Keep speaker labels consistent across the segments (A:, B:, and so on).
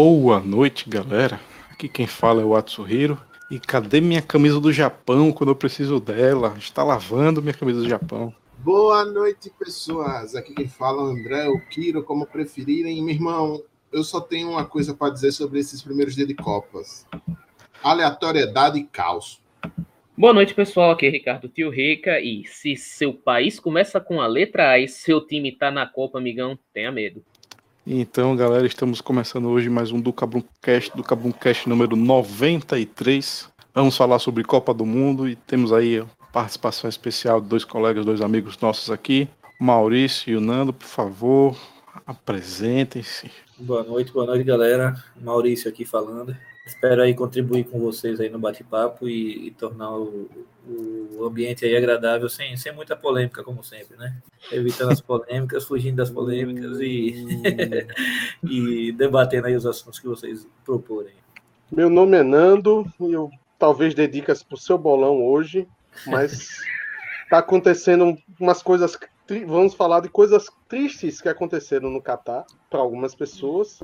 A: Boa noite, galera. Aqui quem fala é o Atsuhiro. E cadê minha camisa do Japão quando eu preciso dela? Está lavando minha camisa do Japão.
B: Boa noite, pessoas. Aqui quem fala é o André, o Kiro, como preferirem. Meu irmão, eu só tenho uma coisa para dizer sobre esses primeiros dias de Copas: aleatoriedade e caos.
C: Boa noite, pessoal. Aqui é Ricardo Tio Rica. E se seu país começa com a letra A e seu time tá na Copa, amigão, tenha medo.
A: Então, galera, estamos começando hoje mais um do Cabuncast, do Cabuncast número 93. Vamos falar sobre Copa do Mundo e temos aí participação especial de dois colegas, dois amigos nossos aqui, Maurício e o Nando, por favor, apresentem-se.
D: Boa noite, boa noite, galera. Maurício aqui falando. Espero aí contribuir com vocês aí no bate-papo e, e, tornar o, o ambiente aí agradável sem, sem muita polêmica, como sempre, né? Evitando as polêmicas, fugindo das polêmicas e, e debatendo aí os assuntos que vocês proporem.
E: Meu nome é Nando e eu talvez dedique para o seu bolão hoje, mas tá acontecendo umas coisas vamos falar de coisas tristes que aconteceram no Catar para algumas pessoas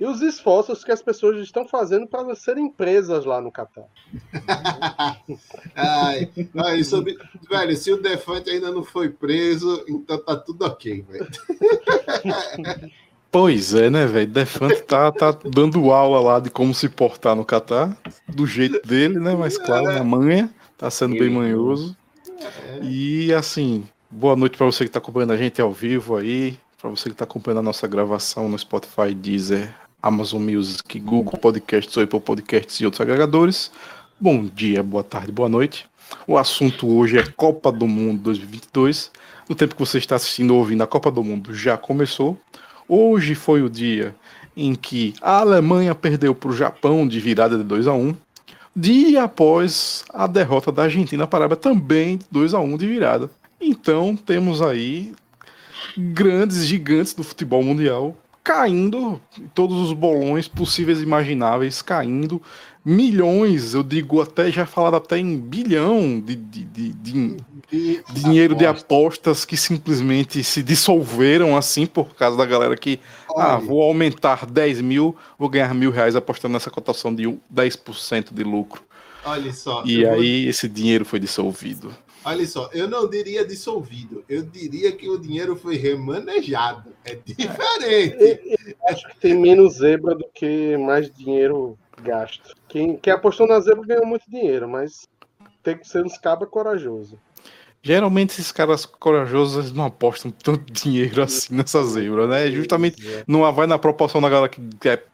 E: e os esforços que as pessoas estão fazendo para serem presas lá no Catar.
B: ai, ai, sobre, velho, se o Defante ainda não foi preso, então tá tudo ok, velho.
A: Pois é, né, velho? Defante tá, tá dando aula lá de como se portar no Catar, do jeito dele, né? Mas claro, na manha, tá sendo bem manhoso. E assim, Boa noite para você que está acompanhando a gente ao vivo aí, para você que está acompanhando a nossa gravação no Spotify, Deezer, Amazon Music, Google Podcasts, Apple Podcasts e outros agregadores. Bom dia, boa tarde, boa noite. O assunto hoje é Copa do Mundo 2022. No tempo que você está assistindo ou ouvindo, a Copa do Mundo já começou. Hoje foi o dia em que a Alemanha perdeu para o Japão de virada de 2 a 1 dia após a derrota da Argentina para a Arábia também 2 a 1 de virada. Então temos aí grandes gigantes do futebol mundial caindo, todos os bolões possíveis e imagináveis caindo, milhões, eu digo até, já falado até em bilhão de, de, de, de, dinheiro de apostas que simplesmente se dissolveram assim por causa da galera que, Olha. ah, vou aumentar 10 mil, vou ganhar mil reais apostando nessa cotação de 10% de lucro.
B: Olha só.
A: E aí vou... esse dinheiro foi dissolvido.
B: Olha só, eu não diria dissolvido, eu diria que o dinheiro foi remanejado. É diferente.
E: acho que tem menos zebra do que mais dinheiro gasto. Quem, quem apostou na zebra ganhou muito dinheiro, mas tem que ser uns cabas corajosos.
A: Geralmente esses caras corajosos não apostam tanto dinheiro assim nessa zebra, né? Justamente é. não vai na proporção da galera que quer,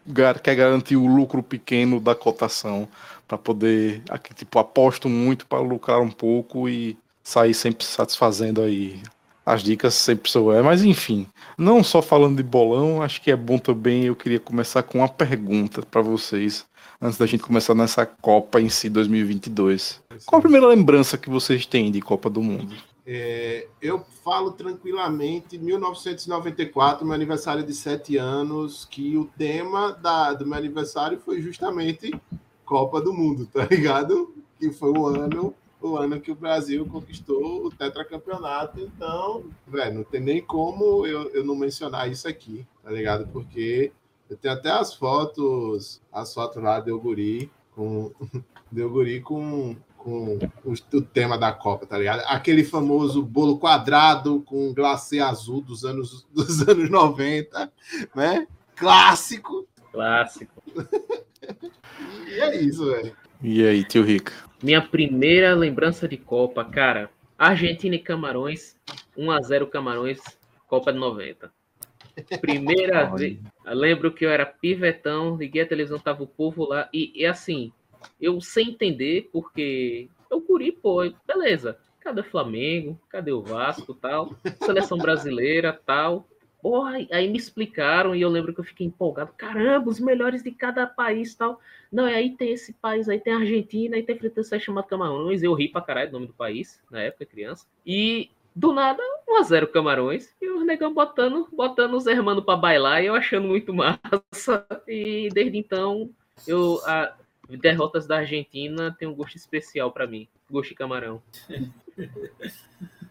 A: quer garantir o lucro pequeno da cotação para poder, aqui, tipo, aposto muito para lucrar um pouco e sair sempre satisfazendo aí as dicas sempre sou é, mas enfim, não só falando de bolão, acho que é bom também. Eu queria começar com uma pergunta para vocês antes da gente começar nessa Copa em si 2022. Qual a primeira lembrança que vocês têm de Copa do Mundo?
B: É, eu falo tranquilamente 1994, meu aniversário de sete anos, que o tema da, do meu aniversário foi justamente Copa do Mundo, tá ligado? Que foi o ano o ano que o Brasil conquistou o tetracampeonato. Então, velho, não tem nem como eu, eu não mencionar isso aqui, tá ligado? Porque eu tenho até as fotos, as fotos lá de Oguri com de Oguri com, com o, o, tema da Copa, tá ligado? Aquele famoso bolo quadrado com glacê azul dos anos dos anos 90, né? Clássico.
C: Clássico.
B: e é isso, velho.
A: E aí, tio Rica?
C: Minha primeira lembrança de Copa, cara, Argentina e Camarões, 1 a 0 Camarões, Copa de 90. Primeira vez, lembro que eu era pivetão, liguei a televisão, tava o povo lá, e, e assim, eu sem entender, porque eu curi, pô, beleza, cadê o Flamengo, cadê o Vasco, tal, seleção brasileira, tal, Porra, aí me explicaram e eu lembro que eu fiquei empolgado. Caramba, os melhores de cada país tal. Não, e aí tem esse país, aí tem a Argentina, aí tem Freitas chamado Camarões. Eu ri pra caralho do nome do país, na época, criança. E do nada, 1x0 Camarões. E os negão botando, botando os hermanos pra bailar e eu achando muito massa. E desde então, eu. A, derrotas da Argentina tem um gosto especial para mim. Gosto de camarão.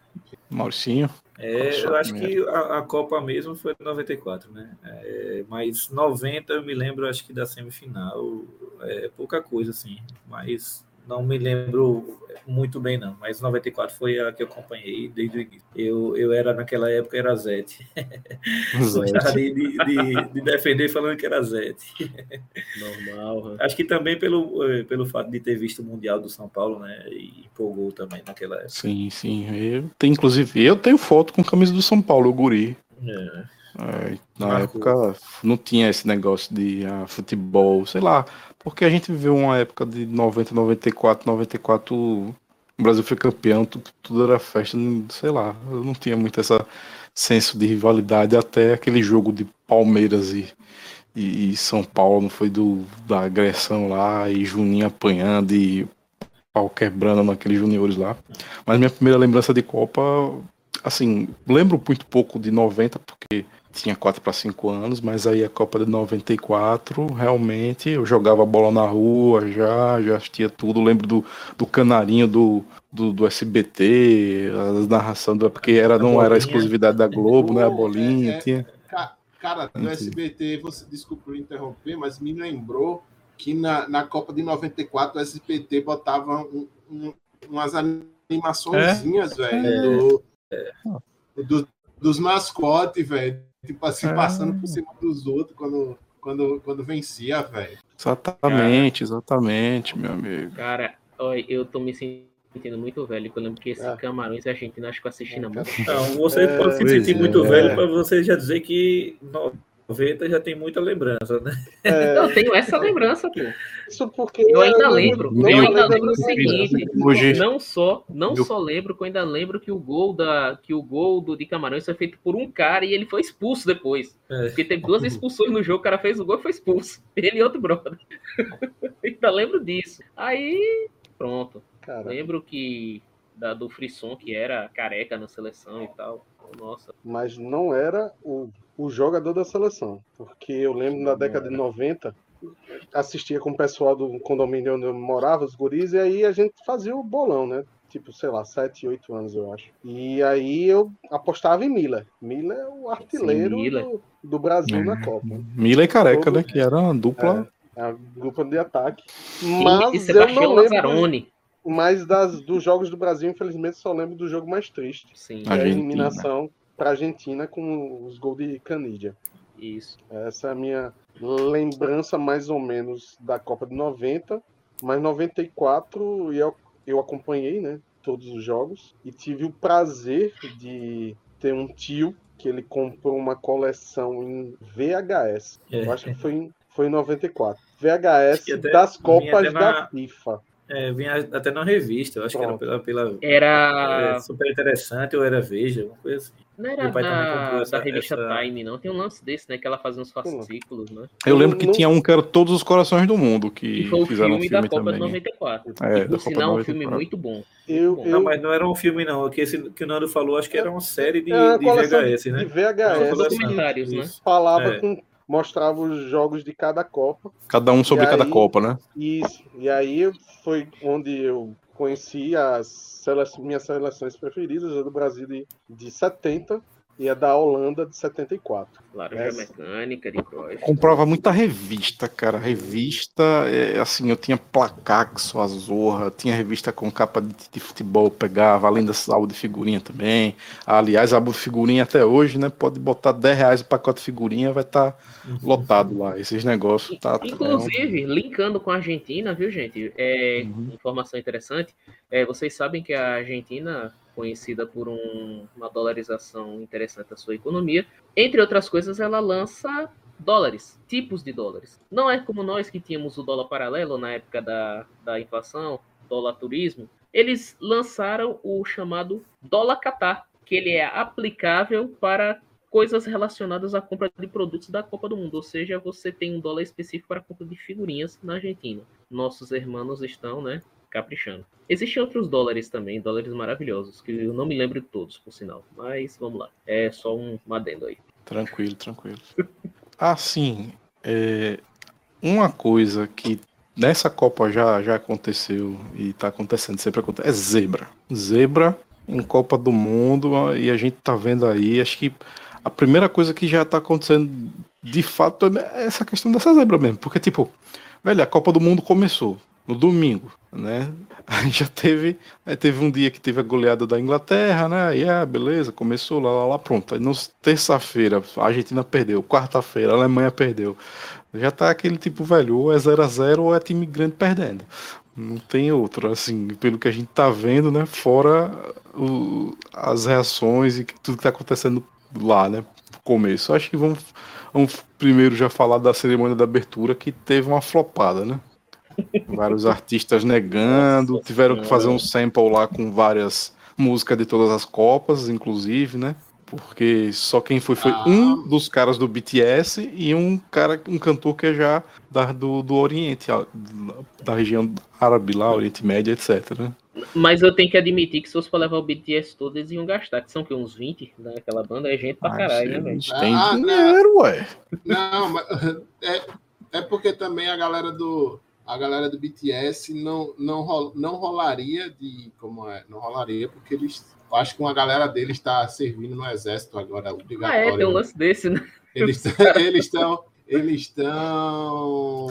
A: Mauricinho.
D: É, eu acho que a, a Copa mesmo foi 94, né? É, mas 90 eu me lembro, acho que da semifinal, é pouca coisa, assim. Mas não me lembro muito bem, não. Mas 94 foi a que eu acompanhei desde o início. Eu, eu era, naquela época, era Zete. Gostava de, de, de, de defender falando que era Zete.
C: Normal. né?
D: Acho que também pelo, eh, pelo fato de ter visto o Mundial do São Paulo, né? E empolgou também naquela época.
A: Sim, sim. Eu tenho, inclusive, eu tenho foto com camisa do São Paulo, o guri.
D: É.
A: É, na
D: Marcou.
A: época não tinha esse negócio de ah, futebol, sei lá, porque a gente viveu uma época de 90, 94, 94, o Brasil foi campeão, tudo, tudo era festa, sei lá, eu não tinha muito esse senso de rivalidade até aquele jogo de Palmeiras e, e, São Paulo, foi do, da agressão lá e Juninho apanhando e pau quebrando naqueles juniores lá. Mas minha primeira lembrança de Copa, assim, lembro muito pouco de 90, porque tinha 4 para 5 anos, mas aí a Copa de 94, realmente, eu jogava bola na rua já, já assistia tudo, lembro do, do canarinho do, do, do SBT, a narração, do, porque era, não era exclusividade da Globo, né, a
B: Pô,
A: bolinha,
B: é- é-
A: tinha...
B: Ca- Cara, do. SBT, você desculpa interromper, mas me lembrou que na, na Copa de 94 o SBT botava um- um- umas animaçõezinhas, velho, do- do- dos mascotes, velho. Tipo assim,
A: É.
B: passando por cima dos outros quando, quando, quando vencia, velho.
A: Exatamente, exatamente, meu amigo.
C: Cara, olha, eu tô me sentindo muito velho, porque eu lembro que esse
E: É.
C: Camarões a gente acho que eu assisti na mão.
D: Então, você
E: É,
D: pode se sentir
A: é.
D: muito velho para você já dizer que 90 já tem muita lembrança, né?
E: É,
C: Eu tenho essa lembrança, pô.
E: isso porque
C: Eu ainda lembro,
E: não
C: eu ainda
E: lembro
C: o seguinte,
A: Hoje-
C: não só, não
A: Eu-
C: só lembro, que eu ainda lembro que o gol da que o gol do de Camarões foi feito por um cara e ele foi expulso depois.
D: É.
C: Porque teve duas expulsões no jogo, o cara fez o gol e foi expulso. Ele e outro brother. ainda lembro disso. Aí, pronto.
E: Cara,
C: Lembro que da, do Frisson, que era careca na seleção e tal. Nossa,
E: mas não era o, o jogador da seleção. Porque eu lembro na década de 90, assistia com o pessoal do condomínio onde eu morava, os guris, e aí a gente fazia o bolão, né? Tipo, sei lá, 7, 8 anos, eu acho. E aí eu apostava em Miller. Miller é o artilheiro
C: Miller.
E: do, do Brasil
A: É.
E: na Copa.
A: Mila e Careca,
E: Todo-
A: né, que era uma dupla...
E: É a dupla de ataque.
C: e
E: Mas eu
C: Sebastião
E: não lembro
C: Lazzaroni.
E: Mais das, dos jogos do Brasil, infelizmente, só lembro do jogo mais triste.
C: Sim,
E: Que é a eliminação para a Argentina com os gols de Canidia.
C: isso.
E: Essa é a minha lembrança, mais ou menos, da Copa de 90. Mas 94 eu, eu acompanhei, né? Todos os jogos. E tive o prazer de ter um tio que ele comprou uma coleção em VHS.
D: É.
E: Eu acho que foi em, foi em 94. VHS das Copas
D: na-
E: da FIFA.
D: É, vinha até na revista, eu acho
E: Pronto.
D: que era pela, pela
C: Era.
D: é, super interessante ou era Veja, alguma coisa assim.
C: Não era
D: Meu pai também
C: da,
D: comprou essa-
C: da revista
D: essa-
C: Time, não. Tem um lance desse, né? Que ela fazia uns fascículos, né?
A: Eu lembro que
E: Não-
A: tinha um que era Todos os Corações do Mundo, que
C: foi o
A: fizeram
C: filme,
A: um filme
C: da Copa
A: também.
C: de 94.
A: É,
C: e por
A: Copa
C: sinal, um
A: 94.
C: filme muito bom.
E: Eu,
C: Bom,
E: eu,
D: Não, mas não era um filme, não. O que, esse, que o Nando falou, acho que era uma série de,
E: É
D: de VHS,
E: de
D: né?
E: VHS
D: Era uma
C: São
D: coleção.
C: documentários, né?
E: Falava
D: É.
E: com. Mostrava os jogos de cada Copa.
A: Cada um sobre
E: E
A: cada
E: aí-
A: Copa, né?
E: Isso. E aí foi onde eu conheci as minhas seleções preferidas, a do Brasil de, de 70 e a da Holanda de 74.
C: Laranja
E: Essa.
C: Mecânica, de Cruyff.
A: Comprava muita revista, cara. Revista, é, assim, eu tinha Placaxo, a Zorra, tinha revista com capa de, de futebol, eu pegava, além das álbum de figurinha também. Aliás, álbum de figurinha até hoje, né? Pode botar 10 reais o pacote de figurinha, vai estar lotado lá. Esses negócios tá.
C: Inclusive, linkando com a Argentina, viu, gente? É,
A: Uhum.
C: Informação interessante. É, vocês sabem que a Argentina, conhecida por um- uma dolarização interessante da sua economia, entre outras coisas, ela lança dólares, tipos de dólares. Não é como nós que tínhamos o dólar paralelo na época da, da inflação, dólar turismo. Eles lançaram o chamado dólar Qatar, que ele é aplicável para coisas relacionadas à compra de produtos da Copa do Mundo. Ou seja, você tem um dólar específico para compra de figurinhas na Argentina. Nossos irmãos estão, né, caprichando. Existem outros dólares também, dólares maravilhosos, que eu não me lembro de todos, por sinal. Mas vamos lá. É só um adendo aí.
A: Tranquilo, tranquilo. Assim, é, uma coisa que nessa Copa já, já aconteceu e tá acontecendo, sempre acontece, é zebra. Zebra em Copa do Mundo e a gente tá vendo aí, acho que a primeira coisa que já tá acontecendo de fato é essa questão dessa zebra mesmo, porque tipo, velho, a Copa do Mundo começou no domingo, né? Aí já teve, aí teve um dia que teve a goleada da Inglaterra, né? Aí, ah, beleza, começou lá, lá, lá, pronto. Aí, terça-feira, a Argentina perdeu, quarta-feira, a Alemanha perdeu. Já tá aquele tipo, velho, ou é 0 a 0 ou é time grande perdendo. Não tem outro, assim, pelo que a gente tá vendo, né? Fora o, as reações e tudo que tá acontecendo lá, né? No começo. Acho que vamos, vamos primeiro já falar da cerimônia da abertura, que teve uma flopada, né? Vários artistas negando, tiveram que fazer um sample lá com várias músicas de todas as copas, inclusive, né? Porque só quem foi foi ah. um dos caras do BTS e um cara, um cantor que é já da, do, do Oriente, da região árabe lá, Oriente Médio, etc. Né?
C: Mas eu tenho que admitir que se fosse pra levar o BTS todo, eles iam gastar, que são que uns 20 daquela banda, é gente pra caralho, né, velho?
A: Tem ah, dinheiro,
B: não.
A: ué.
B: Não, mas é, é porque também a galera do a galera do BTS não, não, não rolaria de. Como é? Não rolaria, porque eles. Acho que uma galera deles está servindo no exército agora, obrigatório.
C: Ah, é, tem um lance desse, né?
B: Eles estão. Eles estão.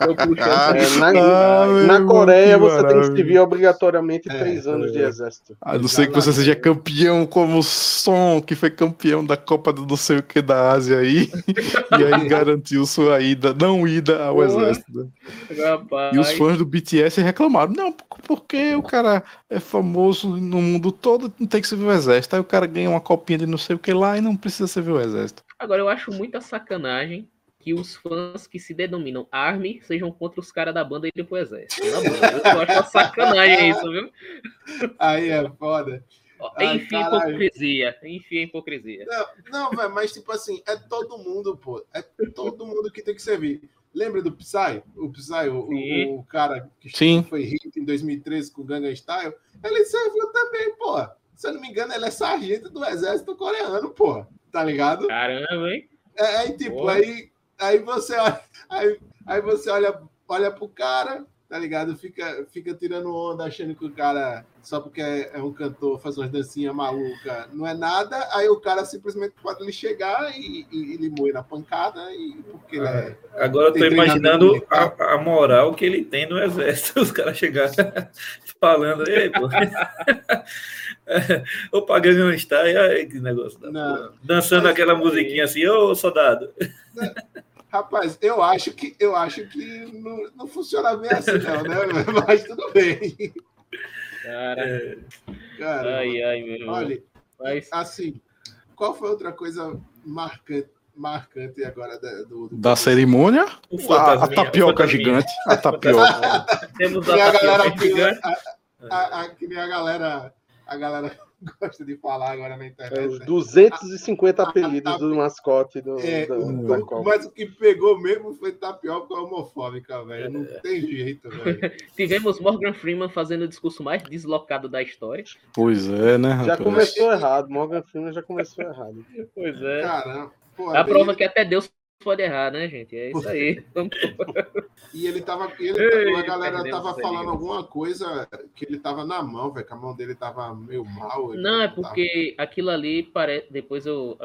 E: É, na, ah, na Coreia você maravilha. tem que servir obrigatoriamente é, três anos é. de exército.
A: A não ser que você seja campeão como Som, que foi campeão da Copa do não sei o que da Ásia aí, e aí garantiu sua ida, não ida ao exército. Rapaz. E os fãs do BTS reclamaram, não, porque o cara é famoso no mundo todo, não tem que servir o exército. Aí o cara ganha uma copinha de não sei o que lá e não precisa servir o exército.
C: Agora eu acho muita sacanagem que os fãs que se denominam Army sejam contra os caras da banda e depois é. Eu acho uma sacanagem isso, viu?
B: Aí é foda.
C: enfim, caralho. hipocrisia. Enfim, hipocrisia.
B: Não, não velho, mas tipo assim, é todo mundo, pô. É todo mundo que tem que servir. Lembra do Psy? O Psy, o, o, cara que
A: Sim.
B: foi hit em 2013 com o Gangnam Style, ele serviu também, pô. Se eu não me engano, ele é sargento do exército coreano, pô. Tá ligado?
C: Caramba, hein?
B: É, é tipo, aí Aí você olha, aí, aí você olha, olha pro cara, tá ligado? Fica, fica tirando onda, achando que o cara, só porque é, é um cantor, faz umas dancinhas malucas, não é nada. Aí o cara simplesmente pode ele chegar e, e ele morre na pancada. E, porque é,
D: é, Agora eu tô imaginando a, a, moral que ele tem no exército. Os caras chegarem falando, ei, pô. o pagando está, e aí que negócio. Não, Dançando aquela musiquinha assim, ô soldado.
B: Rapaz, eu acho que eu acho que não, não funciona bem assim, não, né? Mas tudo bem.
C: Cara, é. Cara ai, ai, meu
B: olha, Mas... assim, qual foi outra coisa marcante, marcante agora da, do, do
A: da cerimônia? A, a, tapioca gigante. A tapioca.
C: Temos a, a tapioca gigante.
B: A, a, a, que nem a galera, a galera gosta de falar agora na internet. É,
E: os 250 a, apelidos a, a, do mascote do, é, do,
B: do, da Copa. Mas o que pegou mesmo foi tapioca homofóbica, velho. Não é. tem jeito, velho.
C: Tivemos Morgan Freeman fazendo o discurso mais deslocado da história.
A: Pois é, né?
E: Já começou errado. Morgan Freeman já começou errado.
C: Pois é.
B: Caramba.
C: Pô, a prova que até Deus pode errar, né, gente? É isso aí.
B: e ele tava. Ele, Ei, a galera tava falando alguma coisa que ele tava na mão, velho, que a mão dele tava meio mal.
C: Não, é porque tava... aquilo ali parece. Depois eu.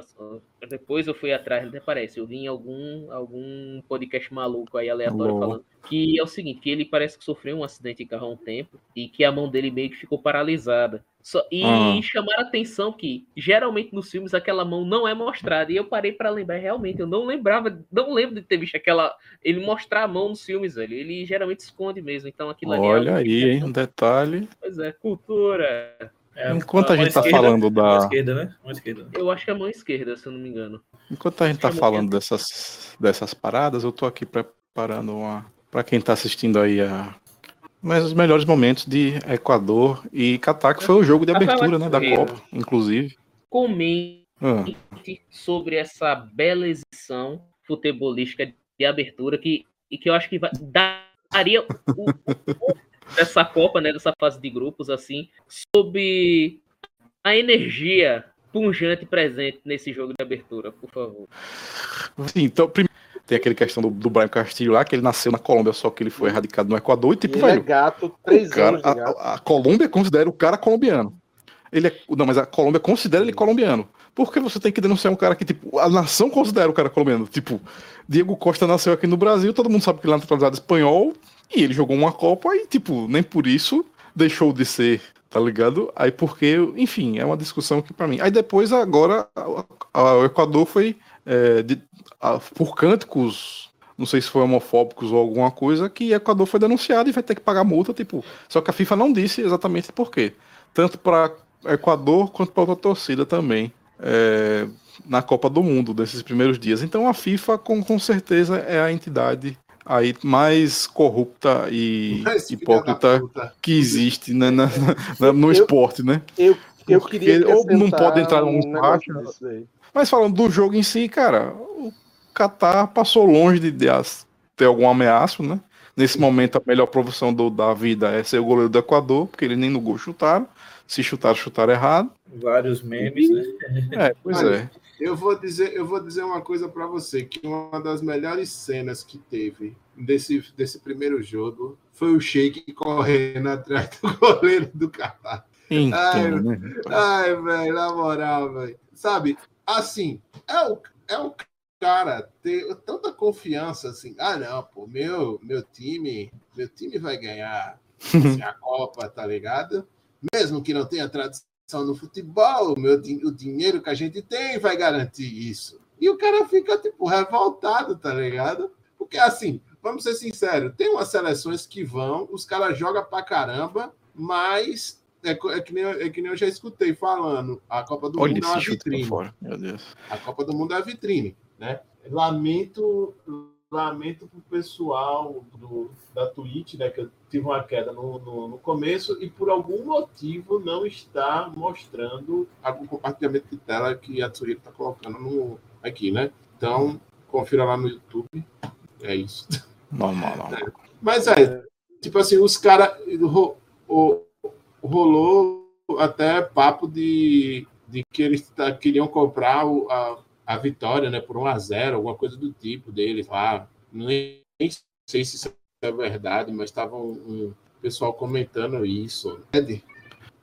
C: Depois eu fui atrás, até parece. Eu vi em algum, algum podcast maluco aí, aleatório, falando que é o seguinte: que ele parece que sofreu um acidente de carro há um tempo e que a mão dele meio que ficou paralisada. Só, e ah. chamaram a atenção que geralmente nos filmes aquela mão não é mostrada. E eu parei para lembrar, realmente, eu não lembrava, não lembro de ter visto aquela. Ele mostrar a mão nos filmes, velho. Ele geralmente esconde mesmo. Então aquilo
A: Olha ali. Olha aí, hein? Um detalhe.
C: Pois é, cultura.
A: É, Enquanto a, a gente tá falando da. Mão
D: esquerda, né? Mão esquerda.
C: Eu acho que é a mão esquerda, se eu não me engano.
A: Enquanto a gente tá falando dessas, dessas paradas, eu tô aqui preparando uma. Para quem tá assistindo aí a, mas os melhores momentos de Equador e Catar, que foi o jogo de abertura né, da Copa, inclusive.
C: Comente ah. sobre essa bela exibição futebolística de abertura que, e que eu acho que vai, daria o, o, dessa Copa, né, dessa fase de grupos, assim, sobre a energia punjante presente nesse jogo de abertura, por favor.
A: Sim, então, primeiro tem aquele questão do, do Brian Castilho lá, que ele nasceu na Colômbia, só que ele foi erradicado no Equador, e tipo,
E: E ele é
A: velho,
E: gato, três
A: cara,
E: anos de gato.
A: a, a Colômbia considera o cara colombiano. Ele é, não, mas a Colômbia considera ele colombiano. Por que você tem que denunciar um cara que, tipo, a nação considera o cara colombiano? Tipo, Diego Costa nasceu aqui no Brasil, todo mundo sabe que ele é naturalizado espanhol, e ele jogou uma Copa e, tipo, nem por isso deixou de ser, tá ligado? Aí porque, enfim, é uma discussão que pra mim. Aí depois, agora, o Equador foi, é, de- a- por cânticos, não sei se foi homofóbicos ou alguma coisa, que Equador foi denunciado e vai ter que pagar multa, tipo. Só que a FIFA não disse exatamente por quê. Tanto para Equador quanto para outra torcida também. é, na Copa do Mundo, desses primeiros dias. Então a FIFA, com, com certeza, é a entidade aí mais corrupta e
B: Mas,
A: hipócrita que existe né, na- na- no
E: Eu-
A: esporte, né?
E: Eu, eu
A: Porque
E: queria
A: ou não pode entrar num
E: um daí.
A: Mas falando do jogo em si, cara, o Qatar passou longe de, ter algum ameaço, né? Nesse momento, a melhor profissão do, da vida é ser o goleiro do Equador, porque eles nem no gol chutaram. Se chutaram, chutaram errado.
D: Vários memes, né?
A: É, pois
B: Olha,
A: é.
B: Eu vou dizer, eu vou dizer uma coisa pra você, que uma das melhores cenas que teve desse, desse primeiro jogo foi o Sheik correndo atrás do goleiro do Catar.
A: Então, né?
B: Ai, velho, na moral, velho. Sabe, assim, é o, é o cara ter tanta confiança assim. Ah, não, pô, meu, meu time, meu time vai ganhar assim, a Copa, tá ligado? Mesmo que não tenha tradição no futebol, o, meu, o dinheiro que a gente tem vai garantir isso. E o cara fica, tipo, revoltado, tá ligado? Porque, assim, vamos ser sinceros, tem umas seleções que vão, os caras jogam pra caramba, mas é, é que nem, eu- é que nem eu já escutei falando, a Copa do
A: Olha
B: Mundo é uma vitrine.
A: fora. Meu Deus.
B: A Copa do Mundo é a vitrine, né? Lamento, lamento pro pessoal do, da Twitch, né? Que eu tive uma queda no, no, no começo e por algum motivo não está mostrando algum compartilhamento de tela que a Twitch está colocando no, aqui, né? Então, confira lá no YouTube. É isso.
A: Normal, normal.
B: Mas é, tipo assim, os caras. o- Rolou até papo de, de que eles queriam comprar o- a, a vitória, né, por 1 a 0 alguma coisa do tipo deles lá. Nem, nem sei se isso é verdade, mas estava um, um pessoal comentando isso. Ed,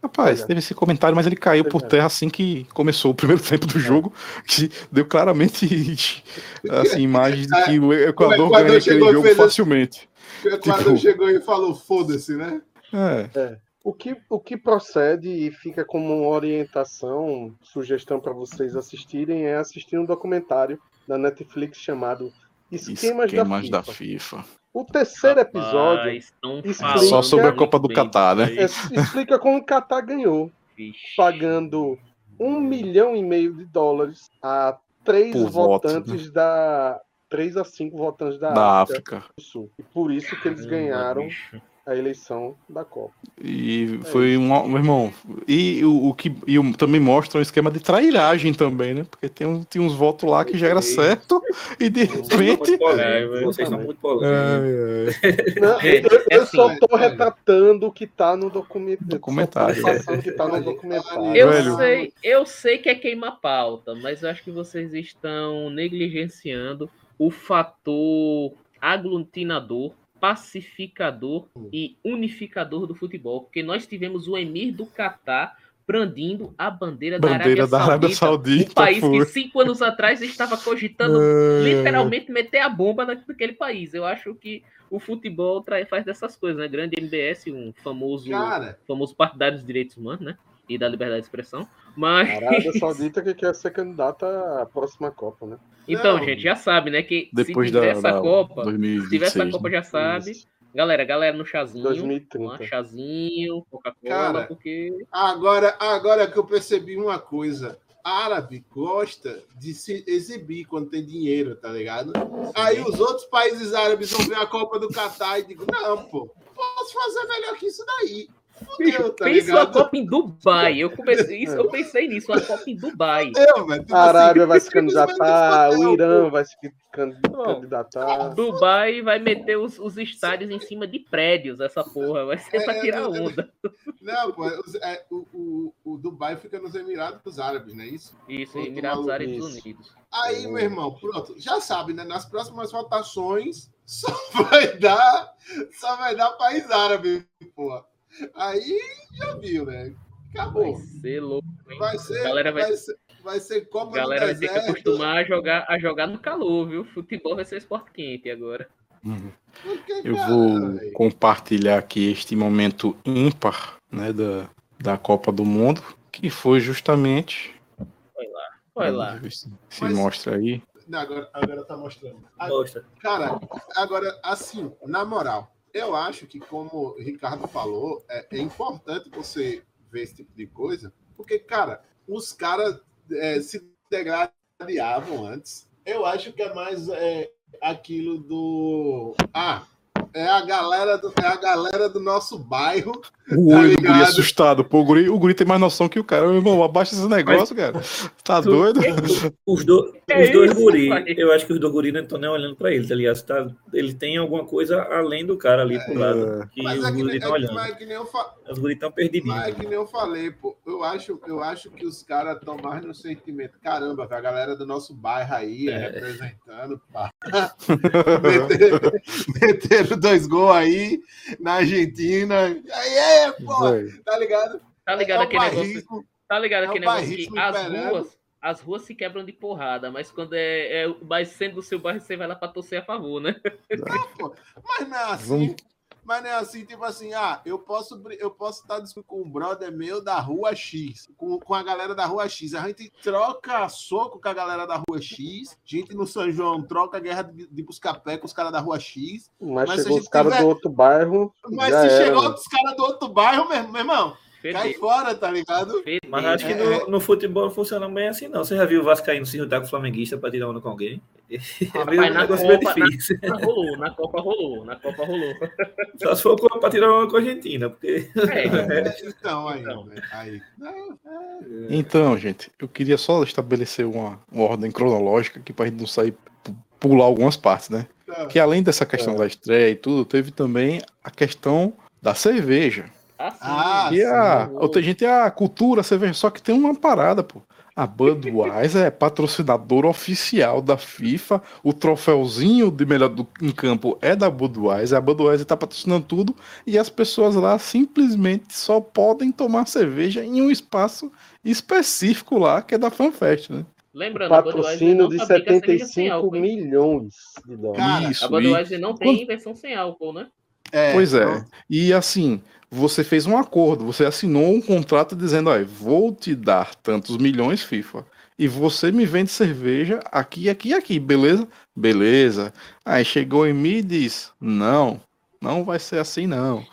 A: Rapaz,
E: é.
A: teve esse comentário, mas ele caiu por
E: é.
A: terra assim que começou o primeiro tempo do jogo, que deu claramente assim, imagens de que o Equador,
B: Equador
A: ganha aquele
B: chegou
A: jogo
B: feliz.
A: facilmente.
B: O Equador
A: Tipo-
B: chegou e falou: foda-se, né?
A: É.
E: O que, o que procede e fica como uma orientação, sugestão para vocês assistirem é assistir um documentário da Netflix chamado Esquemas,
A: Esquemas
E: da,
A: da
E: FIFA.
A: FIFA.
E: O terceiro episódio
C: Rapaz,
E: explica- Só sobre a
A: Copa do Catar, né?
E: é, explica como o Qatar ganhou.
C: Vixe.
E: pagando um milhão e meio de dólares a três
A: Por voto,
E: votantes da. três a cinco votantes da,
A: Da
E: África
A: África.
E: do Sul. E por isso que eles ganharam. A eleição da Copa.
A: E foi um. Meu irmão. E o, o que e o- também mostra um esquema de trairagem também, né? Porque tem, um, tem uns votos lá que já era certo e de repente.
C: É,
D: vocês são muito polêmicos.
E: Eu, eu
C: é
E: só tô retratando o que tá no documento.
A: Documentário,
E: que tá no documentário.
C: Eu
A: Velho.
C: sei, eu sei que é queima pauta, mas eu acho que vocês estão negligenciando o fator aglutinador, pacificador e unificador do futebol, porque nós tivemos o emir do Catar brandindo a bandeira,
A: Bandeira
C: da
A: da
C: Arábia
A: Arábia
C: Saudita,
A: Saudita,
C: um país
A: foi.
C: que cinco anos atrás estava cogitando
A: É.
C: literalmente meter a bomba na- naquele país. Eu acho que o futebol trai- faz dessas coisas, né? Grande MBS, um famoso
B: Cara,
C: famoso partidário dos direitos humanos, né? E da liberdade de expressão. Mas.
E: A Arábia Saudita que quer ser candidata à próxima Copa, né?
C: Então,
B: Não.
C: gente, já sabe, né? Que
A: Depois
C: se tiver
A: da,
C: essa
A: da
C: Copa,
A: 2026,
C: se tiver essa
A: né?
C: Copa, já sabe.
E: Isso.
C: Galera, galera no chazinho.
E: 2030.
C: um chazinho, Coca-Cola,
B: Cara,
C: porque.
B: Agora, agora que eu percebi uma coisa. Árabe gosta de se exibir quando tem dinheiro, tá ligado? Aí os outros países árabes vão ver a Copa do Catar e digo, não, pô, posso fazer melhor que isso daí. Fudeu, tá
C: Pensa uma? Copa em Dubai. Eu, comecei, isso, eu pensei nisso, uma Copa em Dubai.
B: Fudeu, velho. Tipo
E: A Arábia
B: assim,
E: vai se candidatar, o Irã
B: pô.
E: vai se can-
C: Não.
E: candidatar.
C: Dubai vai meter os, os estádios em cima de prédios, essa porra. Vai ser pra
B: É,
C: tirar
B: eu- eu-
C: onda.
B: Não, pô, é, o, o, o Dubai fica nos Emirados Árabes, não é isso?
C: Isso,
B: Outro
C: Emirados
B: maluco,
C: Árabes
E: isso.
C: Unidos.
B: Aí, meu irmão, pronto, já sabe, né? Nas próximas votações só vai dar, só vai dar país árabe, porra. Aí já viu, né?
C: Vai
B: Acabou.
C: ser louco. hein?
B: Vai ser,
C: galera vai,
B: vai ser, vai ser
C: a
B: Copa
C: galera
B: do
C: vai ter que acostumar a jogar, a jogar no calor, viu? Futebol vai ser esporte quente agora.
A: Uhum. Eu
B: cara,
A: vou
B: velho,
A: compartilhar aqui este momento ímpar né, da, da Copa do Mundo, que foi justamente.
C: Vai lá.
A: Eu ver Se, se
B: Mas-
A: mostra aí.
B: Não, agora, agora tá mostrando.
D: Mostra.
B: Cara, agora, assim, na moral, eu acho que, como o Ricardo falou, é, é importante você ver esse tipo de coisa, porque, cara, os caras é, se degradavam antes. Eu acho que é mais é, aquilo do. Ah, é a galera do, é a galera do nosso bairro.
A: O
B: Tá
A: olho do guri
B: ligado?
A: assustado. Pô, o guri, o guri tem mais noção que o cara. Meu irmão, abaixa esse negócio, cara. Tá
C: Tu-
A: doido?
D: Os, do-
C: É
D: os dois
C: isso,
D: guri,
C: pai.
D: eu acho que os dois guri não estão nem olhando pra ele, tá ligado? Tá, ele tem alguma coisa além do cara ali pro lado. Que
B: Mas
D: os
B: é que,
D: guri
B: nem- é
D: estão olhando.
B: mas é que nem eu fa...
D: Os guri estão perdidinhos.
B: Mas é que nem eu falei, pô. Eu acho, eu acho que os caras estão mais no sentimento. Caramba, a galera do nosso bairro aí,
D: É.
B: representando, pá. meteram, meteram dois gols aí na Argentina. Aí é, pô, tá ligado?
C: Tá ligado
B: é
C: aquele negócio? Tá ligado
B: É
C: aquele negócio que as ruas, as ruas se quebram de porrada, mas quando é, é mas sendo do seu bairro, você vai lá pra torcer a favor, né?
B: Mas não é assim.
A: Vamos-
B: Mas não é assim, tipo assim, ah, eu posso eu posso estar discutindo com um brother meu da rua X, com, com a galera da rua X. A gente troca soco com a galera da rua X. A gente no São João troca guerra de, de buscar pé com os caras da rua X.
E: Mas,
B: Mas
E: chegou os caras
B: tiver-
E: do outro bairro.
B: Mas
E: já
B: se
E: era,
B: chegou os caras do outro bairro, meu, meu irmão, cai fora, tá ligado?
C: fedeu.
D: Mas acho que
B: É,
D: no,
B: é.
D: no futebol não funciona bem assim, não. Você já viu o Vascaíno se juntar com o Flamenguista pra tirar onda com alguém? É
C: Rapaz,
D: um
C: na Copa, na-
D: difícil.
C: rolou, na Copa rolou, na Copa rolou.
D: Só se for pra tirar onda com a Argentina, porque
C: É,
B: É, então, aí,
C: Então.
B: aí. Não,
A: Então, gente, eu queria só estabelecer uma, uma ordem cronológica aqui pra gente não sair pu- pular algumas partes, né?
B: não.
A: Que além dessa questão
E: É.
A: da estreia e tudo, teve também a questão da cerveja.
C: assim,
B: Ah,
A: E a
C: sim.
A: outra gente é a cultura, a cerveja, só que tem uma parada, pô. A Budweiser é patrocinador oficial da FIFA. O troféuzinho de melhor do, em campo é da Budweiser. A Budweiser tá patrocinando tudo e as pessoas lá simplesmente só podem tomar cerveja em um espaço específico lá, que é da FanFest, né?
C: Lembrando, a Budweiser
A: é
E: Patrocínio
C: não
E: de
C: fabrica cerveja sem
E: 75
C: álcool,
E: milhões de dólares.
B: Cara,
A: Isso,
C: A
A: e-
C: Budweiser não tem versão sem álcool, né?
B: É,
A: Pois é.
B: não.
A: E assim, você fez um acordo, você assinou um contrato dizendo, olha, vou te dar tantos milhões, FIFA, e você me vende cerveja aqui, aqui e aqui, beleza? Beleza. Aí chegou em mim e diz, não, não vai ser assim não.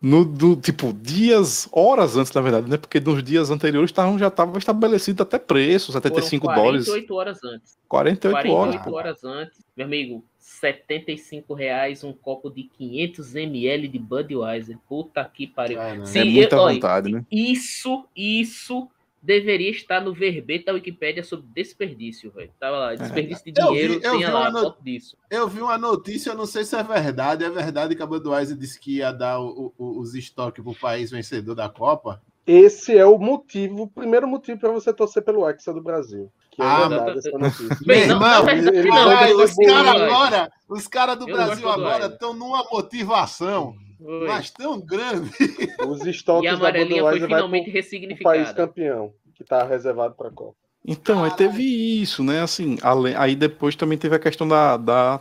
A: No, do, tipo, dias, horas antes, na verdade, né? Porque nos dias anteriores tavam, já estava estabelecido até preço, 75
C: Foram
A: dólares,
C: 48 horas antes.
A: 48 horas.
C: 48
A: pô.
C: horas antes. Meu amigo, 75 reais um copo de 500 ml de Budweiser. Puta que pariu.
B: É, né?
C: Sim,
A: É muita
C: eu- olha,
A: vontade, né?
C: Isso, isso deveria estar no verbete da Wikipédia sobre desperdício, velho. Tava lá, desperdício de
B: Eu vi-
C: dinheiro,
B: eu
C: tinha
B: vi
C: lá
B: no-
C: foto disso.
B: Eu vi uma notícia, eu não sei se é verdade. É verdade que a Budweiser disse que ia dar o- o- os estoques para o país vencedor da Copa.
E: Esse é o motivo, o primeiro motivo para você torcer pelo Hexa do Brasil. Que é
B: Ah,
E: verdade essa notícia.
C: Bem, não,
B: irmão,
E: ele-
C: não,
B: os caras agora, os caras do
C: Eu
B: Brasil agora estão numa motivação,
C: Oi.
B: mas tão grande.
E: Os
C: E
E: estoques
C: a
E: da
C: foi finalmente
E: pro, pro país
C: ressignificada.
E: campeão, que está reservado para a Copa.
A: Então, aí teve isso, né? Assim, além- aí depois também teve a questão da, da,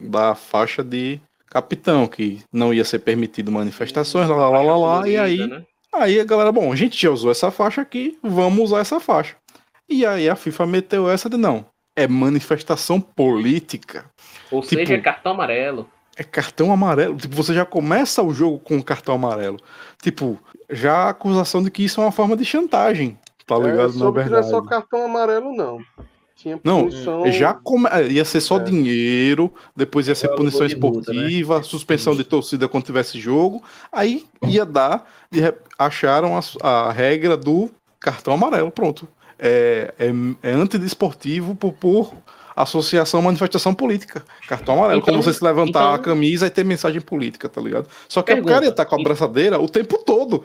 A: da faixa de capitão, que não ia ser permitido manifestações, lá, lá, lá, lá, lá, e aí,
C: né?
A: Aí a galera, bom, a gente já usou essa faixa aqui, vamos usar essa faixa. E aí a FIFA meteu essa de não, é manifestação política,
C: Ou
A: tipo,
C: seja, cartão amarelo.
A: é cartão amarelo, tipo, você já começa o jogo com cartão amarelo. Tipo, já a acusação de que isso é uma forma de chantagem, tá ligado?
E: É,
A: Na
E: soube que não é só cartão amarelo, não. Tinha
A: Não,
E: punição.
A: Já come... é, ia ser só
E: É.
A: dinheiro, depois ia ser punição
D: de multa, né?
A: esportiva, suspensão de torcida quando tivesse jogo. Aí ia dar, e acharam a, a regra do cartão amarelo, pronto. É, é, é antidesportivo por, por associação manifestação política. Cartão amarelo,
C: Então-
A: como você se levantar
C: então-
A: a camisa e ter mensagem política, tá ligado? Só que o
C: Pergunta.
A: cara ia estar com a braçadeira o tempo todo,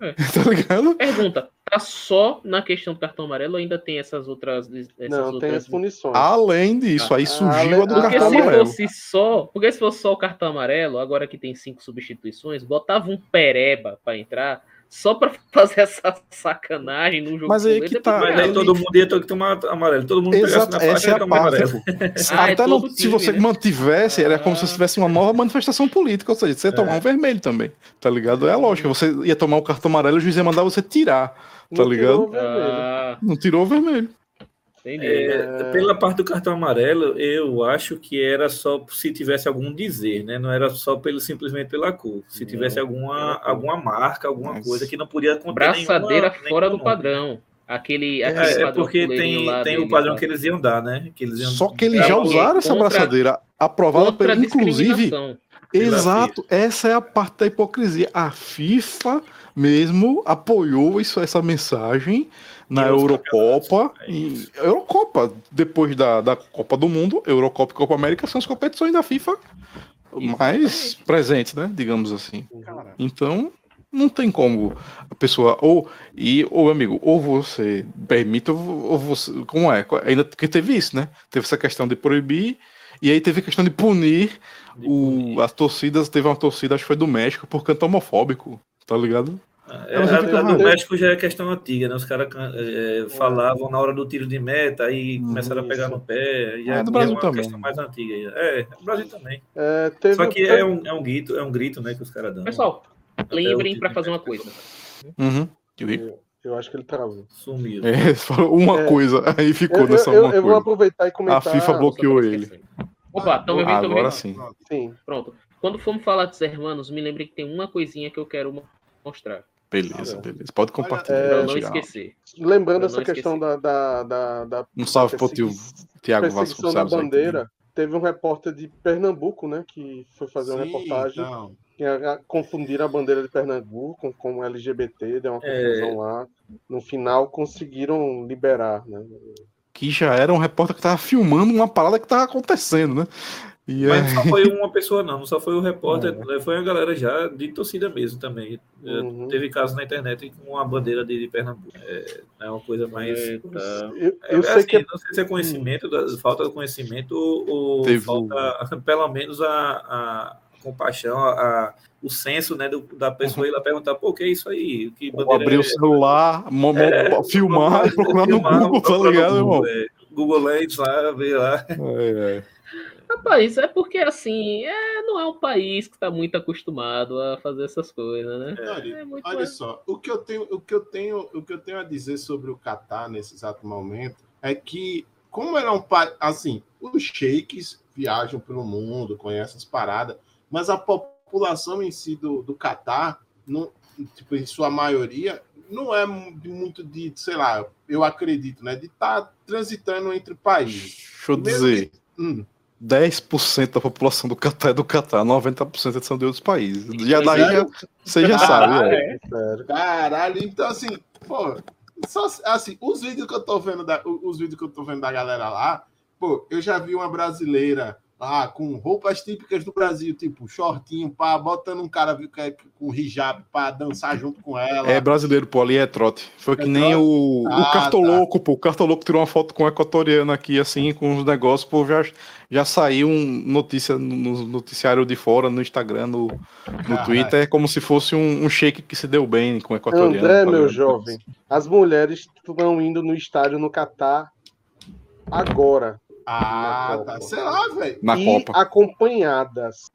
C: É.
A: tá ligado?
C: Pergunta, tá só na questão do cartão amarelo ou ainda tem essas outras. Essas
E: Não, tem
C: outras...
E: as punições.
A: Além disso, aí
E: Ah,
A: surgiu a do
E: ale-
C: Porque
A: cartão
C: se
A: amarelo.
C: fosse só. Porque se fosse só o cartão amarelo, agora que tem cinco substituições, botava um pereba pra entrar só pra fazer essa sacanagem no jogo.
A: Mas aí
C: fuleiro,
A: que
C: depois
A: tá,
D: Mas aí todo mundo ia ter que tomar amarelo. Todo mundo pegasse
A: Exato,
D: na
A: essa
D: faixa
A: é
D: ia
A: a
D: tomar
A: parte.
D: amarelo.
C: Ah, é
A: Até não-
C: todo
A: se
C: time,
A: você
C: né?
A: mantivesse, era como se
C: Ah.
A: você tivesse uma nova manifestação política, ou seja, você ia tomar um vermelho também, tá ligado? É lógico, você ia tomar o cartão amarelo, o juiz ia mandar você tirar, tá
E: Não
A: ligado?
E: tirou o vermelho.
C: Ah,
A: Não tirou o vermelho.
C: Entendi.
D: É, pela parte do cartão amarelo, eu acho que era só se tivesse algum dizer, né? Não era só pelo simplesmente pela cor. Se tivesse alguma, alguma marca, alguma
A: Mas-
D: coisa que não podia conter
C: Braçadeira
D: nenhuma-
C: fora do
D: nome.
C: padrão. Aquele,
D: É,
C: aquele
D: é
C: padrão
D: porque tem,
C: lá
D: tem o padrão
C: tá?
D: que eles iam dar, né? Que eles iam
A: Só que eles
C: É,
A: já usaram essa
C: contra-
A: braçadeira aprovada pelo, inclusive, exato, essa é a parte da hipocrisia. A FIFA mesmo apoiou isso, essa mensagem na Eurocopa.
D: é
A: E. Eurocopa, depois da, da Copa do Mundo, Eurocopa e Copa América são as competições da FIFA mais presentes, né? Digamos assim.
B: Cara,
A: Então, não tem como a pessoa ou e ou amigo, ou você permite ou, ou você, como é? Ainda que teve isso, né? Teve essa questão de proibir e aí teve a questão de punir
D: De
A: o as torcidas, teve uma torcida, acho que foi do México, por canto homofóbico, tá ligado?
D: É, a, a do. México já é questão antiga, né? Os caras é, falavam na hora do tiro de meta, aí
A: Hum,
D: começaram a pegar
E: isso.
D: no pé. Já
A: É, do
D: já
A: Brasil
D: uma
A: também.
D: questão mais antiga. já. É, no Brasil também.
E: É, teve,
D: Só que
E: teve-
D: é um, é um grito, é um grito, né, que os caras dão.
C: Pessoal, lembrem para fazer uma coisa.
A: Uhum. Eu.
E: Eu acho que ele travou.
D: Sumiu.
A: É, falou uma
E: É.
A: coisa, aí ficou
E: Eu,
A: nessa
E: eu- eu-
A: uma
E: eu vou
A: coisa.
E: aproveitar e comentar.
A: A FIFA bloqueou ele.
C: Opa, estão me ouvindo?
A: Agora sim.
E: Sim.
C: Pronto. Quando formos falar dos hermanos, me lembrem que tem uma coisinha que eu quero mo- mostrar.
A: Beleza, beleza. Pode compartilhar.
E: É,
C: não esquecer.
E: Lembrando
C: Eu
E: essa questão da, da, da, da
A: Um salve pro tio Tiago
E: da
A: Vasconcelos. aí
E: bandeira, teve um repórter de Pernambuco, né, que foi fazer uma
B: sim,
E: reportagem
B: então.
E: que confundiram a bandeira de Pernambuco com, com LGBT, deu uma
D: É.
E: confusão lá. No final conseguiram liberar, né?
A: Que já era um repórter que tava filmando uma parada que tava acontecendo, né? E
D: Mas
A: é...
D: não só foi uma pessoa, não. Não só foi o repórter, né, foi a galera já de torcida mesmo também. É,
E: Uhum.
D: Teve casos na internet com a bandeira de Pernambuco. É, é uma coisa mais.
C: Eita.
E: Eu,
D: É,
E: eu sei
D: assim,
E: que é
D: Não sei se é conhecimento, falta de conhecimento ou,
A: Teve
D: falta, pelo menos, a, a compaixão, a, o senso né, do- da pessoa ir lá perguntar, pô, o que é isso aí? Que bandeira
A: abrir o
D: é-
A: celular, mo- mo-
D: É,
A: filmar e procurar no
D: filmar,
A: Google, tá ligado, irmão?
D: Google, é. Google Lens lá, ver lá.
A: É, é.
C: Rapaz, é porque assim, é, não é um país que está muito acostumado a fazer essas coisas, né?
B: Olha,
C: É muito
B: olha só, o que eu tenho, o que eu tenho, o que eu tenho a dizer sobre o Catar nesse exato momento é que como ele é um país, assim, os sheiks viajam pelo mundo, conhecem as paradas, mas a população em si do, do Catar, não, tipo, em sua maioria, não é muito de, sei lá, eu acredito, né, de estar transitando entre países.
A: Deixa eu
B: Mesmo
A: dizer,
B: Hum,
A: 10% da população do Catar é do Catar, 90% são de outros países. Já daí
B: é.
A: já, você já sabe.
B: Caralho.
A: é.
E: sério.
B: Caralho, então assim, pô, só assim, os vídeos que eu tô vendo da, os vídeos que eu tô vendo da galera lá, pô, eu já vi uma brasileira lá com roupas típicas do Brasil, tipo shortinho, pá, botando um cara que é com hijab pra dançar junto com ela.
A: É brasileiro, pô, ali é trote. Foi que
B: É
A: nem
B: trote?
A: o,
B: Ah,
A: o Cartoloco, pô. O Cartoloco tirou uma foto com o equatoriano aqui, assim, com os negócios, pô, já, já saiu um notícia no no noticiário de fora, no Instagram, no, no. Twitter, é como se fosse um, um shake que se deu bem com o equatoriano.
E: André,
A: tá
E: meu jovem, as mulheres estão indo no estádio no Catar agora.
B: Ah, tá.
E: Copa.
B: Sei lá, velho.
A: Na
E: e
A: Copa.
E: acompanhadas.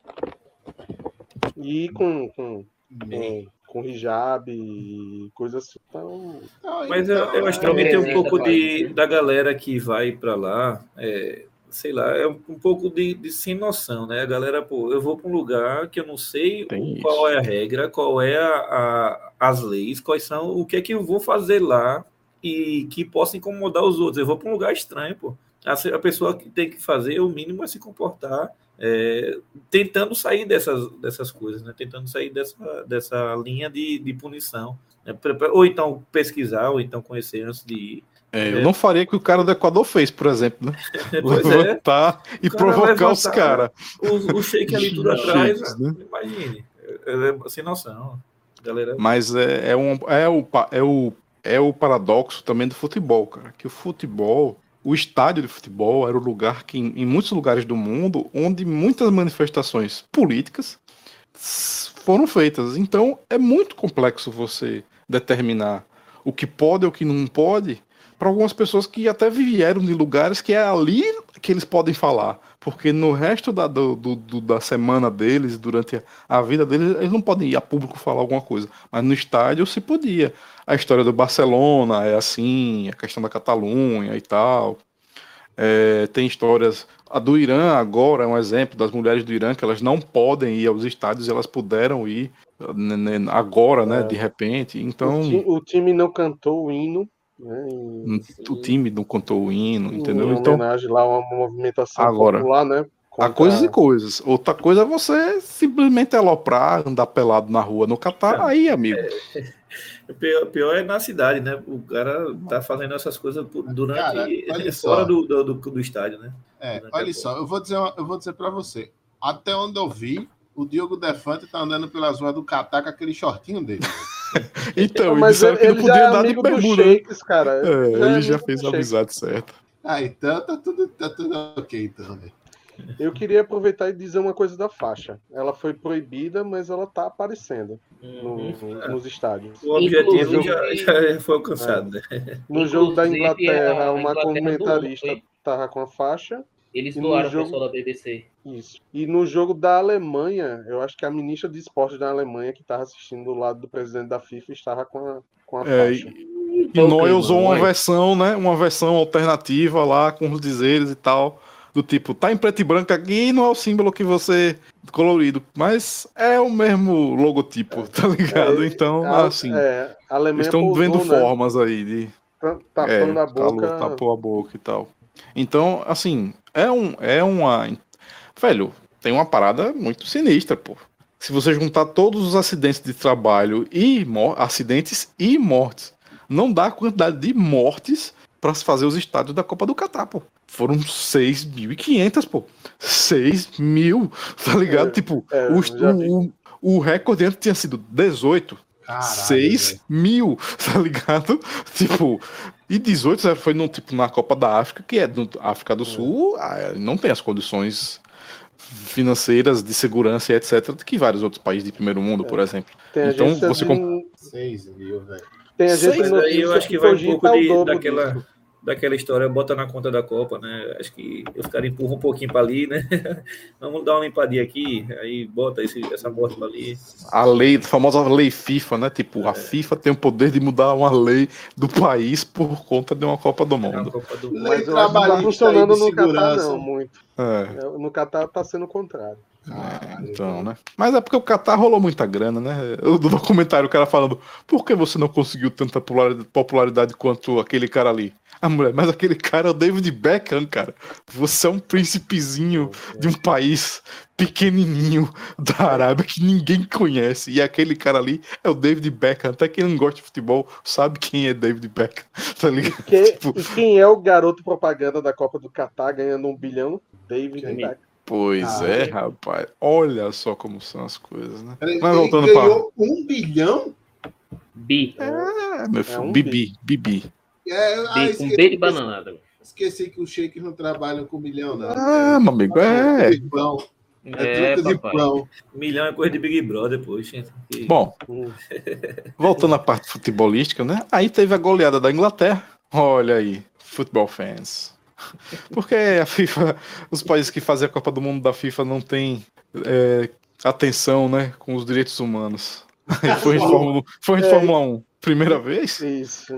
E: E com, com, com, com hijab e coisas assim. Então,
B: Então,
D: Mas eu, eu acho que também tem um pouco de, da galera que vai para lá, é, sei lá, é um, um pouco de, de sem noção, né? A galera, pô, eu vou para um lugar que eu não sei
A: Tem
D: qual
A: isso.
D: é a regra, qual é a, a- as leis, quais são, o que é que eu vou fazer lá e que possa incomodar os outros. Eu vou para um lugar estranho, pô. A, a pessoa que tem que fazer o mínimo é se comportar é, tentando sair dessas, dessas coisas, né? tentando sair dessa, dessa linha de, de punição. Né? Ou então pesquisar, ou então conhecer antes de ir.
A: É, eu é. não faria o que o cara do Equador fez, por exemplo, né? Levantar é. e provocar os caras.
D: O, o shake ali tudo atrás, né? imagine. É, é, sem noção. Galera...
A: Mas é, é, um, é, o, é, o, é o paradoxo também do futebol, cara. Que o futebol, o estádio de futebol era o lugar que, em, muitos lugares do mundo, onde muitas manifestações políticas foram feitas. Então é muito complexo você determinar o que pode ou o que não pode para algumas pessoas que até vieram de lugares que é ali que eles podem falar. Porque no resto da, do, do, da semana deles, durante a vida deles, eles não podem ir a público falar alguma coisa. Mas no estádio se podia. A história do Barcelona é assim, a questão da Catalunha e tal. É, tem histórias. A do Irã agora é um exemplo das mulheres do Irã que elas não podem ir aos estádios, elas puderam ir né, né, agora, né, é. de repente. Então
E: o, time não cantou o hino né,
A: o time não contou o hino, entendeu? Em então,
E: homenagem lá uma movimentação
A: agora, popular, né? Contra... Há coisas e coisas. Outra coisa é você simplesmente aloprar, andar pelado na rua no Catar, aí, amigo.
D: É, o pior, pior, é na cidade, né? O cara tá fazendo essas coisas durante cara, fora só. do, do, do, estádio, né?
B: É, durante olha só, eu vou dizer, eu vou dizer para você. Até onde eu vi, o Diogo Defante tá andando pelas ruas do Catar com aquele shortinho dele.
A: então, mas ele, ele, podia é andar de bermuda. Shakes, cara. É, ele já, já fez a amizade certa.
B: Ah, então tá tudo, tá tudo ok, então, né?
E: Eu queria aproveitar e dizer uma coisa da faixa. Ela foi proibida, mas ela tá aparecendo uhum. no, nos estádios.
D: O objetivo já, já, foi alcançado.
E: É. Né? No jogo da Inglaterra, uma comentarista tava com a faixa
C: eles doaram jogo... o pessoal da BBC.
E: Isso. E no jogo da Alemanha, eu acho que a ministra de esportes da Alemanha, que estava assistindo do lado do presidente da FIFA, estava com a, com a é, faixa.
A: E, e Noé usou uma versão, né? Uma versão alternativa lá, com os dizeres e tal. Do tipo, tá em preto e branco aqui não é o símbolo que você colorido, mas é o mesmo logotipo, é, tá ligado? É, então, a, assim, é, estão vendo né? formas aí de
E: tapando é, a boca,
A: tapou a boca e tal. Então, assim, é, um, é uma. Velho, tem uma parada muito sinistra, pô. Se você juntar todos os acidentes de trabalho e acidentes e mortes, não dá a quantidade de mortes para se fazer os estádios da Copa do Catar, pô. Foram 6.500, pô. 6 mil, tá ligado? É, tipo, é, o, o, o recorde antes tinha sido 18. Caralho, 6 véio. mil, tá ligado? Tipo, e 18 foi no, tipo, na Copa da África, que é do África do é. Sul, ah, não tem as condições financeiras, de segurança e etc., que vários outros países de primeiro mundo, é. por exemplo.
E: Tem
A: então
E: você
B: comp... 6 mil, velho.
E: Tem a gente
D: aí eu acho que vai um pouco de, daquela. Disso daquela história, bota na conta da Copa, né? Acho que os caras empurram um pouquinho para ali, né? Vamos dar uma limpadinha aqui, aí bota esse, essa morte para ali.
A: A lei, a famosa lei FIFA, né? Tipo, é. a FIFA tem o poder de mudar uma lei do país por conta de uma Copa do Mundo.
E: Copa do... Mas eu acho que tá funcionando no Catar, não, muito. É. é. No Catar tá sendo o contrário.
A: É, então, né? Mas é porque o Qatar rolou muita grana, né? O documentário, o cara falando, por que você não conseguiu tanta popularidade quanto aquele cara ali? A mulher, mas aquele cara é o David Beckham, cara. Você é um príncipezinho de um país pequenininho da Arábia que ninguém conhece. E aquele cara ali é o David Beckham. Até quem não gosta de futebol sabe quem é David Beckham. Tá ligado?
E: Que, tipo... E quem é o garoto propaganda da Copa do Catar ganhando um bilhão? David quem? Beckham.
A: Pois ah, é, é, rapaz. Olha só como são as coisas, né?
B: Ele, Mas voltando ele ganhou pra... um bilhão?
C: Bi.
A: É, meu filho. É um Bibi, Bibi.
C: É, ah, com B de bananada.
B: Esqueci que os shakers não trabalham com milhão, não.
A: Ah, meu amigo, é.
C: É, é de pão.
D: Milhão é coisa de Big Brother, poxa.
A: Bom, voltando à parte futebolística, né? Aí teve a goleada da Inglaterra. Olha aí, futebol fans. Porque a FIFA, os países que fazem a Copa do Mundo da FIFA não têm é, atenção, né, com os direitos humanos. foi em Fórmula, foi em é, Fórmula 1. Primeira vez?
E: Isso.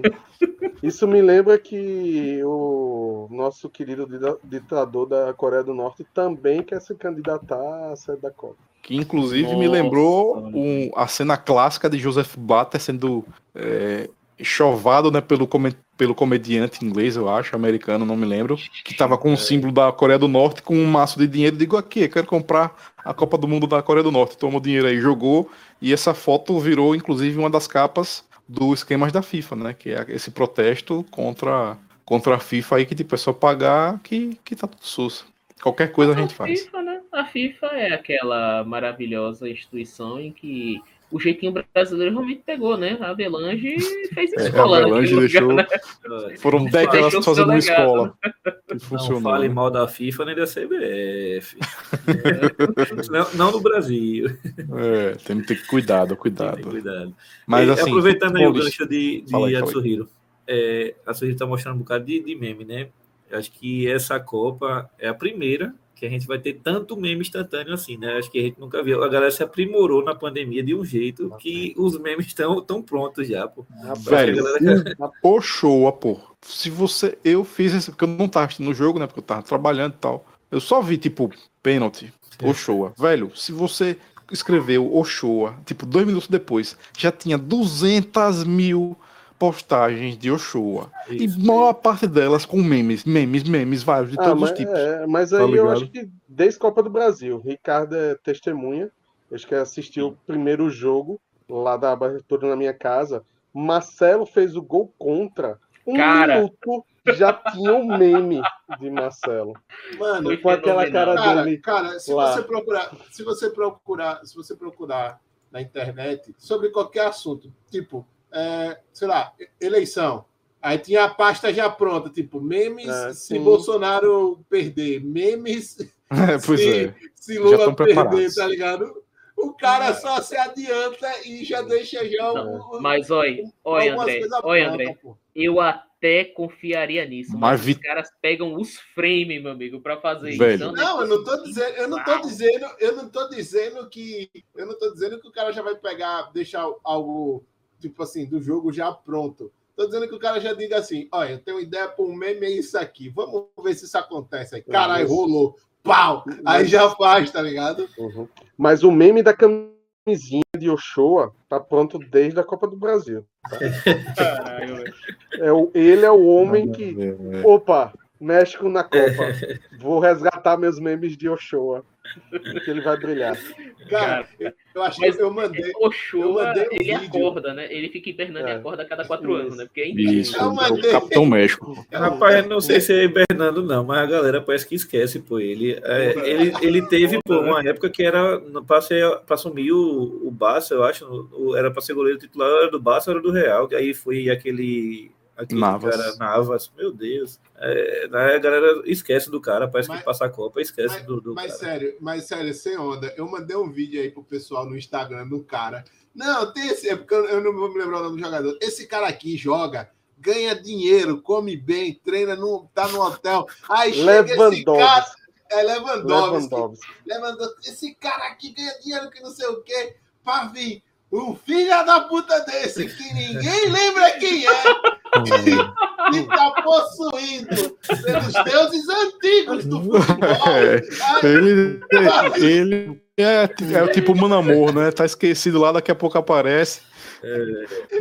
E: Isso me lembra que o nosso querido ditador da Coreia do Norte também quer se candidatar à sede da Copa.
A: Que inclusive Nossa. me lembrou um, a cena clássica de Joseph Blatter sendo é, chovado né, pelo, pelo comediante inglês, eu acho, americano, não me lembro, que tava com o símbolo da Coreia do Norte com um maço de dinheiro. Digo aqui, quero comprar a Copa do Mundo da Coreia do Norte. Toma o dinheiro aí, jogou. E essa foto virou, inclusive, uma das capas do esquemas da FIFA, né? Que é esse protesto contra, contra a FIFA aí, que tipo, é só pagar que, que tá tudo sus. Qualquer coisa a gente faz.
C: FIFA, né? A FIFA é aquela maravilhosa instituição em que o jeitinho brasileiro realmente pegou, né? A Avelange fez
A: É, a
C: escola.
A: Avelange deixou-
C: lugar, né?
A: Foram
C: Deixou
A: décadas
C: seu
A: fazendo uma escola. Que
D: Não fale
A: né?
D: mal da FIFA nem da CBF. não, não do Brasil.
A: É, tem que ter cuidado,
D: Tem
A: cuidado.
D: cuidado.
A: Mas
D: E,
A: assim,
D: aproveitando aí o gancho de, de
A: aí.
D: Atsuhiro. É, a Atsuhiro está mostrando um bocado de, de meme, né? Acho que essa Copa é a primeira que a gente vai ter tanto meme instantâneo assim, né? Acho que a gente nunca viu. A galera se aprimorou na pandemia de um jeito que os memes estão tão prontos já, pô.
A: Velho,
D: Acho que a galera-
A: Ô, show, pô. Se você. Eu fiz esse. Porque eu não tava assistindo no jogo, né? Porque eu tava trabalhando e tal. Eu só vi, tipo, pênalti. Ochoa. Velho, se você escreveu Ochoa, tipo, dois minutos depois, já tinha 200 mil postagens de Ochoa. E maior parte delas com memes, memes, memes, vários, de
E: Ah,
A: todos
E: mas,
A: os tipos.
E: é, mas
A: Tá
E: aí eu
A: ligado?
E: acho que desde Copa do Brasil, Ricardo é testemunha. Acho que assistiu o primeiro jogo lá da abertura na minha casa. Marcelo fez o gol contra. Um
C: Cara.
E: minuto já tinha um meme de Marcelo.
B: Mano,
C: Foi
E: Com aquela cara
B: Cara,
E: dele.
B: cara, se
E: lá.
B: você procurar, se você procurar, se você procurar na internet sobre qualquer assunto, tipo, é, sei lá, eleição. Aí tinha a pasta já pronta, tipo, memes
E: É,
B: se
E: sim.
B: Bolsonaro perder, memes
A: É, pois
B: se,
A: é.
B: se
A: Já
B: Lula perder, tá ligado? O cara só se adianta e já deixa já o, o-
C: Mas olha, olha,
B: algumas
C: André, olha,
B: prontas,
C: André,
B: pô.
C: eu até confiaria nisso,
A: Mas
C: mas,
A: vi-
C: os caras pegam os frames, meu amigo, pra fazer
A: Velho.
C: isso. É um
B: Não, eu não tô dizendo, eu não tô dizendo, eu não tô dizendo que eu não tô dizendo que o cara já vai pegar, deixar algo tipo assim do jogo já pronto. Tô dizendo que o cara já diga assim, olha, eu tenho ideia para um meme é isso aqui. Vamos ver se isso acontece aí. Caralho,
E: Mas-
B: rolou. Pau! Aí já faz, tá ligado?
E: Uhum. Mas o meme da camisinha de Ochoa tá pronto desde a Copa do Brasil.
C: Caralho, velho.
E: É o, ele é o homem que. Opa, México na Copa. Vou resgatar meus memes de Ochoa. Que ele vai brilhar.
B: Cara, eu, eu acho que eu mandei.
C: O
B: Eu mandei um
C: ele
B: vídeo.
C: acorda, né? Ele fica hibernando
E: É.
C: e acorda a cada quatro
E: Isso.
C: anos, né? Porque é.
A: Isso,
B: Eu
A: é o
B: mandei-
A: Capitão México.
D: Rapaz, eu não sei se é hibernando, não, mas a galera parece que esquece, pô. Ele, é, ele, ele teve, pô, uma época que era para assumir o, o Barça, eu acho, o- era para ser goleiro titular, era do Barça, era do Real, que aí foi aquele. Aquele
A: Navas.
D: cara Navas, meu Deus. É, né, a galera esquece do cara, parece
B: Mas-
D: que passa a Copa, esquece
B: Mas,
D: do, do
B: mas
D: cara.
B: sério, mas sério, sem onda. Eu mandei um vídeo aí pro pessoal no Instagram do cara. Não, tem esse, é porque eu eu não vou me lembrar o nome do jogador. Esse cara aqui joga, ganha dinheiro, come bem, treina, no, tá no hotel. Aí chega esse cara. É Lewandowski.
E: Lewandowski.
B: Lewandowski. Esse cara aqui ganha dinheiro que não sei o quê. Pra vir um filho da puta desse que ninguém lembra quem é. E tá possuído pelos deuses antigos do futebol.
A: É.
B: Ai,
A: Ele, ele é, é o tipo Manamor, né? Tá esquecido lá, daqui a pouco aparece.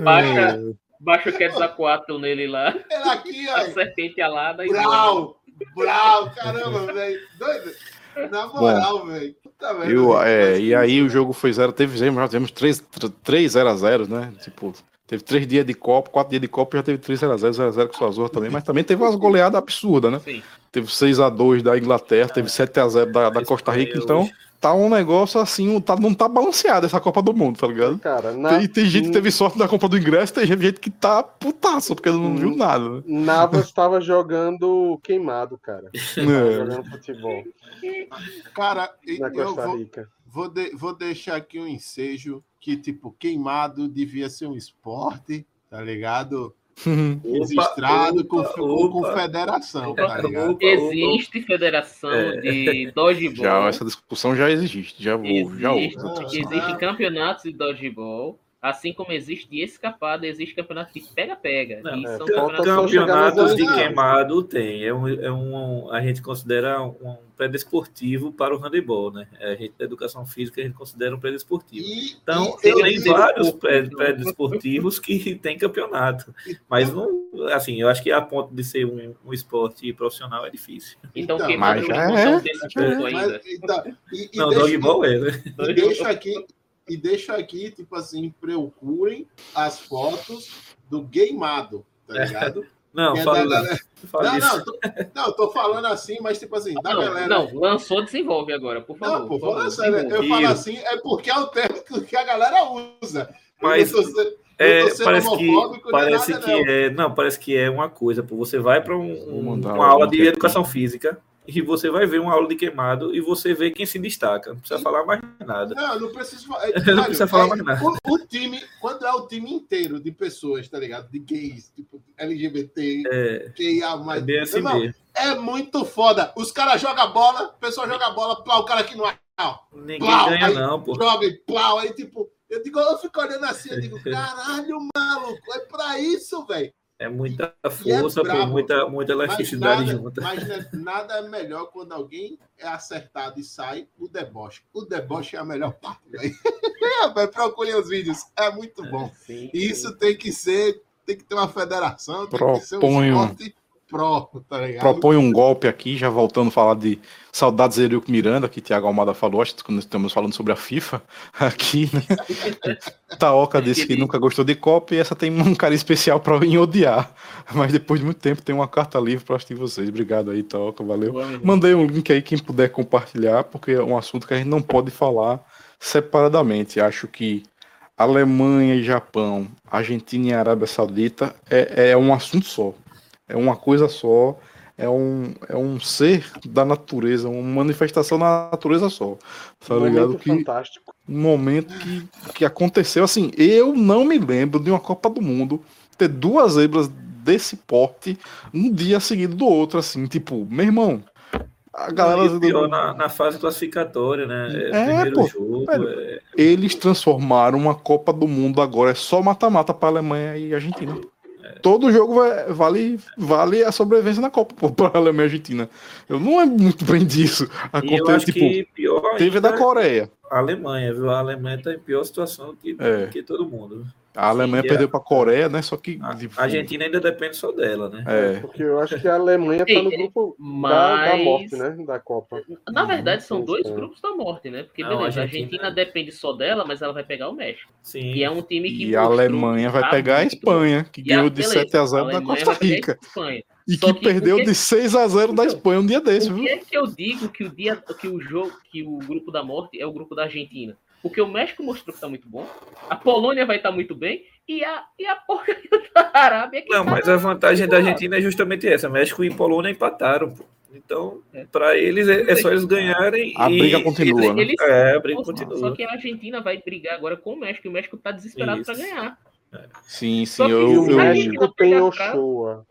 C: Baixa, baixa o Quetzalcoatl nele lá,
B: ele aqui,
C: a
B: ó.
C: serpente alada e
B: Brau! Brau! Caramba, velho. Doido. Na moral, velho. Puta merda,
A: é, e aí o jogo foi zero. Teve, já tivemos 3, 3 0 a 0 né? Tipo, teve 3 dias de Copa, 4 dias de Copa, já teve 3 0 a 0 0 a 0 com o Azor também, mas também teve umas goleadas absurdas, né?
C: Sim.
A: Teve 6 a 2 da Inglaterra, teve 7 a 0 da, da Costa Rica, então tá um negócio assim, tá, não tá balanceado essa Copa do Mundo, tá ligado?
E: Cara, na,
A: Tem, tem gente que teve sorte da compra do ingresso, tem gente que tá putaço, porque não
E: Hum.
A: viu nada. Né?
E: Navas estava jogando queimado, cara.
A: É.
E: jogando futebol
B: Cara,
E: na
B: eu
E: Costa
B: vou,
E: Rica.
B: vou, de- vou deixar aqui um ensejo que, tipo, queimado devia ser um esporte, tá ligado? Registrado com, com, com federação, tá ligado?
C: Existe federação
D: É.
C: de dodgeball.
A: já, essa discussão já existe, já vou, já
C: Existe,
A: houve.
C: existem campeonatos de dodgeball Assim como existe de escapada, existe campeonato de pega-pega.
E: É,
C: campeonatos
D: Campeonatos de queimado tem. É um, é um, a gente considera um pré-desportivo para o handebol, né? A gente da educação física a gente considera um pré-desportivo. Então,
B: e-
D: tem vários pré- pré-desportivos que tem campeonato. Mas, não, assim, eu acho que a ponto de ser um, um esporte profissional é difícil.
C: Então,
B: Então,
C: queimado
A: mas
C: não
A: já é.
C: são desse
A: é.
B: mas-
C: ainda.
B: então, e- e
D: Não,
B: deixa-
D: é, né?
B: E deixa aqui, e deixa aqui, tipo assim, procurem as fotos do gameado, tá ligado?
D: Não,
B: é
D: fala,
B: galera-
D: fala
B: Não,
D: isso.
B: não, tô, não, eu tô falando assim, mas tipo assim, da
C: Não,
B: galera.
C: não, lançou, desenvolve agora, por favor.
B: Não, pô,
C: por favor,
B: falando sério, eu falo assim é porque é o termo que- a galera usa. Eu
D: Mas É, parece
B: homofóbico
D: que, parece
B: nada,
D: que
B: não.
D: é. Não, parece que é uma coisa. Pô, você vai para um,
A: Vou
D: um- uma aula de educação física e você vai ver uma aula de queimado e você vê quem se destaca. Não precisa falar mais nada.
B: Não, não preciso falar.
D: Não precisa falar mais nada.
B: O, o time, quando é o time inteiro de pessoas, tá ligado? De gays, tipo LGBT,
D: É,
B: QIA,
D: é
B: mais.
D: bem assim mesmo.
B: É muito foda. Os caras jogam bola, o pessoal joga bola, plá, o cara aqui no ar,
D: Ninguém
B: Plau,
D: ganha,
B: aí-
D: não, pô.
B: joga e plau, aí tipo, eu digo, eu fico olhando assim, eu digo, caralho, maluco, é pra isso, velho.
D: É muita
B: E é
D: força, pô,
B: brabo.
D: muita, muita
B: Mas
D: elasticidade
B: nada,
D: junta.
B: mas né, nada é melhor quando alguém é acertado e sai o deboche. O deboche é a melhor parte. É, Procurem os vídeos, é muito bom.
C: Sim,
B: E
C: sim.
B: Isso tem que ser, tem que ter uma federação, tem que ser um
A: Proponho.
B: esporte pró, tá ligado?
A: Propõe um golpe aqui, já voltando a falar de saudades Eurico Miranda, que Tiago Almada falou, acho que quando estamos falando sobre a FIFA aqui, né? Taoca disse que nunca gostou de Copa e essa tem um carinho especial para em odiar. Mas depois de muito tempo tem uma carta livre para assistir vocês. Obrigado aí, Taoca, valeu.
C: Boa.
A: Mandei um link aí, quem puder compartilhar, porque é um assunto que a gente não pode falar separadamente. Acho que Alemanha e Japão, Argentina e Arábia Saudita é, é um assunto só. É uma coisa só. É um, é um ser da natureza, uma manifestação da natureza só. Tá
E: Um
A: ligado?
E: momento
A: Que
E: fantástico.
A: um momento que, que aconteceu assim. Eu não me lembro de uma Copa do Mundo ter duas zebras desse porte um dia seguido do outro, assim, tipo, meu irmão. A galera
D: E pior, na, na fase classificatória, né?
A: É,
D: primeiro
A: pô,
D: jogo.
A: velho.
D: é-
A: eles transformaram uma Copa do Mundo agora é só mata-mata para Alemanha e Argentina. Todo jogo vai- vale, vale a sobrevivência na Copa para Alemanha e Argentina. Eu não lembro muito bem disso. Acontece, tipo,
D: que pior
A: teve a da Coreia.
D: a Alemanha, viu? A Alemanha tá em pior situação que,
A: É.
D: que todo mundo.
A: A Alemanha
D: Sim,
A: perdeu para a Coreia, né? Só que.
D: A, a Argentina ainda depende só dela, né?
A: É.
E: Porque eu acho que a Alemanha tá no grupo da,
C: Mas,
E: da morte, né? Da Copa.
C: na verdade, são dois
E: É.
C: grupos da morte, né? Porque,
D: Não,
C: beleza,
D: a
C: a
D: Argentina-
C: Argentina depende só dela, mas ela vai pegar o México.
D: Sim.
C: Que é um time que.
A: E a Alemanha vai pegar a Espanha, que
C: E a-
A: ganhou de
C: beleza,
A: 7 a 0
C: a
A: da Costa
C: a
A: Rica. E que,
C: que
A: perdeu
C: o que-
A: de 6 a 0 da
C: Então,
A: Espanha um dia desse,
C: Por
A: viu?
C: que é que eu digo que o dia que o jogo, que o grupo da morte é o grupo da Argentina? Porque o México mostrou que tá muito bom, a Polônia vai estar muito bem e a, e a porcaria da Arábia que
D: Não,
C: tá
D: mas a vantagem da Argentina é justamente essa. México e Polônia empataram. pô. Então, para eles é, é só eles ganharem.
A: A
D: e-
A: briga continua,
C: eles-
A: né?
C: eles-
D: É, a briga
C: Só
D: continua.
C: que a Argentina vai brigar agora com o México e o México tá desesperado para ganhar.
A: Sim, sim, eu, eu-
E: México tem.
C: O show.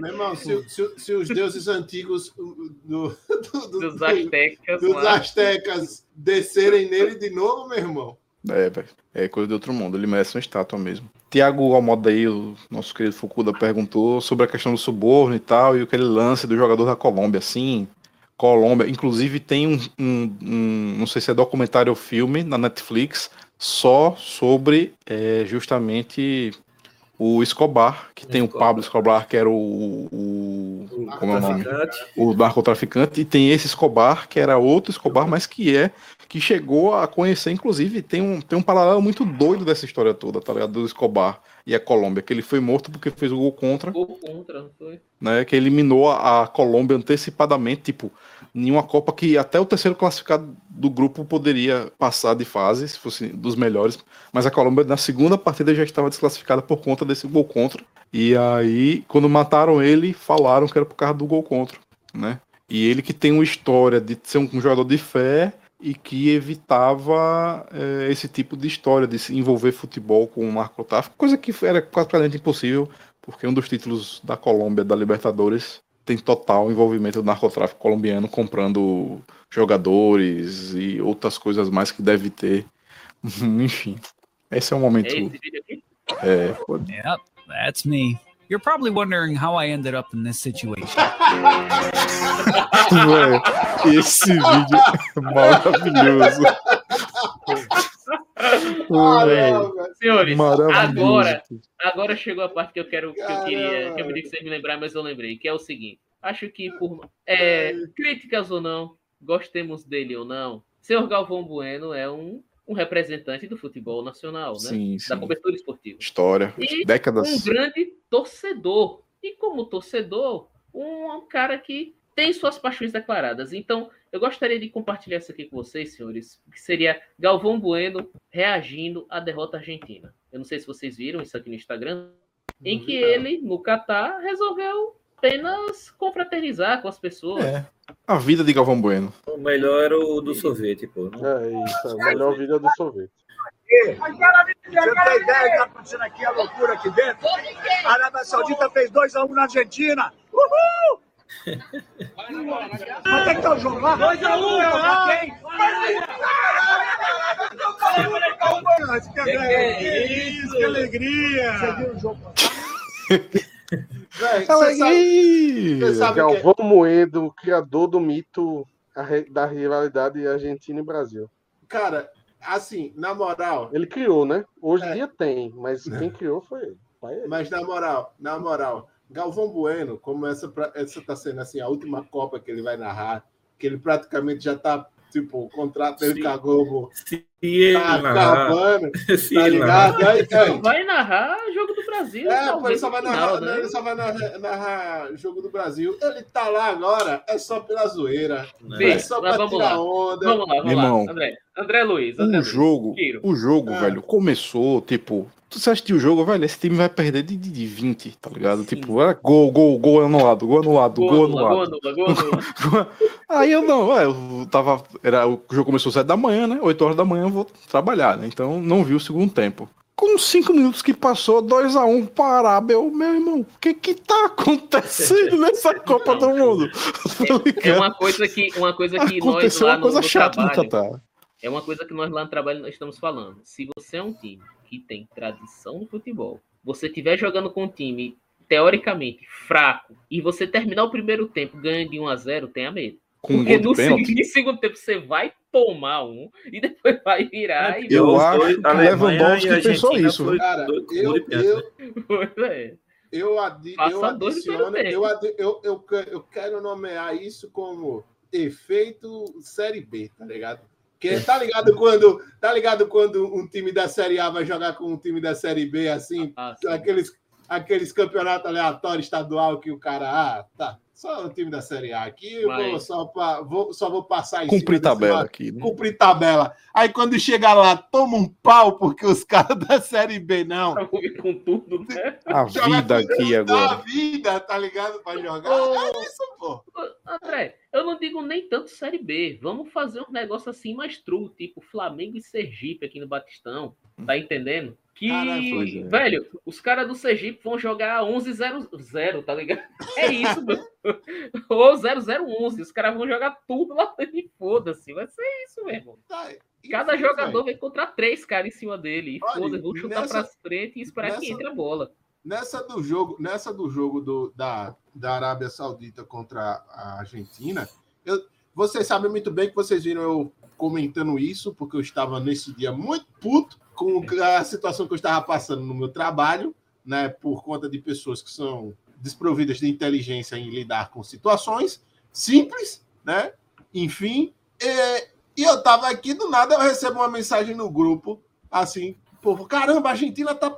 B: Meu irmão, se, se- se os deuses antigos do, do- do-
C: Dos astecas
B: dos astecas descerem nele de novo, meu irmão.
A: É, velho. É coisa de outro mundo. Ele merece uma estátua mesmo. Tiago Almoda aí, o nosso querido Fukuda, perguntou sobre a questão do suborno e tal, e aquele lance do jogador da Colômbia, assim. Colômbia, inclusive tem um, um- um- não sei se é documentário ou filme na Netflix, só sobre é, justamente o Escobar, que tem o
D: Escobar.
A: Pablo Escobar, que era o, o,
D: O
A: como é o o narcotraficante, e tem esse Escobar, que era outro Escobar, mas que é, que chegou a conhecer, inclusive, tem um, tem um paralelo muito doido dessa história toda, tá ligado? Do Escobar e a Colômbia, que ele foi morto porque fez o gol contra,
C: Gol contra, não foi?
A: né? Que eliminou a, a Colômbia antecipadamente, tipo, em uma Copa que até o terceiro classificado do grupo poderia passar de fase, se fosse dos melhores, mas a Colômbia na segunda partida já estava desclassificada por conta desse gol contra. E aí, quando mataram ele, falaram que era por causa do gol contra, né? E ele que tem uma história de ser um jogador de fé e que evitava eh, esse tipo de história, de se envolver futebol com o narcotráfico, coisa que era praticamente impossível, porque um dos títulos da Colômbia, da Libertadores, tem total envolvimento do narcotráfico colombiano comprando jogadores e outras coisas mais que deve ter Enfim. Esse é o momento.
C: É esse vídeo aqui?
A: É,
F: Yep, that's me. You're probably wondering how I ended up in this situation.
A: Véi, esse vídeo é maravilhoso.
B: Ah, não, velho.
C: Senhores, agora, agora chegou a parte que eu quero que eu queria, que eu pedi que você me lembrar, mas eu lembrei, que é o seguinte. Acho que por é, críticas ou não, gostemos dele ou não, senhor Galvão Bueno é um, um representante do futebol nacional, né?
A: Sim,
C: Da
A: sim.
C: cobertura esportiva.
A: História.
C: E um
A: Décadas.
C: grande torcedor. E como torcedor, um, um cara que tem suas paixões declaradas. Então, eu gostaria de compartilhar isso aqui com vocês, senhores, que seria Galvão Bueno reagindo à derrota argentina. Eu não sei se vocês viram isso aqui no Instagram, em que ele, no Catar, resolveu apenas confraternizar com as pessoas.
A: É. A vida de Galvão Bueno.
D: O melhor era o do sorvete, pô. Não-
E: É isso, o melhor vídeo do sorvete.
G: Você tem ideia do que está acontecendo aqui, a loucura aqui dentro? A Arábia Saudita fez 2x1 na Argentina. Uhul! Mas tem que estar o jogo lá? 2x1, pra quem? Que isso, que alegria! Você viu o jogo?
B: Véi, você sabe,
A: Alegria!
B: você sabe que
E: Galvão Moedo, criador do mito da rivalidade Argentina e Brasil.
B: Cara, assim, na moral,
E: Ele criou, né? Hoje em
B: É.
E: dia tem, mas quem criou foi ele.
B: mas na moral, na moral, Galvão Bueno, como essa, essa tá sendo assim, a última Copa que ele vai narrar, que ele praticamente já tá, tipo, o contrato dele com a Globo
D: Se ele
B: tá
D: narrar,
B: acabando,
D: se
B: tá
D: ele narrar,
B: ligado? Aí, aí,
C: Vai narrar jogo Brasil.
B: É, pô, ele só vai
C: no
B: narrar,
C: final, né?
B: ele só vai narrar, narrar jogo do Brasil. Ele tá lá agora, é só pela zoeira.
C: Vê,
B: é só
C: mas
B: pra
C: vamos
B: tirar
C: lá.
B: onda.
C: Vamos lá, vamos
A: Meu
C: lá.
A: irmão.
C: André, André Luiz. André
A: O
C: Luiz.
A: jogo,
C: Quiro.
A: o jogo,
B: Ah.
A: velho, começou, tipo. Você assistiu o jogo, velho? Esse time vai perder de, de, de 20, tá ligado?
C: Sim.
A: Tipo, é gol, gol, gol anulado, gol anulado, gol,
C: Gol anula, gol
A: anulado.
C: anula, gol anula.
A: Aí eu não, ué, eu tava. Era, o jogo começou às 7 da manhã, né? 8 horas da manhã eu vou trabalhar, né? Então não vi o segundo tempo. Com 5 minutos que passou, 2x1 para a Arábia. Eu, meu irmão, o que que tá acontecendo nessa Copa do Mundo?
C: É
A: ligado?
C: uma coisa que, uma coisa que nós lá
A: uma
C: no,
A: coisa
C: no
A: chata no
C: trabalho,
A: Catar.
C: é uma coisa que nós lá no trabalho nós estamos falando. Se você é um time que tem tradição no futebol, você estiver jogando com um time teoricamente fraco e você terminar o primeiro tempo ganhando de 1 a 0, tenha medo.
A: Com um
C: Porque
A: gol
C: no
A: pênalti.
C: segundo tempo você vai tomar um e depois vai virar e
A: Eu acho que Lewandowski pensou isso,
D: foi
B: Cara,
D: do- com
B: eu, eu,
C: é.
B: eu, adi, eu
C: no
B: adiciono, eu, adi- eu, eu, que- eu quero nomear isso como efeito Série B, tá ligado? Que tá ligado quando tá ligado quando um time da Série A vai jogar com um time da Série B assim,
C: Ah,
B: aqueles aqueles campeonatos aleatórios estadual que o cara ah, tá, só o time da Série A aqui, eu vou
C: Mas-
B: só pra, vou só vou passar em
A: Cumprir tabela
B: lado,
A: aqui, né?
B: cumprir tabela. Aí quando chega lá, toma um pau porque os caras da Série B não.
C: Pra vir com tudo, né?
A: A vida aqui agora.
B: vida, tá ligado? Pra jogar.
C: Ô.
B: É isso, pô.
C: André, eu não digo nem tanto Série B. Vamos fazer um negócio assim mais true, tipo Flamengo e Sergipe aqui no Batistão. Tá entendendo? Que,
A: é.
C: velho, os caras do Sergipe vão jogar 11-0-0, tá ligado? É isso, meu. Ou 0-0-11. Os caras vão jogar tudo lá e foda-se. Vai ser isso mesmo.
B: Tá,
C: Cada
B: enfim,
C: jogador
B: velho.
C: vai encontrar três caras em cima dele. E foda-se, vão chutar
B: nessa-
C: pra frente e esperar que
B: nessa-
C: entre a bola.
B: Nessa do jogo, nessa do jogo do, da, da Arábia Saudita contra a Argentina, eu, vocês sabem muito bem que vocês viram eu comentando isso, porque eu estava nesse dia muito puto com a situação que eu estava passando no meu trabalho, né, por conta de pessoas que são desprovidas de inteligência em lidar com situações simples, né? Enfim, é, e eu tava aqui do nada, eu recebo uma mensagem no grupo, assim, povo, caramba, a Argentina tá,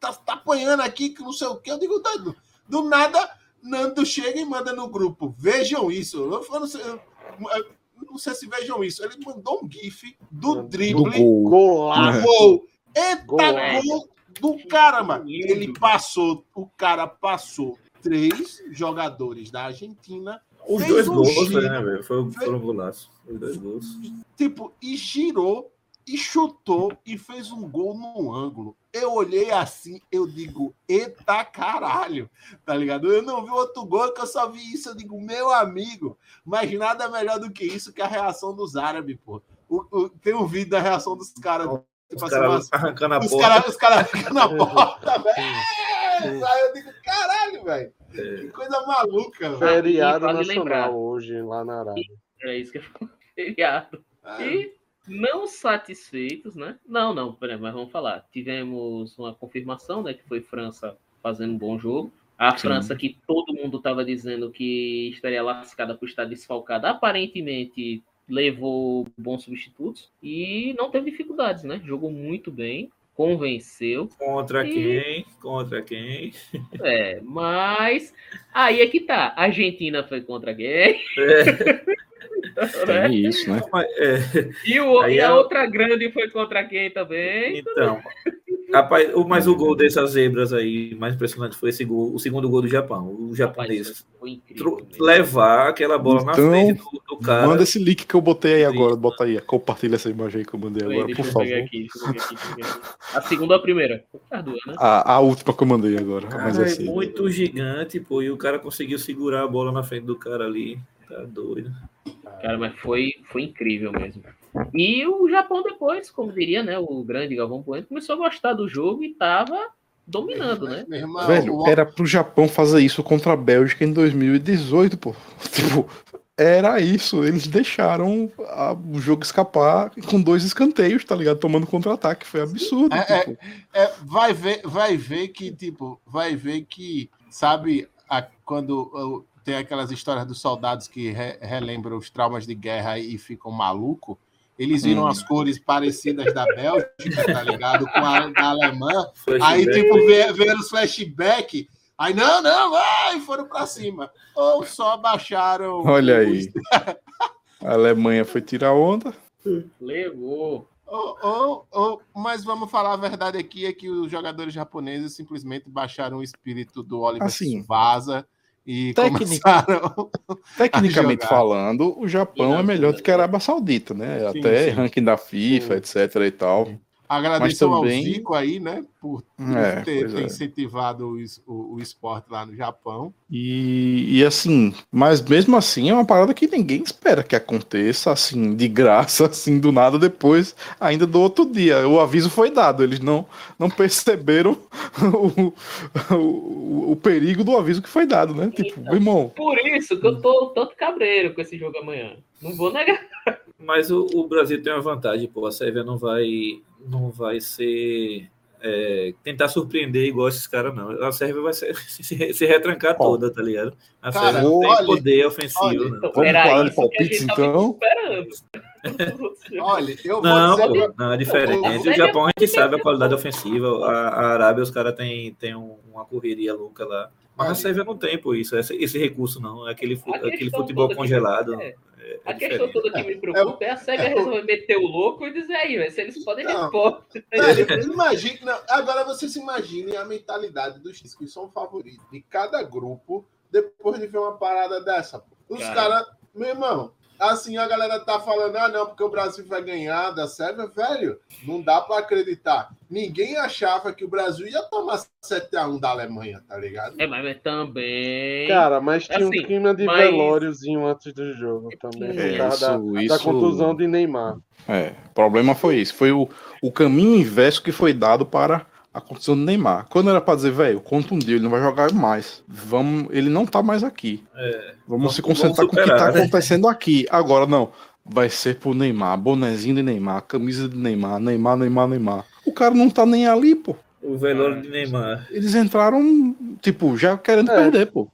B: tá, tá apanhando aqui, que não sei o que. Eu digo, doido. Do nada, Nando chega e manda no grupo. Vejam isso. Eu, eu eu- não sei se vejam isso. Ele mandou um GIF do drible do
E: Golaço.
B: gol. Eita
E: Golaço.
B: gol do caramba.
C: Lindo.
B: Ele passou, o cara passou três jogadores da Argentina,
D: Os dois
B: um
D: gols,
B: giro.
D: né, velho? Foi, foram golaços. Os dois gols.
B: tipo, e girou, e chutou, e fez um gol no ângulo. Eu olhei assim, eu digo, eita caralho, tá ligado? Eu não vi outro gol que eu só vi isso, eu digo, meu amigo, mas nada melhor do que isso que a reação dos árabes, pô. O- o- tem um vídeo da reação dos caras
D: Os
B: pra
D: caras
B: cima.
D: arrancando a
B: Os
D: porta.
B: caras os cara ficam na porta, velho. Aí eu digo, caralho, velho. Que coisa maluca, velho.
E: Feriado nacional
C: lembrar.
E: hoje lá na Arábia.
C: Era isso que eu falei. Feriado. E não satisfeitos, né? Não, não, peraí, mas vamos falar. Tivemos uma confirmação, né? Que foi França fazendo um bom jogo. A
A: Sim.
C: França, que todo mundo estava dizendo que estaria lascada por estar desfalcada, aparentemente levou bons substitutos e não teve dificuldades, né? Jogou muito bem, convenceu.
D: Contra
C: E-
D: quem? Contra quem?
C: É, mas aí é que tá. A Argentina foi contra quem?
D: É,
A: Tem isso, né?
D: mas, é,
C: E, o,
D: Aí
C: e a
D: é-
C: outra grande foi contra quem também?
D: então, rapaz, o, mas o gol dessas zebras aí, mais impressionante foi esse gol, o segundo gol do Japão. O japonês
C: incrível.
D: levar aquela bola na
A: Então,
D: frente do, do cara.
A: Manda esse link que eu botei aí
D: Sim.
A: agora. Bota aí. Compartilha essa imagem aí que eu mandei agora,
C: deixa
A: por favor.
C: aqui, aqui. A segunda ou a primeira? Duas, né?
A: A, a última que eu mandei agora. mas
D: Cara, é
A: assim,
D: muito gigante, pô, e o cara conseguiu segurar a bola na frente do cara ali. Tá doido.
C: Cara, mas foi, foi incrível mesmo. E o Japão depois, como diria, né? O grande Galvão Bueno, começou a gostar do jogo e tava dominando, né?
B: Irmão,
A: Velho,
B: o-
A: era pro Japão fazer isso contra a Bélgica em 2018, pô. Tipo, era isso. Eles deixaram a- o jogo escapar com dois escanteios, tá ligado? Tomando contra-ataque. Foi absurdo.
B: É,
A: tipo.
B: É, vai ver, vai ver que tipo, vai ver que sabe a- quando tem aquelas histórias dos soldados que re- relembram os traumas de guerra e ficam maluco. Eles viram
A: Hum.
B: as cores parecidas da Bélgica, tá ligado? Com a da Alemã.
D: Flashback.
B: Aí, tipo, vê- ver os flashback. Aí, não, não, vai, foram pra cima. Ou só baixaram.
A: Olha aí. A Alemanha foi tirar onda.
C: Levou.
B: Ou, ou, ou- mas vamos falar a verdade aqui: é que os jogadores japoneses simplesmente baixaram o espírito do Oliver
A: Assim,
B: Vaza e
A: técnica-
B: começaram.
A: Tecnicamente falando, o Japão é melhor do que a? Arábia Saudita, né?
B: Sim,
A: Até
B: sim.
A: ranking da FIFA, etc e tal.
B: Agradeço ao
A: também-
B: Zico aí, né? Por
A: É,
B: ter, ter
A: é.
B: incentivado o, o, o esporte lá no Japão.
A: E, e assim, mas mesmo assim é uma parada que ninguém espera que aconteça, assim, de graça, assim, do nada depois, ainda do outro dia. O aviso foi dado, eles não, não perceberam o, o, o perigo do aviso que foi dado, né? Tipo,
C: Então.
A: irmão,
C: Por isso que eu tô tanto cabreiro com esse jogo amanhã. Não vou negar.
D: Mas o, o Brasil tem uma vantagem, pô. A Sérvia não vai, não vai ser. é, tentar surpreender igual esses caras, não. A Sérvia vai ser- se, se retrancar toda, tá ligado? A
B: Cara,
D: Sérvia não tem
B: olha-
D: poder ofensivo,
B: olha?
C: Então,
A: Vamos falar de palpites, então?
B: Olha, eu vou
D: Não,
B: dizer.
D: pô, não, é diferente.
B: O-
D: Japão a gente sabe a qualidade ofensiva. A, a Arábia, os caras têm tem um- uma correria louca lá. Mas a. Sérvia não tem, pô, isso, esse, esse recurso não. É aquele, aquele futebol congelado.
C: é,
D: É, é
C: A questão
D: diferente.
C: toda que me preocupa é a SEGA resolver meter o louco e dizer aí, velho, se eles podem, eles
B: Não.
C: podem.
B: Velho, imagine, não, agora vocês imaginem a mentalidade dos que são favoritos de cada grupo depois de ver uma parada dessa. Os
C: Cara.
B: caras, meu irmão, assim a galera tá falando, ah, não, porque o Brasil vai ganhar da Sérvia, velho, não dá pra acreditar. Ninguém achava que o Brasil ia tomar 7x1 da Alemanha, tá ligado?
C: É, mas, mas também.
E: Cara, mas tinha
C: Assim,
E: um clima de
C: mas-
E: velóriozinho antes do jogo também.
C: É,
E: por causa da,
A: isso-
E: da
A: isso-
E: contusão de Neymar.
A: É, o problema foi isso. Foi o, o caminho inverso que foi dado para a condição do Neymar. Quando era para dizer, velho, contundiu, ele não vai jogar mais. Vamos, ele não tá mais aqui.
D: É,
A: Vamos,
D: Vamos-
A: se concentrar
D: vamos
A: com o que tá
D: superar, né?
A: acontecendo aqui. Agora não. Vai ser pro Neymar, bonezinho de Neymar, camisa de Neymar, Neymar, Neymar, Neymar. O cara não tá nem ali, pô.
D: o velório de Neymar.
A: Eles entraram, tipo, já querendo
E: É.
A: perder, pô.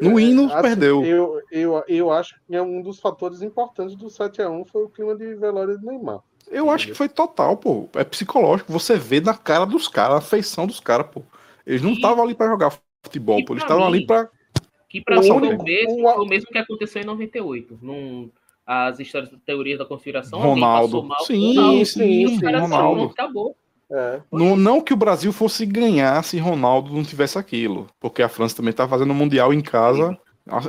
A: No
E: é,
A: hino,
E: assim,
A: perdeu.
E: Eu, eu, eu acho que é um dos fatores importantes do 7x1 foi o clima de velório de Neymar.
A: Eu acho que foi total, pô. É psicológico. Você vê na cara dos caras, a feição dos caras, pô. Eles não estavam ali pra jogar futebol, pô. Eles estavam ali pra.
C: Que pra
A: O
C: mim foi o mesmo,
E: o-
C: o mesmo que aconteceu em 98. Num, as histórias da teoria da conspiração.
A: Ronaldo.
C: mal,
A: Sim,
C: Ronaldo,
A: sim,
C: e
A: sim,
C: caras
A: Ronaldo.
C: acabou.
E: É.
A: Não, não que o Brasil fosse ganhar se Ronaldo não tivesse aquilo. Porque a França também tá fazendo o Mundial em casa.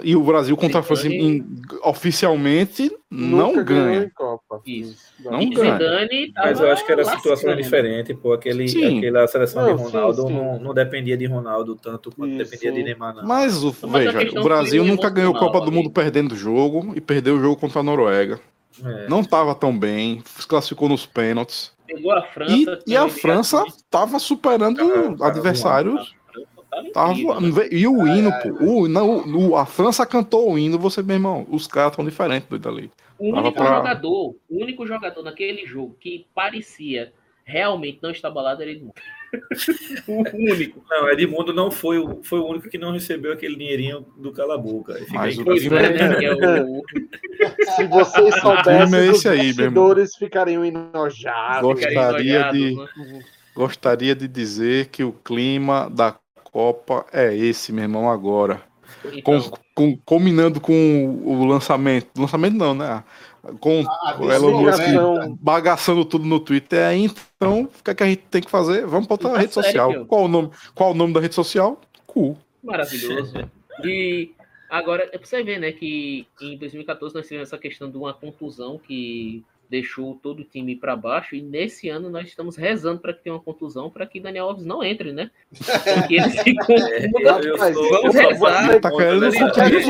A: E o Brasil contra a França em- oficialmente não ganha.
E: em Copa.
C: Isso.
A: Não
C: e
A: ganha.
C: Zidane
D: Mas eu acho que era a situação diferente, pô. Aquele,
A: Sim.
D: aquela seleção
E: Não,
D: de
E: sim,
D: Ronaldo
E: sim.
D: Não, não dependia de Ronaldo tanto quanto
E: Isso.
D: dependia de Neymar, não.
A: Mas, o,
C: Mas
A: veja, o Brasil nunca ganhou Copa do. Mundo perdendo o jogo e perdeu o jogo contra a Noruega.
D: É.
A: Não tava tão bem, se classificou nos pênaltis.
C: Pegou a
A: E,
C: França.
A: e a França tava superando
D: Tava-
A: adversários.
C: Tava
A: Tava,
C: né?
A: e o hino, pô. O, não, o- a França cantou o hino, você, meu irmão, os caras estão diferentes doido ali.
C: O único
A: pra-
C: jogador, o único jogador naquele jogo que parecia realmente não estar balado era Edmundo. o único.
D: Não, Edmundo não foi o, foi o único que não recebeu aquele dinheirinho do Cala-Boca. Fica
A: Mas o time
C: é, né? Que é o,
E: Se vocês
A: time é
E: soubessem, os
A: esse aí, meu irmão.
E: bastidores ficariam enojados.
A: Gostaria
C: Ficaram
A: de-
C: enojados, né?
A: Gostaria de dizer que o clima da Copa é esse, meu irmão, agora. Com,
C: Então,
A: com- combinando com o lançamento. Lançamento não, né? Com
B: A
A: o Elon Musk
E: divulgação.
A: bagaçando tudo no Twitter. Aí, então, o que, é que a gente tem que fazer? Vamos botar a
C: Tá
A: rede
C: sério,
A: social.
C: meu.
A: Qual o, nome, qual o nome da rede social? Cu.
C: maravilhoso. E agora, é pra você ver, né, que em 2014 nós tivemos essa questão de uma contusão que deixou todo o time para baixo e nesse ano nós estamos rezando para que tenha uma contusão para que Daniel Alves não entre, né? Porque ele se
E: Rapaz,
D: sou-
C: vamos rezar.
A: Tá querendo sentir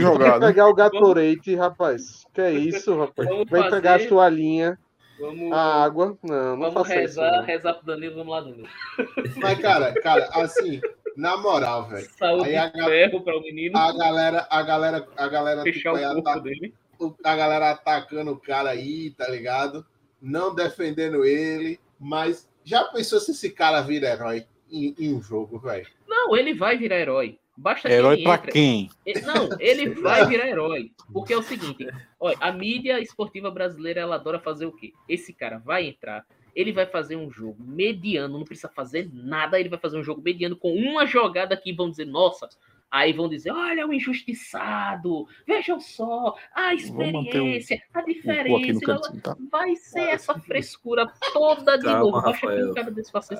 A: jogar, né?
E: pegar o Gatorade, rapaz. Que é isso, rapaz?
C: Vamos
E: Vai pegar a
C: fazer-
E: sua linha,
C: Vamos,
E: a água. Não, não
C: vamos
E: faça isso.
C: rezar,
E: não.
C: rezar pro Danilo, vamos lá, Danilo.
B: Mas, cara, cara, assim, na moral, velho.
C: Saúde
B: Aí a
C: ferro para o menino
B: A galera, a galera, a galera,
C: fechar
B: tipo,
C: o corpo
B: ata-
C: dele.
B: O- a galera atacando o cara aí, tá ligado? Não defendendo ele, mas já pensou se esse cara vira herói em, em um jogo, velho?
C: Não, ele vai virar herói. Basta que
A: Herói
C: ele
A: pra
C: entre.
A: quem?
C: Não, ele vai virar herói. Porque é o seguinte, olha, a mídia esportiva brasileira, ela adora fazer o quê? Esse cara vai entrar, ele vai fazer um jogo mediano, não precisa fazer nada, ele vai fazer um jogo mediano com uma jogada que vão dizer, nossa, aí vão dizer, olha o injustiçado, vejam só, a experiência, a
A: aqui no
C: diferença.
A: cantinho, tá?
C: Vai ser essa frescura toda de
D: Calma,
C: novo.
D: Rafael.
C: um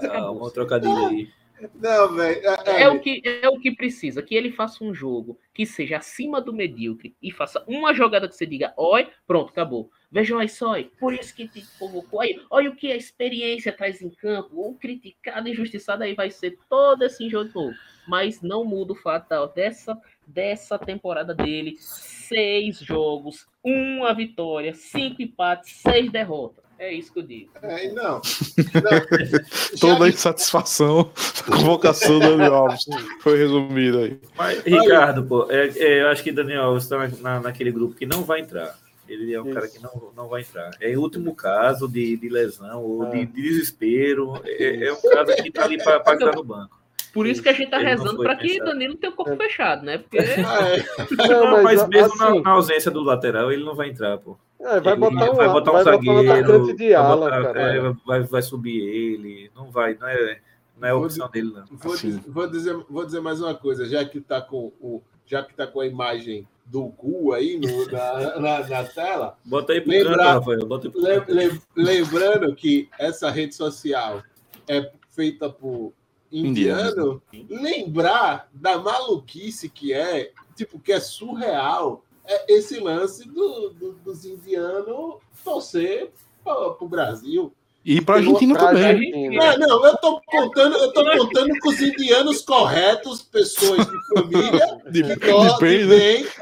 D: Calma,
C: acabou.
D: um trocadilho aí.
B: Não, velho. É,
C: É o, que, é o que precisa, que ele faça um jogo que seja acima do medíocre e faça uma jogada que você diga, oi, pronto, acabou. Vejam aí só, por isso que te convocou aí, olha o que a experiência traz em campo, o criticado, injustiçado, aí vai ser todo esse jogo de novo. Mas não muda o fato da- dessa, dessa temporada dele, seis jogos, uma vitória, cinco empates, seis derrotas. É isso que eu digo.
B: é, não. não.
A: Toda a insatisfação da convocação do Daniel Alves foi resumida aí.
D: Mas, Ricardo, pô, é, é, eu acho que Daniel Alves está na, na- naquele grupo que não vai entrar. Ele é um
E: Isso.
D: cara que não, não vai entrar. É o último caso de, de lesão ou de,
E: Ah.
D: de desespero. É, é um caso que tá ali para entrar no banco.
C: Por isso que a gente tá
D: não
C: rezando para que. Danilo tenha o corpo
E: É.
C: fechado, né? Porque
B: Ah, é.
E: Não,
D: mas,
E: mas,
D: mesmo na,
E: assim,
D: na ausência do lateral, ele não vai entrar, pô.
E: é, vai
D: Ele
E: botar um,
D: vai botar um
E: vai botar
D: zagueiro,
E: atacante de
D: vai,
E: ala,
D: botar-
E: cara.
D: é, vai, vai subir ele. Não vai, não é, não é a
B: Vou
D: opção dele, não.
B: Vou,
A: Assim.
B: dizer, vou, dizer, vou dizer mais uma coisa, já que tá com o. Já que tá com a imagem do cu aí no- na, na, na tela,
D: Bota aí pro
B: Lembrar-
D: canto, Rafael. Bota aí pro
B: le-
D: canto.
B: le- lembrando que essa rede social é feita por indiano, lembrar da maluquice que é, tipo, que é surreal, é esse lance do, do- dos indianos torcer para o Brasil.
A: E pra Argentina
E: Pra
A: também.
E: Argentina.
B: Não, não, eu tô contando, eu tô contando com os indianos corretos, pessoas de família,
A: De,
B: que,
A: de
B: to
A: bem,
B: que
A: né?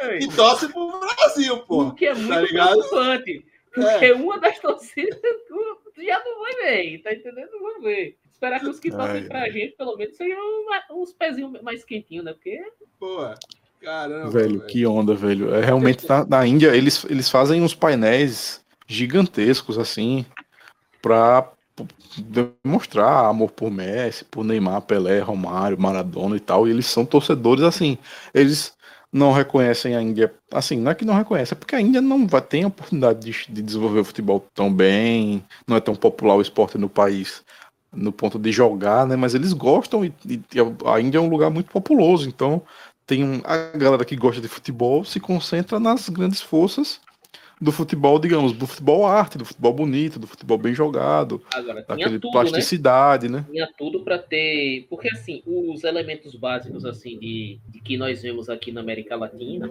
B: vem e torcem pro Brasil, pô.
C: O que é muito
B: Tá
C: preocupante. Porque uma das torcidas já não vai ver, tá entendendo? Não vai ver. Esperar que os que torcem pra
A: ai.
C: gente, pelo menos, sejam uns pezinhos mais quentinhos, né? Porque
B: Pô, caramba.
A: Velho, que onda, velho. É, realmente, na, na Índia, eles, eles fazem uns painéis gigantescos, assim, pra p- demonstrar amor por Messi, por Neymar, Pelé, Romário, Maradona e tal. E eles são torcedores, assim, eles não reconhecem a Índia. Assim, não é que não reconhecem, é porque a Índia não vai ter a oportunidade de, de desenvolver o futebol tão bem, não é tão popular o esporte no país no ponto de jogar, né? Mas eles gostam e, e a Índia é um lugar muito populoso, então tem um, a galera que gosta de futebol se concentra nas grandes forças do futebol, digamos, do futebol arte, do futebol bonito, do futebol bem jogado,
C: agora tinha
A: daquele
C: tudo, né?
A: plasticidade, né?
C: Tinha tudo para ter. Porque, assim, os elementos básicos, assim, de, de que nós vemos aqui na América Latina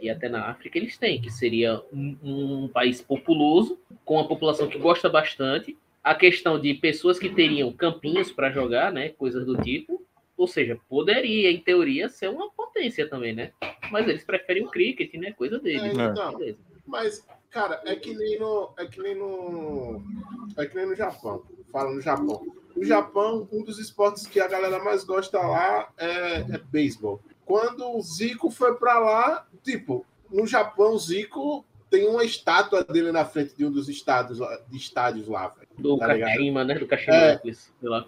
C: e até na África, eles têm, que seria um, um país populoso, com uma população que gosta bastante, a questão de pessoas que teriam campinhos para jogar, né? Coisas do tipo. Ou seja, poderia, em teoria, ser uma potência também, né? Mas eles preferem o cricket, né? Coisa deles.
B: É, então.
C: Beleza.
B: Mas Cara, é que nem no. É que nem no. É que nem no Japão. Fala no Japão. No Japão, um dos esportes que a galera mais gosta lá é, é beisebol. Quando o Zico foi pra lá, tipo, no Japão, o Zico tem uma estátua dele na frente de um dos estados, de estádios lá.
C: Do
B: Tá?
C: Kashima, né? Do Kashima,
B: É.
C: sei lá.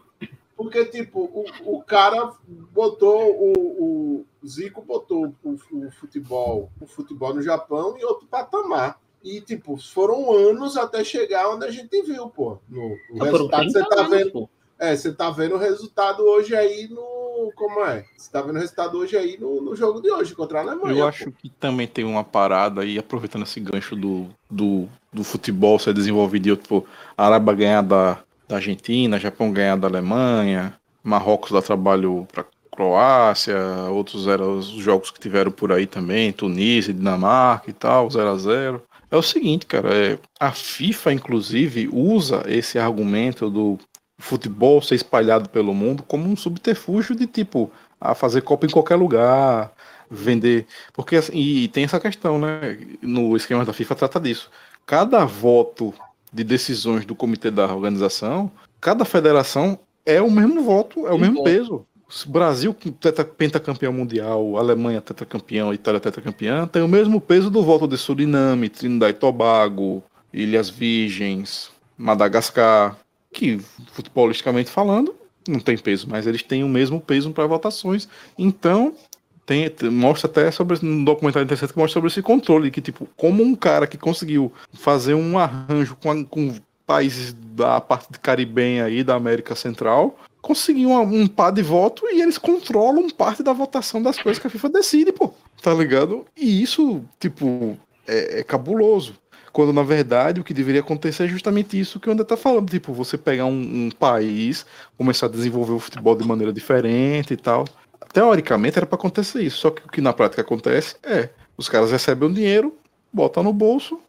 B: Porque, tipo, o, o cara botou o, o Zico botou o, o futebol, o futebol no Japão em outro patamar. E, tipo, foram anos até chegar onde a gente viu, pô. No, o resultado
C: 30
B: você tá vendo.
C: pô.
B: É, você tá vendo o resultado hoje aí no. Como é? Você tá vendo o resultado hoje aí no, no jogo de hoje contra a Alemanha.
A: Eu
B: pô.
A: acho que também tem uma parada aí, aproveitando esse gancho do, do, do futebol ser desenvolvido, e, tipo, a Arábia ganhar da, da Argentina, Japão ganhar da Alemanha, Marrocos dar trabalho para Croácia, outros eram os jogos que tiveram por aí também, Tunísia, Dinamarca e tal, 0 a 0 É o seguinte, cara, é, a FIFA, inclusive, usa esse argumento do futebol ser espalhado pelo mundo como um subterfúgio de tipo, a fazer Copa em qualquer lugar, vender. Porque assim, e tem essa questão, né? No esquema da FIFA trata disso. Cada voto de decisões do comitê da organização, cada federação é o mesmo voto, é o
C: Um
A: mesmo
C: voto.
A: peso. Brasil, teta, pentacampeão mundial, Alemanha, tetracampeão, Itália, tetracampeã, tem o mesmo peso do voto de Suriname, Trinidad e Tobago, Ilhas Virgens, Madagascar, que, futebolisticamente falando, não tem peso, mas eles têm o mesmo peso para votações. Então, tem, te- mostra até sobre um documentário interessante que mostra sobre esse controle, que tipo, como um cara que conseguiu fazer um arranjo com, a- com países da parte de caribenha aí da América Central, conseguiu uma- um par de voto e eles controlam parte da votação das coisas que a FIFA decide, pô. Tá ligado? E isso, tipo, é, é cabuloso. Quando na verdade o que deveria acontecer é justamente isso que o André tá falando. Tipo, você pegar um, um país, começar a desenvolver o futebol de maneira diferente e tal. Teoricamente era para acontecer isso, só que o que na prática acontece é os caras recebem o dinheiro, botam no bolso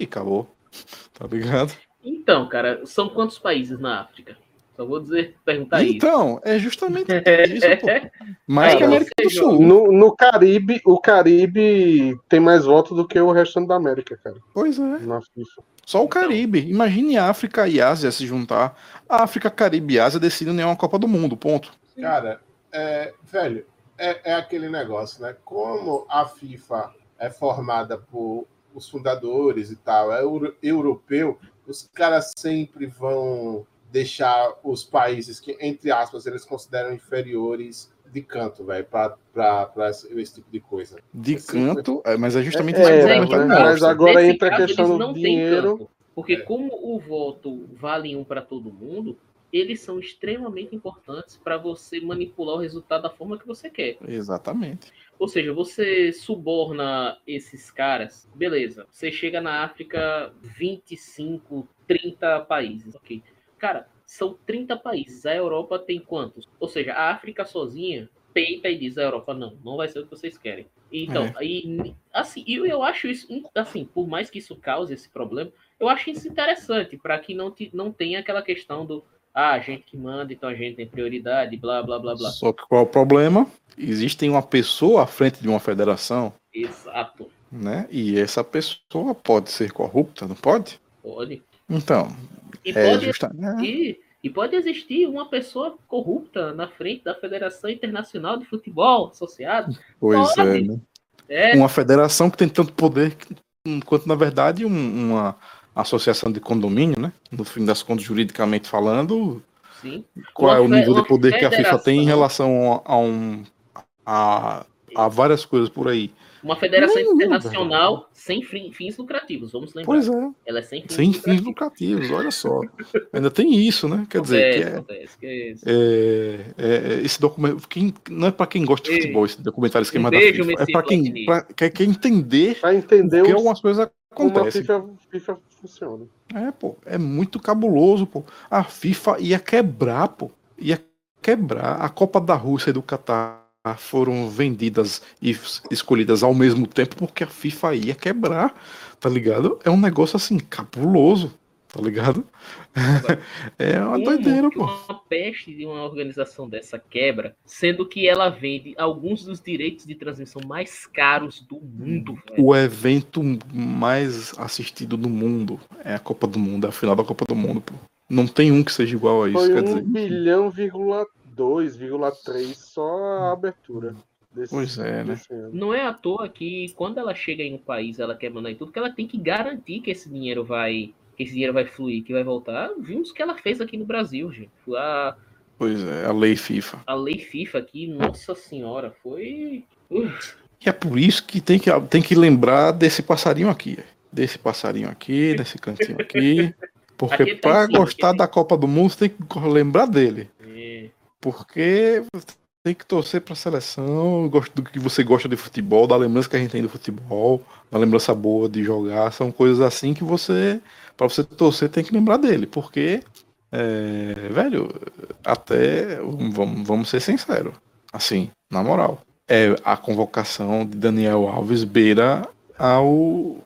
A: e acabou. Tá ligado?
C: Então, cara, são quantos países na África? Só vou dizer, perguntar isso.
A: então, é justamente isso, pô. Mais
C: Aí
A: que a América do Sul.
E: No, no Caribe, o Caribe tem mais votos do que o restante da América, cara.
A: Pois é.
E: Na FIFA.
A: Só o Caribe. Imagine África e Ásia se juntar. A África, Caribe e Ásia decidem nenhuma Copa do Mundo, ponto.
B: Cara, é, velho, é, é aquele negócio, né? Como a FIFA é formada por os fundadores e tal, é euro- europeu, os caras sempre vão deixar os países que, entre aspas, eles consideram inferiores de canto, velho, para esse, esse tipo de coisa.
A: De
B: Sim,
A: canto, é, mas é justamente
E: É,
A: isso que
C: tá.
E: mas agora
C: Nesse
E: entra a questão do dinheiro.
C: porque
A: É.
C: como o voto vale um para todo mundo, eles são extremamente importantes para você manipular o resultado da forma que você quer.
A: Exatamente.
C: Ou seja, você suborna esses caras, beleza. Você chega na África, 25, 30 países, ok. Cara, são 30 países. A Europa tem quantos? Ou seja, a África sozinha peita e diz a Europa, não, não vai ser o que vocês querem. Então,
A: É.
C: aí, assim, e eu acho isso, assim, por mais que isso cause esse problema, eu acho isso interessante, para que não, te, não tenha aquela questão do, ah, a gente que manda, então a gente tem prioridade, blá, blá, blá, blá.
A: Só que qual é o problema? Existe uma pessoa à frente de uma federação,
C: Exato.
A: né? E essa pessoa pode ser corrupta, não pode?
C: Pode.
A: Então,
C: E
A: é
C: pode
A: justamente.
C: existir, e pode existir uma pessoa corrupta na frente da Federação Internacional de Futebol Associado.
A: Pois é,
C: pode.
A: né?
C: É,
A: Uma federação que tem tanto poder que- quanto, na verdade, um- uma associação de condomínio, né? No fim das contas, juridicamente falando,
C: sim.
A: qual
C: Uma
A: é o nível de poder que a FIFA tem em relação a, um a, a várias coisas por aí.
C: Uma federação
A: Não,
C: internacional sem fim- fins lucrativos, vamos lembrar.
A: Pois é,
C: Ela é sem fins
A: sem fins
C: lucrativos.
A: lucrativos, olha só. Ainda tem isso, né? Quer dizer, que é,
C: Acontece, que é isso.
A: é, é, esse documento, quem, não é para quem gosta de futebol, esse documentário esquema
C: um
A: da FIFA, é para quem, pra, quer, quer entender
E: Pra entender
A: por que
E: os-
A: algumas coisas
E: como a. FIFA, FIFA funciona.
A: É, pô, é muito cabuloso, pô. A FIFA ia quebrar, pô. Ia quebrar. A Copa da Rússia e do Catar foram vendidas e escolhidas ao mesmo tempo porque a FIFA ia quebrar, tá ligado? É um negócio assim, cabuloso. Tá ligado? é uma
C: Como
A: doideira, pô.
C: uma peste de uma organização dessa quebra, sendo que ela vende alguns dos direitos de transmissão mais caros do mundo, velho.
A: O evento mais assistido do mundo é a Copa do Mundo, é a final da Copa do Mundo, pô. Não tem um que seja igual a isso,
E: Foi
A: quer
E: 1
A: dizer.
E: bilhão, vírgula 2,3 só a abertura. Desse,
A: Pois é, né?
C: Não é à toa que quando ela chega em um país, ela quer mandar em tudo, que ela tem que garantir que esse dinheiro vai, que esse dinheiro vai fluir, que vai voltar. Vimos o que ela fez aqui no Brasil, gente. A,
A: Pois é, a lei FIFA.
C: a lei FIFA aqui, nossa senhora, foi. Uf,
A: E é por isso que tem que, tem que lembrar desse passarinho aqui. Desse passarinho aqui, desse cantinho aqui. Porque
C: tá
A: pra
C: cima,
A: gostar
C: aqui
A: da Copa do Mundo, você tem que lembrar dele.
C: é.
A: Porque tem que torcer pra seleção, gosto do que você gosta de futebol, da lembrança que a gente tem do futebol, da lembrança boa de jogar, são coisas assim que você, Pra você torcer, tem que lembrar dele, porque, é, velho, até, vamos, vamos ser sinceros, assim, na moral, é a convocação de Daniel Alves beira ao,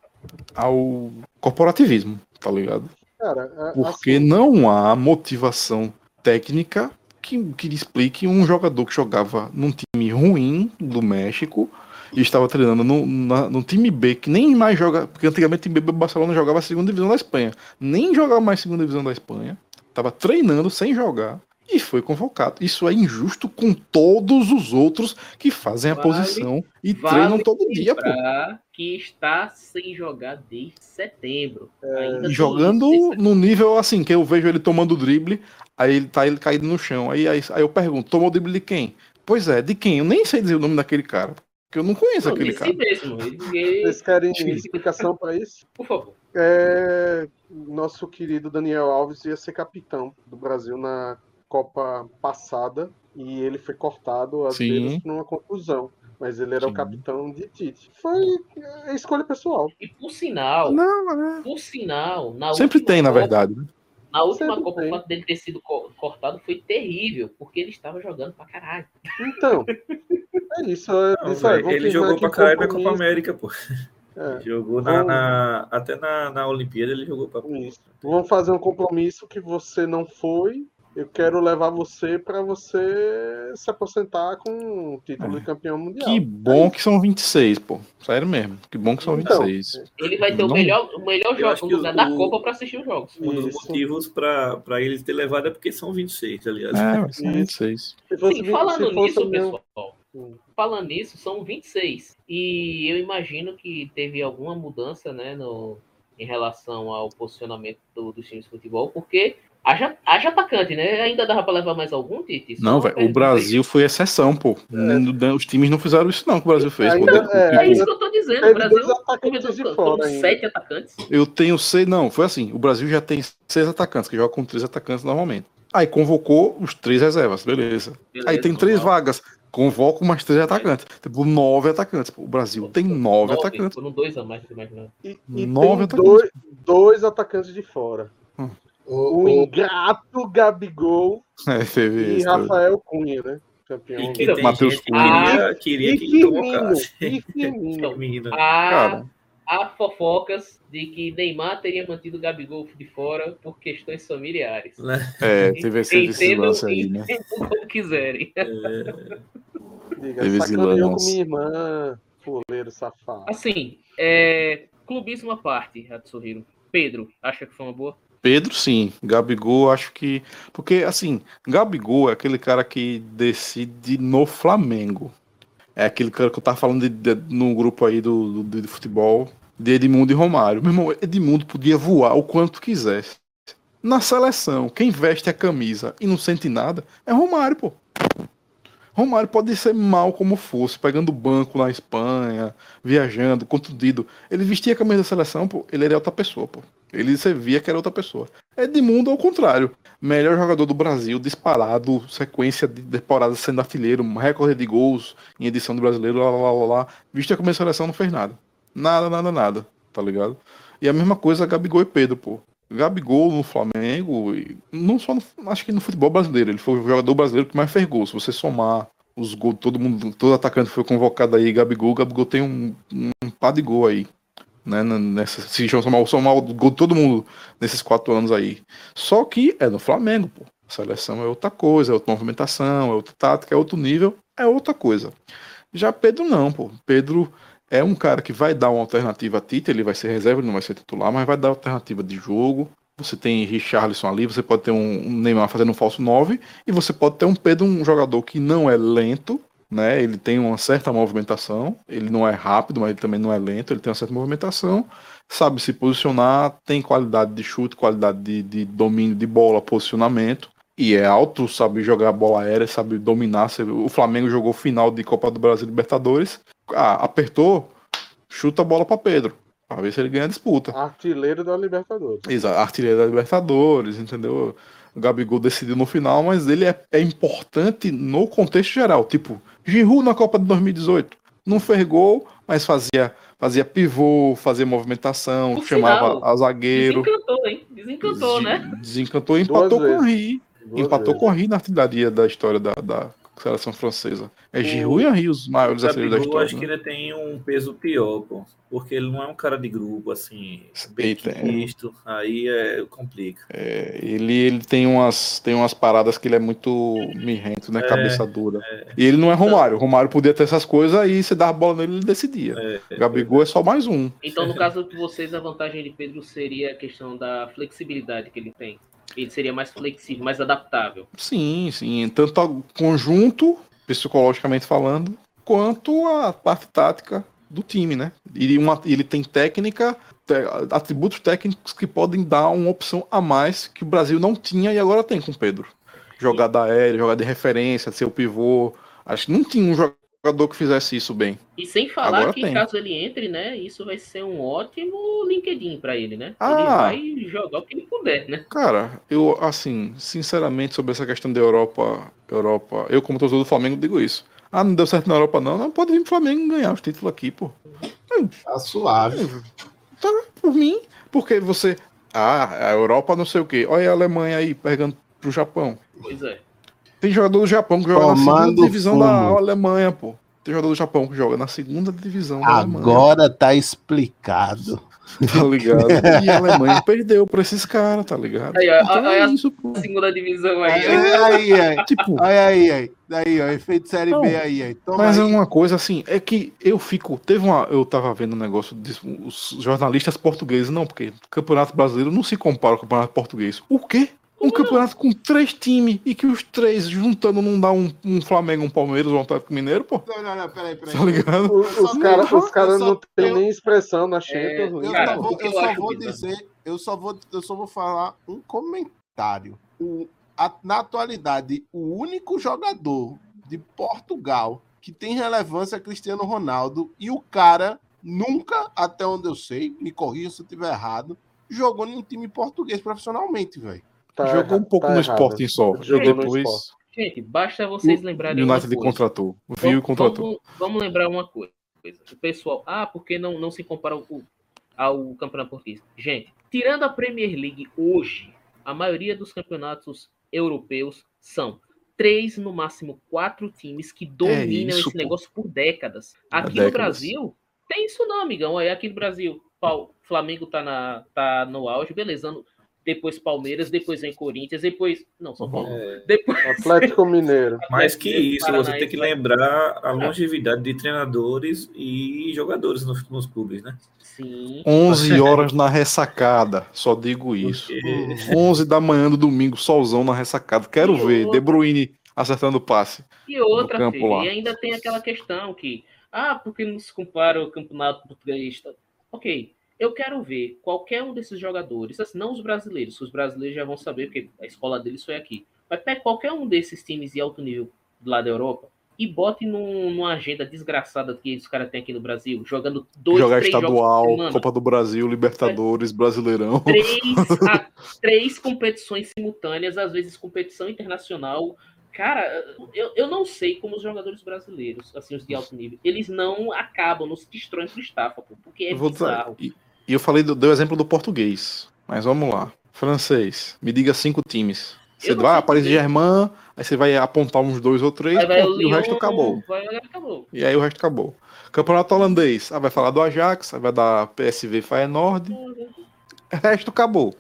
A: ao corporativismo, tá ligado?
E: Cara, a-
A: Porque
E: assim,
A: não há motivação técnica que, que explique um jogador que jogava num time ruim do México e estava treinando no, na- no time B, que nem mais joga. Porque antigamente o time B Barcelona jogava a segunda divisão da Espanha. Nem jogava mais segunda divisão da Espanha. Estava treinando sem jogar e foi convocado. Isso é injusto com todos os outros que fazem a
C: Vale-
A: posição e
C: vale
A: treinam todo dia, pô.
C: que está sem jogar desde setembro. Ainda tem
A: jogando no nível assim, que eu vejo ele tomando drible, aí ele tá ele caído no chão. Aí, aí, aí eu pergunto, tomou drible de quem? Pois é, de quem? Eu nem sei dizer o nome daquele cara. Porque eu não conheço
C: Não,
A: aquele cara.
C: mesmo. Ele,
E: vocês querem explicação para isso?
C: por favor.
E: É, nosso querido Daniel Alves ia ser capitão do Brasil na Copa passada e ele foi cortado às
A: Sim.
E: vezes por uma contusão. Mas ele era
A: Sim.
E: o capitão de Tite. Foi é, escolha pessoal.
C: E por sinal,
A: Não, é.
C: por sinal, na
A: Sempre tem, na
C: Copa-
A: verdade. né?
C: Na última
E: Sempre
C: Copa,
E: tem.
C: o fato dele ter sido co- cortado foi terrível, porque ele estava jogando pra caralho.
E: Então, é isso. É,
D: Não,
E: isso vamos
D: ele jogou pra caralho na Copa. América, pô.
E: É,
D: Jogou na, na- até na, na Olimpíada ele jogou pra
E: isso. Vamos fazer um compromisso que você não foi. Eu quero levar você para você se aposentar com o título de campeão mundial.
A: Que bom que são 26, pô. Sério mesmo. Que bom que são
E: Então,
A: 26.
C: Ele vai ter o
A: Não.
C: melhor, o melhor jogo
D: o-
C: da Copa pra assistir os jogos.
D: Um dos
E: Isso.
D: motivos pra, pra ele ter levado é porque são 26, aliás.
A: É, são
E: Isso.
A: 26.
E: Se fosse,
C: Sim, falando nisso,
E: o meu-
C: pessoal, falando nisso, são 26. E eu imagino que teve alguma mudança, né, no, em relação ao posicionamento do- dos times de futebol, porque haja, haja atacante, né? Ainda dava pra levar mais algum, Tite? Só
A: Não, velho. O Brasil foi exceção, pô. Não- Os times não fizeram isso, não, que o Brasil fez.
E: Ainda-
A: Tipo,
E: é.
C: É isso que eu tô dizendo. O Brasil
E: ainda.
C: sete atacantes.
A: Eu tenho seis. Não, foi assim. O Brasil já tem seis atacantes, que joga com três atacantes normalmente. Aí convocou os três reservas, beleza.
C: Beleza,
A: Aí tem três
C: normal.
A: vagas. Convoca mais três atacantes. Tipo, nove atacantes. Pô, O Brasil tem nove atacantes.
C: Foram dois a mais imaginava.
E: E, e
A: Nove
E: tem
A: atacantes.
E: dois, dois atacantes de fora.
B: O,
E: O
B: o-
E: ingrato Gabigol
A: É,
E: e
A: isso.
E: Rafael Cunha, né? Campeão.
D: E que tem
A: Matheus
D: gente que
C: Cunha.
D: queria, queria
E: E
D: que
E: Firmino,
D: convocasse.
E: e Firmino.
C: Há, há fofocas de que Neymar teria mantido o Gabigol de fora por questões familiares.
A: É, teve esse, esse
C: Entendo,
A: lance aí, né?
C: como quiserem.
E: Diga,
A: Teve esse
E: sacaneou com minha irmã, fuleiro safado.
C: Assim, é, clubismo à parte, Hatsuhiro. Pedro, acha que foi uma boa?
A: Pedro, sim. Gabigol, acho que. Porque, assim, Gabigol é aquele cara que decide no Flamengo. É aquele cara que eu tava falando de, de- no grupo aí do, do, de futebol de Edmundo e Romário. Meu irmão, Edmundo podia voar o quanto quisesse. Na seleção, quem veste a camisa e não sente nada é Romário, pô. Romário pode ser mal como fosse, pegando banco na Espanha, viajando, contundido. Ele vestia a camisa da seleção, pô, ele era outra pessoa, pô. Ele você via que era outra pessoa. Edmundo, ao contrário, melhor jogador do Brasil, disparado, sequência de temporadas sendo artilheiro, recorde de gols em edição do brasileiro, lá, lá, lá, lá. Vestia a camisa da seleção, não fez nada. Nada, nada, nada, tá ligado? E a mesma coisa Gabigol e Pedro, pô. Gabigol no Flamengo, não só no, acho que no futebol brasileiro, ele foi o jogador brasileiro que mais fez gol. Se você somar os gols, todo mundo, todo atacante foi convocado aí, Gabigol, Gabigol tem um, um par de gol aí né? Nessa, se somar, somar o gol todo mundo nesses quatro anos aí. Só que é no Flamengo, pô. A seleção é outra coisa, é outra movimentação, é outra tática, é outro nível, é outra coisa. Já Pedro não, pô. Pedro é um cara que vai dar uma alternativa a Tite, ele vai ser reserva, ele não vai ser titular, mas vai dar alternativa de jogo. Você tem Richarlison ali, você pode ter um Neymar fazendo um falso 9, e você pode ter um Pedro, um jogador que não é lento, né? Ele tem uma certa movimentação, ele não é rápido, mas ele também não é lento, ele tem uma certa movimentação, sabe se posicionar, tem qualidade de chute, qualidade de, de domínio de bola, posicionamento, e é alto, sabe jogar bola aérea, sabe dominar. O Flamengo jogou final de Copa do Brasil Libertadores, ah, apertou, chuta a bola para Pedro. Pra ver se ele ganha a disputa.
E: Artilheiro da Libertadores.
A: Exato, artilheiro da Libertadores, entendeu? O Gabigol decidiu no final, mas ele é, é importante no contexto geral. Tipo, Giroud na Copa de 2018. Não fez gol, mas fazia, fazia pivô, fazia movimentação, chamava
C: final,
A: a zagueiro.
C: Desencantou, hein? Desencantou, né?
A: Desencantou e empatou com o Ri.
E: Duas
A: Empatou
E: vezes.
A: com o Ri na artilharia da história da, da seleção francesa. É
D: O-
A: Giroud e Henry os maiores
D: O
A: artilheiros da história.
D: acho que
A: né?
D: ele tem um peso pior, pô. Porque ele não é um cara de grupo, assim, bem
A: é.
D: quisto. Aí é, complica.
A: É, ele, ele tem umas tem umas paradas que ele é muito mirrento, né?
D: É,
A: Cabeça dura. E ele não é Romário. Romário podia ter essas coisas aí você dava a bola nele e ele decidia.
D: É,
A: Gabigol é só mais um.
C: Então, no caso de vocês, a vantagem de Pedro seria a questão da flexibilidade que ele tem. Ele seria mais flexível, mais adaptável.
A: Sim, sim. Tanto o conjunto, psicologicamente falando, quanto a parte tática do time, né? E uma- ele tem técnica, atributos técnicos que podem dar uma opção a mais que o Brasil não tinha e agora tem com o Pedro. Jogada aérea, jogada de referência, ser o pivô. Acho que não tinha um jogador que fizesse isso bem.
C: E sem falar
A: Agora
C: que
A: tem.
C: caso ele entre, né, isso vai ser um ótimo LinkedIn pra ele, né? Ele
A: Ah.
C: vai jogar o que ele puder, né?
A: Cara, eu, assim, sinceramente, sobre essa questão da Europa, Europa, eu, como torcedor do Flamengo, digo isso. Ah, não deu certo na Europa, não. Não pode vir pro Flamengo ganhar os títulos aqui, pô.
B: Tá suave.
A: Tá por mim, porque você. Ah, a Europa não sei o quê. Olha a Alemanha aí pegando pro Japão.
C: Pois é.
A: Tem jogador do Japão que joga na segunda
H: Tomando
A: divisão da. Alemanha, pô. Tem jogador do Japão que joga na segunda divisão da Alemanha.
H: Agora tá explicado.
A: Tá ligado? E a Alemanha perdeu pra esses caras, tá ligado?
C: Aí, ó,
A: Então
C: olha
A: é isso, pô.
C: segunda divisão aí. ó.
H: Aí, aí, aí.
A: Tipo,
H: Olha aí, aí. Daí, ó, efeito série
A: Não,
H: B aí, aí. Toma
A: Mas é
H: aí.
A: uma coisa assim, é que eu fico. Teve uma. Eu tava vendo um negócio disso, os jornalistas portugueses, não, porque o Campeonato Brasileiro não se compara ao Campeonato Português. O quê? Um campeonato com três times e que os três juntando não dá um, um Flamengo, um Palmeiras, um Atlético Mineiro, pô.
B: Não, não, não, peraí, peraí.
A: Tá ligado?
E: O- Os caras os cara não têm nem expressão na Champions
C: É.
B: Eu
C: Cara,
B: vou, eu
C: eu
B: só vou dizer, eu só vou, eu só vou falar um comentário. O, a- na atualidade, o único jogador de Portugal que tem relevância é Cristiano Ronaldo e o cara nunca, até onde eu sei, me corrija se eu estiver errado, jogou num time português profissionalmente, velho.
E: Tá
A: Jogou um pouco
E: tá
A: no
E: errado.
A: Sporting só.
E: Jogou no
A: Depois.
C: Gente, basta vocês lembrarem
A: o
C: uma
A: United
C: coisa.
A: contratou. Viu e
C: Vamos-
A: contratou.
C: Vamos, vamos lembrar uma coisa. O pessoal, ah, porque não, não se compara ao, ao campeonato português? Gente, tirando a Premier League hoje, a maioria dos campeonatos europeus são três, no máximo quatro times que dominam
A: É isso,
C: esse
A: pô.
C: negócio por décadas. Aqui
A: décadas.
C: no Brasil, tem isso não, amigão. Olha, aqui no Brasil, o Flamengo tá, na, tá no auge, beleza. Depois Palmeiras, depois vem Corinthians, depois. Não, São Paulo.
D: É,
C: Depois.
E: Atlético Mineiro.
D: mais que isso, você
C: Paranaense,
D: tem que lembrar a longevidade de treinadores e jogadores nos, nos clubes, né?
C: Sim.
A: 11 horas na ressacada, só digo isso.
D: Porque
A: 11 da manhã do domingo, solzão na ressacada. Quero
C: E
A: ver.
C: outra-
A: De Bruyne acertando o passe.
C: E outra,
A: campo
C: filho,
A: lá.
C: e ainda tem aquela questão que, ah, porque não se compara o campeonato português? tá? Ok, eu quero ver qualquer um desses jogadores, assim, não os brasileiros, os brasileiros já vão saber, porque a escola deles foi aqui. Mas pega qualquer um desses times de alto nível lá da Europa e bote num- numa agenda desgraçada que os caras têm aqui no Brasil, jogando dois,
A: Jogar
C: três jogos
A: estadual,
C: semana.
A: Copa do Brasil, Libertadores, Brasileirão.
C: três, a- três competições simultâneas, às vezes competição internacional. Cara, eu, eu não sei como os jogadores brasileiros, assim, os de alto nível, eles não acabam, não se destroem pro estafa, porque é
A: vou dizer-
C: bizarro.
A: e, e eu falei do, dei o exemplo do português. Mas vamos lá. Francês, me diga cinco times. Você vai,
C: sei
A: Paris. Germain, aí você vai apontar uns dois ou três,
C: Aí vai
A: pronto, e o resto acabou.
C: vai- acabou.
A: E aí o resto acabou. Campeonato holandês. Ah, vai falar do Ajax, aí vai dar PSV Feyenoord. Resto acabou.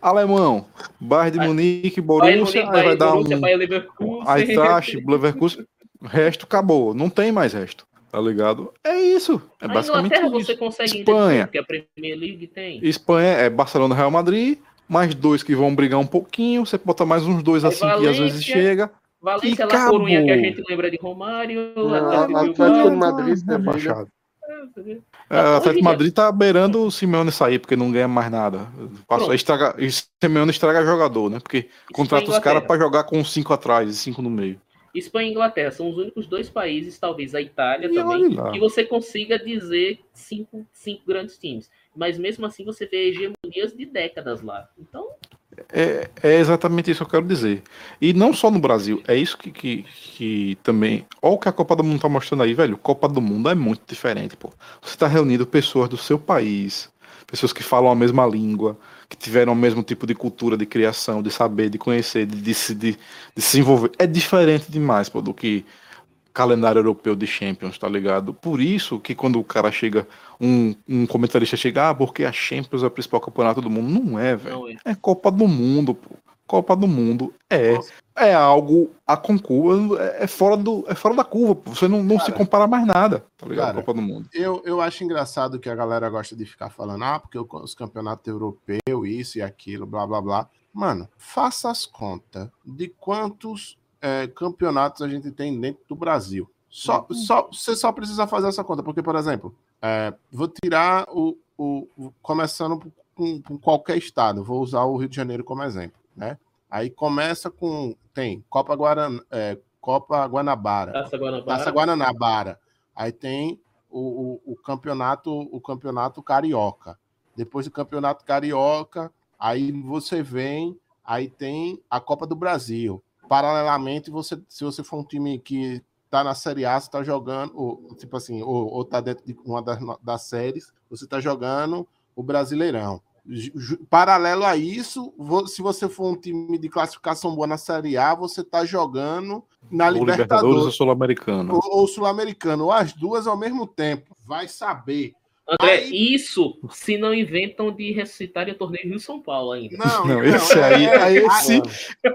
A: Alemão, Bayern de
C: Vai-
A: Munique, Borussia, aí vai
C: Bayern
A: dar
C: Borussia,
A: um
C: Bayern Leverkusen.
A: Eintracht, Leverkusen. Resto acabou. Não tem mais resto. Tá ligado? É isso. É
C: A
A: basicamente
C: Inglaterra
A: isso.
C: você consegue
A: Espanha.
C: porque a Premier League tem.
A: Espanha é Barcelona Real Madrid, mais dois que vão brigar um pouquinho. Você bota mais uns dois
C: Aí
A: assim que às vezes
C: Valência,
A: chega.
C: Valência,
A: E
C: La Coruña, que a
A: acabou.
C: gente lembra de Romário.
E: Não,
C: Atlético
E: Atlético de Madrid,
A: É
E: Sevilha.
A: baixado. É, o Atlético Madrid tá beirando o Simeone sair, porque não ganha mais nada. Passou,
C: Pronto.
A: estraga, e Simeone estraga jogador, né? Porque contrata os caras pra jogar com cinco atrás e cinco no meio.
C: Espanha e Inglaterra são os únicos dois países, talvez a Itália
A: E
C: também, que você consiga dizer cinco, cinco grandes times. Mas mesmo assim você vê hegemonias de décadas lá. Então,
A: É, é exatamente isso que eu quero dizer. E não só no Brasil, é isso que, que, que também. Olha o que a Copa do Mundo tá mostrando aí, velho. Copa do Mundo é muito diferente, pô. Você tá reunindo pessoas do seu país, pessoas que falam a mesma língua, que tiveram o mesmo tipo de cultura, de criação, de saber, de conhecer, de, de, se- de, de se envolver. É diferente demais, pô, do que calendário europeu de Champions, tá ligado? Por isso que quando o cara chega, um, um comentarista chega, ah, porque a Champions é o principal campeonato do mundo. Não é, velho.
C: é.
A: É Copa do Mundo, pô. Copa do Mundo é é algo a concurso, é, é fora do é fora da curva. Você não, não se
B: Cara,
A: compara mais nada, tá ligado?
B: cara,
A: Copa do Mundo.
B: Eu, eu acho engraçado que a galera gosta de ficar falando, ah, porque os campeonatos europeus, isso e aquilo, blá blá blá. Mano, faça as contas de quantos é, campeonatos a gente tem dentro do Brasil. Só, só, você só precisa fazer essa conta, porque, por exemplo, é, vou tirar o, o, o- começando com, com qualquer estado, vou usar o Rio de Janeiro como exemplo, né? Aí começa com tem Copa Guaran, é, Copa Guanabara,
C: Taça Guanabara.
B: Taça Guanabara. Aí tem o, o, o campeonato o campeonato carioca. Depois do campeonato carioca, aí você vem, aí tem a Copa do Brasil. Paralelamente, você se você for um time que tá na Série A, você tá jogando, ou, tipo assim, ou, ou tá dentro de uma das, das séries, você tá jogando o Brasileirão. Paralelo a isso, se você for um time de classificação boa na Série A, você tá jogando na
A: O Libertadores
B: Libertadores
A: ou Sul-Americano.
B: ou, ou Sul-Americano, ou as duas ao mesmo tempo. Vai saber.
C: André,
B: Aí-
C: isso se não inventam de ressuscitar o torneio Rio São Paulo ainda.
B: Não,
A: Não, esse aí,
B: é-
A: aí
B: é-
A: esse,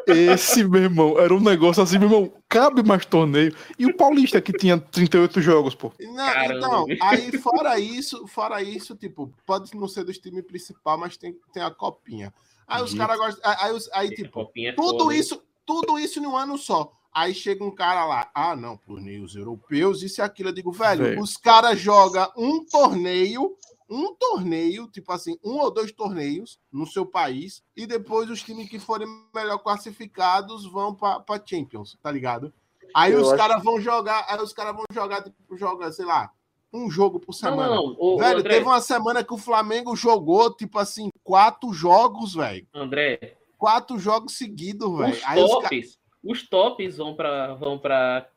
A: esse, meu irmão, era um negócio assim, meu irmão, cabe mais torneio. E o Paulista que tinha 38 jogos, pô.
B: Não, então, aí fora isso, fora isso, tipo, pode não ser dos times principal, mas tem, tem a copinha. Aí os
A: Dito.
B: caras gostam. Aí, aí os- aí, tipo,
C: é
B: tudo isso, tudo isso em um ano só. Aí chega um cara lá, ah, não, torneios europeus, isso e aquilo. Eu digo, velho,
A: Velho.
B: os caras jogam um torneio, um torneio, tipo assim, um ou dois torneios no seu país, e depois os times que forem melhor classificados vão pra, pra Champions, tá ligado? Aí
E: Eu
B: os
E: acho-
B: caras vão jogar, aí os caras vão jogar, tipo, joga, sei lá, um jogo por
C: Não,
B: semana.
C: não, não. O, o
B: Velho,
C: André,
B: teve uma semana que o Flamengo jogou, tipo assim, quatro jogos, velho.
C: André,
B: Quatro jogos seguidos, velho.
C: os
B: Aí
C: tops, os tops vão para vão para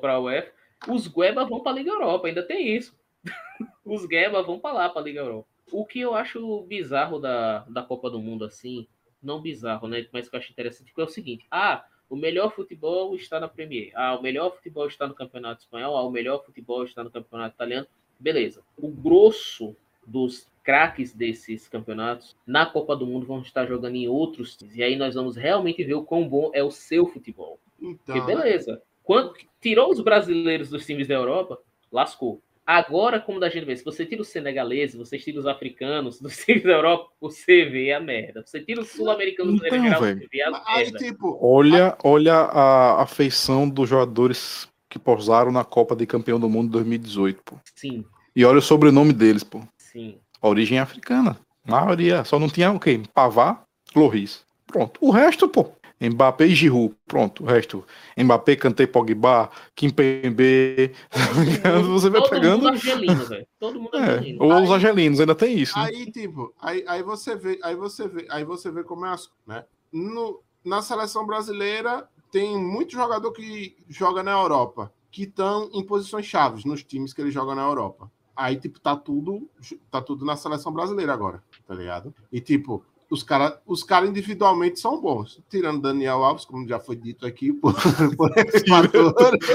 C: para UEFA, os Gueba vão para a Liga Europa, ainda tem isso. os Gueba vão para lá, para a Liga Europa. O que eu acho bizarro da, da Copa do Mundo assim, não bizarro, né, mas que eu acho interessante é o seguinte: ah, o melhor futebol está na Premier. Ah, o melhor futebol está no Campeonato Espanhol. Ah, o melhor futebol está no Campeonato Italiano. Beleza. O grosso dos craques desses campeonatos na Copa do Mundo vão estar jogando em outros times. E aí nós vamos realmente ver o quão bom é o seu futebol.
B: Então,
C: Porque beleza. Quando tirou os brasileiros dos times da Europa, lascou. Agora, como da gente vê, se você tira os senegaleses, você tira os africanos dos times da Europa, você vê a merda. Você tira os sul-americanos do
A: Então,
C: geral, você vê a
B: Aí,
C: merda.
B: tipo,
A: Olha, olha a afeição dos jogadores que posaram na Copa de Campeão do Mundo 2018, pô.
C: Sim,
A: E olha o sobrenome deles, pô.
C: sim.
A: Origem africana. maioria. Só não tinha o quê? Pavá, Loris. Pronto. O resto, pô. Mbappé e Giroud. Pronto. O resto. Mbappé, Kanté, Pogba, Kimpembe. Você vai
C: Todo
A: pegando.
C: mundo argelino, velho. Todo mundo
A: É,
C: argelino.
A: ou os argelinos, ainda tem isso. né?
B: Aí, tipo, aí, aí você vê, aí você vê, aí você vê como é as, né? No, na seleção brasileira tem muito jogador que joga na Europa, que estão em posições chaves nos times que ele joga na Europa. Aí, tipo, tá tudo, tá tudo na seleção brasileira agora, tá ligado? E tipo, os caras os cara individualmente são bons. Tirando Daniel Alves, como já foi dito aqui, por, por.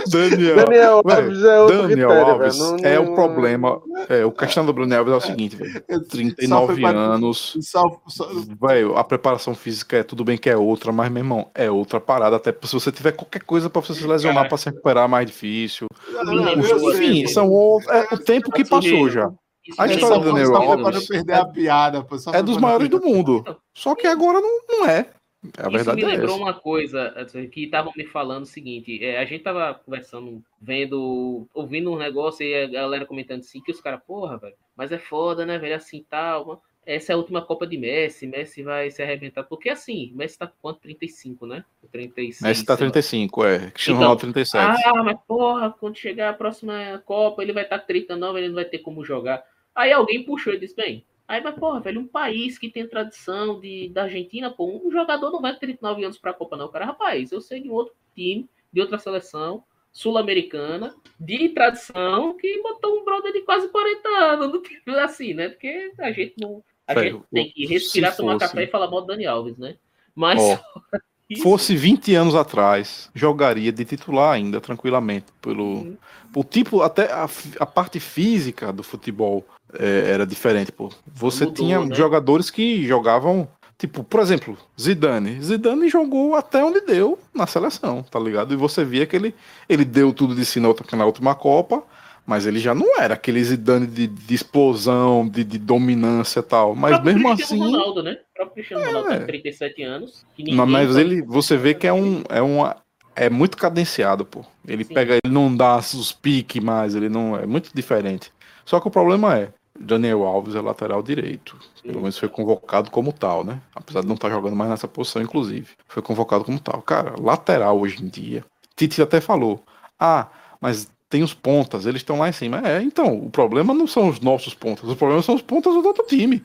A: Daniel,
E: Daniel Alves é outro
A: Daniel
E: critério,
A: Alves.
E: Não-
A: é
E: não-
A: o problema. É, o questão do Daniel Alves é o seguinte, velho.
B: Só
A: 39
B: foi pra-
A: anos,
B: Só, só,
A: velho, a preparação física é tudo bem que é outra, mas, meu irmão, é outra parada. Até se você tiver qualquer coisa pra você se lesionar,
C: Cara.
A: pra se recuperar é mais difícil.
B: não, sei,
A: Enfim, são o, é o tempo que passou já.
C: Isso
A: A história do
B: pra não perder a piada. Pô, só
A: É dos maiores do mundo. Só que agora não, não é. A
C: Isso me
A: é
C: lembrou
A: essa.
C: uma coisa que estavam me falando o seguinte: é, a gente tava conversando, vendo, ouvindo um negócio e a galera comentando assim, que os caras, porra, velho, mas é foda, né, velho, assim tal. Essa é a última Copa de Messi, Messi vai se arrebentar. Porque assim, Messi tá com quanto? 35, né? 36.
A: Messi tá
C: sei lá.
A: 35, é. Cristiano
C: Então,
A: Ronaldo 37.
C: Ah, mas porra, quando chegar a próxima Copa, ele vai estar tá 39, ele não vai ter como jogar. Aí alguém puxou e disse, bem, aí, mas porra, velho, um país que tem tradição de, da Argentina, pô, um jogador não vai ter 39 anos pra Copa, não, cara. Rapaz, eu sei de um outro time, de outra seleção, sul-americana, de tradição, que botou um brother de quase 40 anos no time assim, né? Porque a gente não. A gente tem que respirar, tomar
A: fosse-
C: café e falar mal do Dani Alves, né? Mas.
A: Ó,
C: isso-
A: Fosse 20 anos atrás, jogaria de titular ainda, tranquilamente. Pelo
C: Uhum.
A: o tipo, até a, a parte física do futebol é, era diferente, pô. Você
C: Mudou,
A: tinha
C: né?
A: jogadores que jogavam, tipo, por exemplo, Zidane. Zidane jogou até onde deu na seleção, tá ligado? E você via que ele, ele deu tudo de si na, outra, na última Copa, mas ele já não era aquele Zidane de, de explosão, de, de dominância e tal. Mas mesmo
C: Cristiano
A: assim.
C: Ronaldo, né? O próprio Cristiano Ronaldo
A: É.
C: com 37 anos.
A: Não, mas ele, você vê que é um, é uma, é muito cadenciado, pô. Ele
C: Sim.
A: pega, ele não dá os piques mais, ele não é muito diferente. Só que o problema é, Daniel Alves é lateral direito. Pelo menos foi convocado como tal, né? Apesar de não estar jogando mais nessa posição, inclusive. Foi convocado como tal. Cara, lateral hoje em dia. Tite até falou: ah, mas tem os pontas, eles estão lá em cima. É, então, o problema não são os nossos pontas, o problema são os pontas do outro time.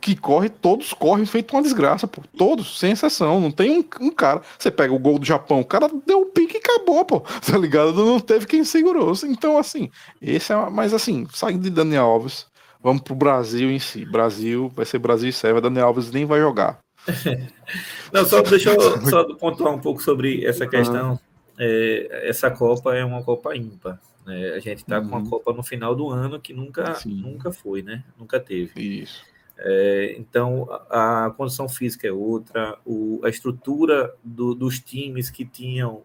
A: Que corre, todos correm feito uma desgraça, pô. Todos, sem exceção. Não tem um, um cara. Você pega o gol do Japão, o cara deu um pique e acabou, pô. Tá ligado? Não teve quem segurou. Então, assim, esse é. Mas assim, saindo de Daniel Alves, vamos pro Brasil em si. Brasil, vai ser Brasil e Sérvia, Daniel Alves nem vai jogar.
D: Não, só deixa eu só pontuar um pouco sobre essa questão. É, essa Copa é uma Copa ímpar. né? A gente está com uma
A: Uhum.
D: Copa no final do ano que nunca,
A: Sim.
D: nunca foi, né? Nunca teve.
A: Isso.
D: É, então, a, a condição física é outra, o- a estrutura do- dos times que tinham,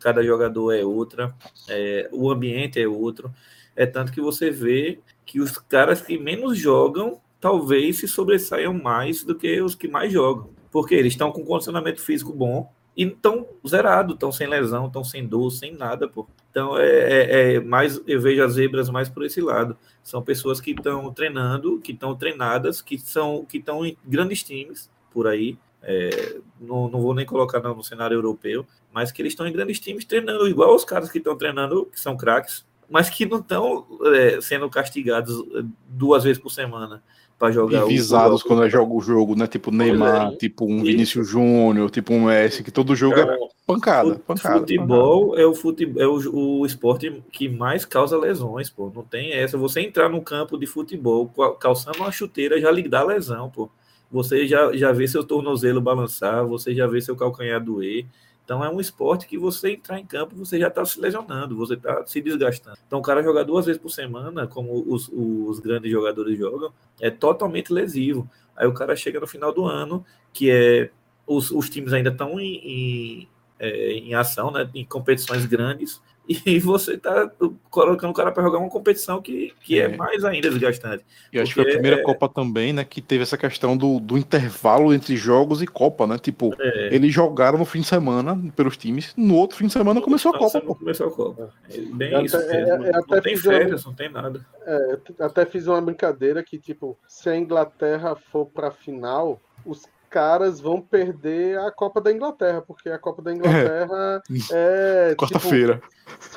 D: cada jogador é outra, é, o ambiente é outro. É tanto que você vê que os caras que menos jogam talvez se sobressaiam mais do que os que mais jogam. Porque eles estão com condicionamento físico bom e estão zerados, estão sem lesão, estão sem dor, sem nada, pô. Então é, é- é mais, eu vejo as zebras mais por esse lado. São pessoas que estão treinando, que estão treinadas, que são que estão em grandes times por aí. É, não, não vou nem colocar no, no cenário europeu, mas que eles estão em grandes times treinando, igual os caras que estão treinando, que são craques, mas que não estão é, sendo castigados é, duas vezes por semana para jogar
A: E visados
D: o-
A: quando joga o jogo, né? Tipo Neymar,
C: é.
A: tipo um
D: Isso.
A: Vinícius Júnior, tipo um Messi, que todo jogo é
D: Cara,
A: pancada,
D: Fut-
A: pancada.
D: Futebol é o futebol, é o, o esporte que mais causa lesões, pô. Não tem essa. Você entrar no campo de futebol cal- calçando uma chuteira já lhe dá lesão, pô. Você já, já vê seu tornozelo balançar, você já vê seu calcanhar doer. Então é um esporte que você entrar em campo, você já está se lesionando, você está se desgastando. Então o cara jogar duas vezes por semana, como os, os grandes jogadores jogam, é totalmente lesivo. Aí o cara chega no final do ano, que é os, os times ainda estão em, em, é, em ação, né, em competições grandes, e você está colocando o cara para jogar uma competição que, que é.
A: É.
D: mais ainda desgastante.
A: E acho que foi a primeira
D: é-
A: Copa também, né? Que teve essa questão do, do intervalo entre jogos e Copa, né? Tipo,
D: É,
A: eles jogaram no fim de semana pelos times, no outro fim de semana começou a Copa, pô.
D: Começou a Copa. Bem isso
E: até-
D: mesmo.
E: é- é
D: não
E: até
D: tem
E: fiz uma-
D: férias, não tem nada.
E: É, até fiz uma brincadeira que, tipo, se a Inglaterra for pra final, os caras vão perder a Copa da Inglaterra, porque a Copa da Inglaterra é, tipo,
A: Quarta-feira.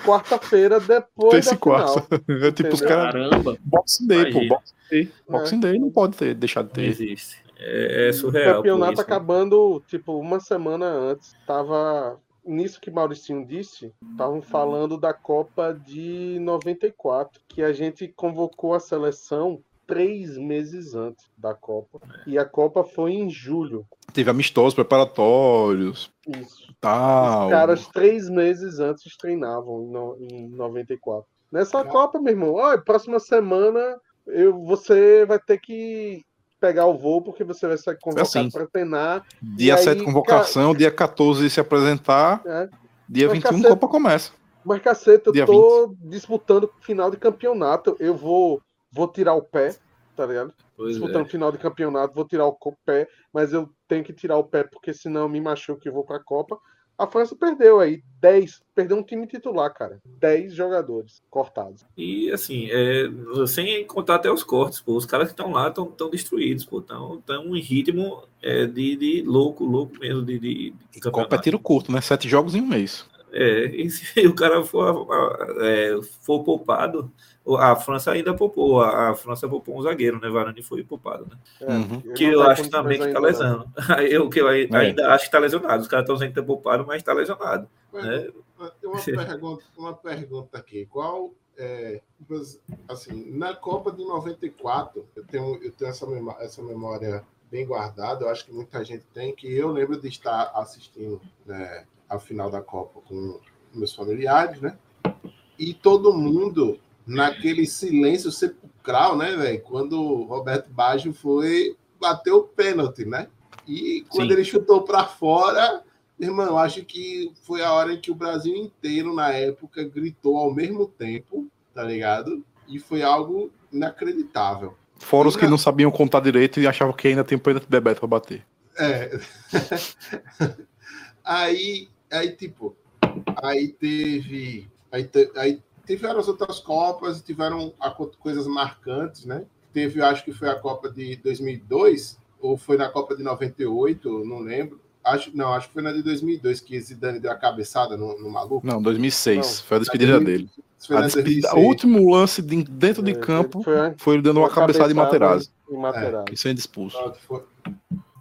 E: quarta-feira depois
A: Terça
E: da
A: e quarta.
E: final.
A: É tipo os caras.
C: Caramba.
A: Boxing Day, pô. Boxing Day. Boxing Day não pode ter deixado de
D: Não
A: ter.
D: existe. É, é
E: O
D: surreal. por
E: campeonato
D: isso.
E: acabando, tipo, uma semana antes. Tava. Nisso que Mauricinho disse, estavam falando da Copa de 94, que a gente convocou a seleção três meses antes da Copa. E a Copa foi em julho.
A: Teve amistosos preparatórios,
E: Isso.
A: tal.
E: Os caras três meses antes treinavam em no- em 94. Nessa. Copa, meu irmão, olha, próxima semana eu, você vai ter que pegar o voo porque você vai ser convocado
A: assim.
E: para treinar.
A: Dia
E: E aí,
A: 7 convocação, dia 14 se apresentar,
E: né?
A: dia
E: Mas,
A: 21
E: cacete.
A: Copa começa.
E: Mas caceta, eu
A: Dia
E: tô disputando final de campeonato. Eu vou, vou tirar o pé, tá ligado?
D: Pois
E: disputando
D: é.
E: final de campeonato, vou tirar o pé, mas eu tenho que tirar o pé porque senão eu me machuco e vou pra Copa. A França perdeu aí 10, perdeu um time titular, cara. 10 jogadores cortados.
D: E assim, é, sem contar até os cortes, pô, os caras que estão lá estão tão destruídos, pô, estão tão em ritmo é, de, de louco, louco mesmo de, de, de
A: Copa é tiro curto, né? Sete jogos em um mês.
D: É, e se o cara for, é, for poupado, a França ainda poupou, a, a França poupou um zagueiro, né? Varane foi poupado, né?
E: É,
A: Uhum.
D: Que
E: não
D: eu
E: tá
D: acho também que tá
E: ainda,
D: lesando. Eu que eu
A: É.
D: ainda acho que tá lesionado. Os caras estão dizendo que tá poupado, mas tá lesionado. Né?
B: Tem uma pergunta, uma pergunta aqui. Qual é, assim, na Copa de 94, eu tenho, eu tenho essa, memória, essa memória bem guardada, eu acho que muita gente tem, que eu lembro de estar assistindo né, a final da Copa com meus familiares, né? E todo mundo naquele silêncio sepulcral, né, velho? Quando o Roberto Baggio foi bater o pênalti, né? E quando
A: Sim.
B: ele chutou para fora, Irmão, acho que foi a hora em que o Brasil inteiro, na época, gritou ao mesmo tempo, tá ligado? E foi algo inacreditável.
A: Fora os que não sabiam contar direito e achavam que ainda tem pênalti de Bebeto pra bater.
B: É. aí, aí, tipo, aí teve. Aí, te- aí tiveram as outras Copas, tiveram a- coisas marcantes, né? Teve, acho que foi a Copa de 2002, ou foi na Copa de 98, não lembro. Acho, não, acho que foi na de 2002 que Zidane deu a cabeçada no, no maluco.
A: Não, 2006.
E: Não.
A: foi a despedida dele. A despedida,
B: 2006.
A: o último lance de- dentro de
E: É,
A: campo
E: foi-
A: foi ele dando uma cabeçada em Materazzi.
E: Em Materazzi.
A: E sendo expulso.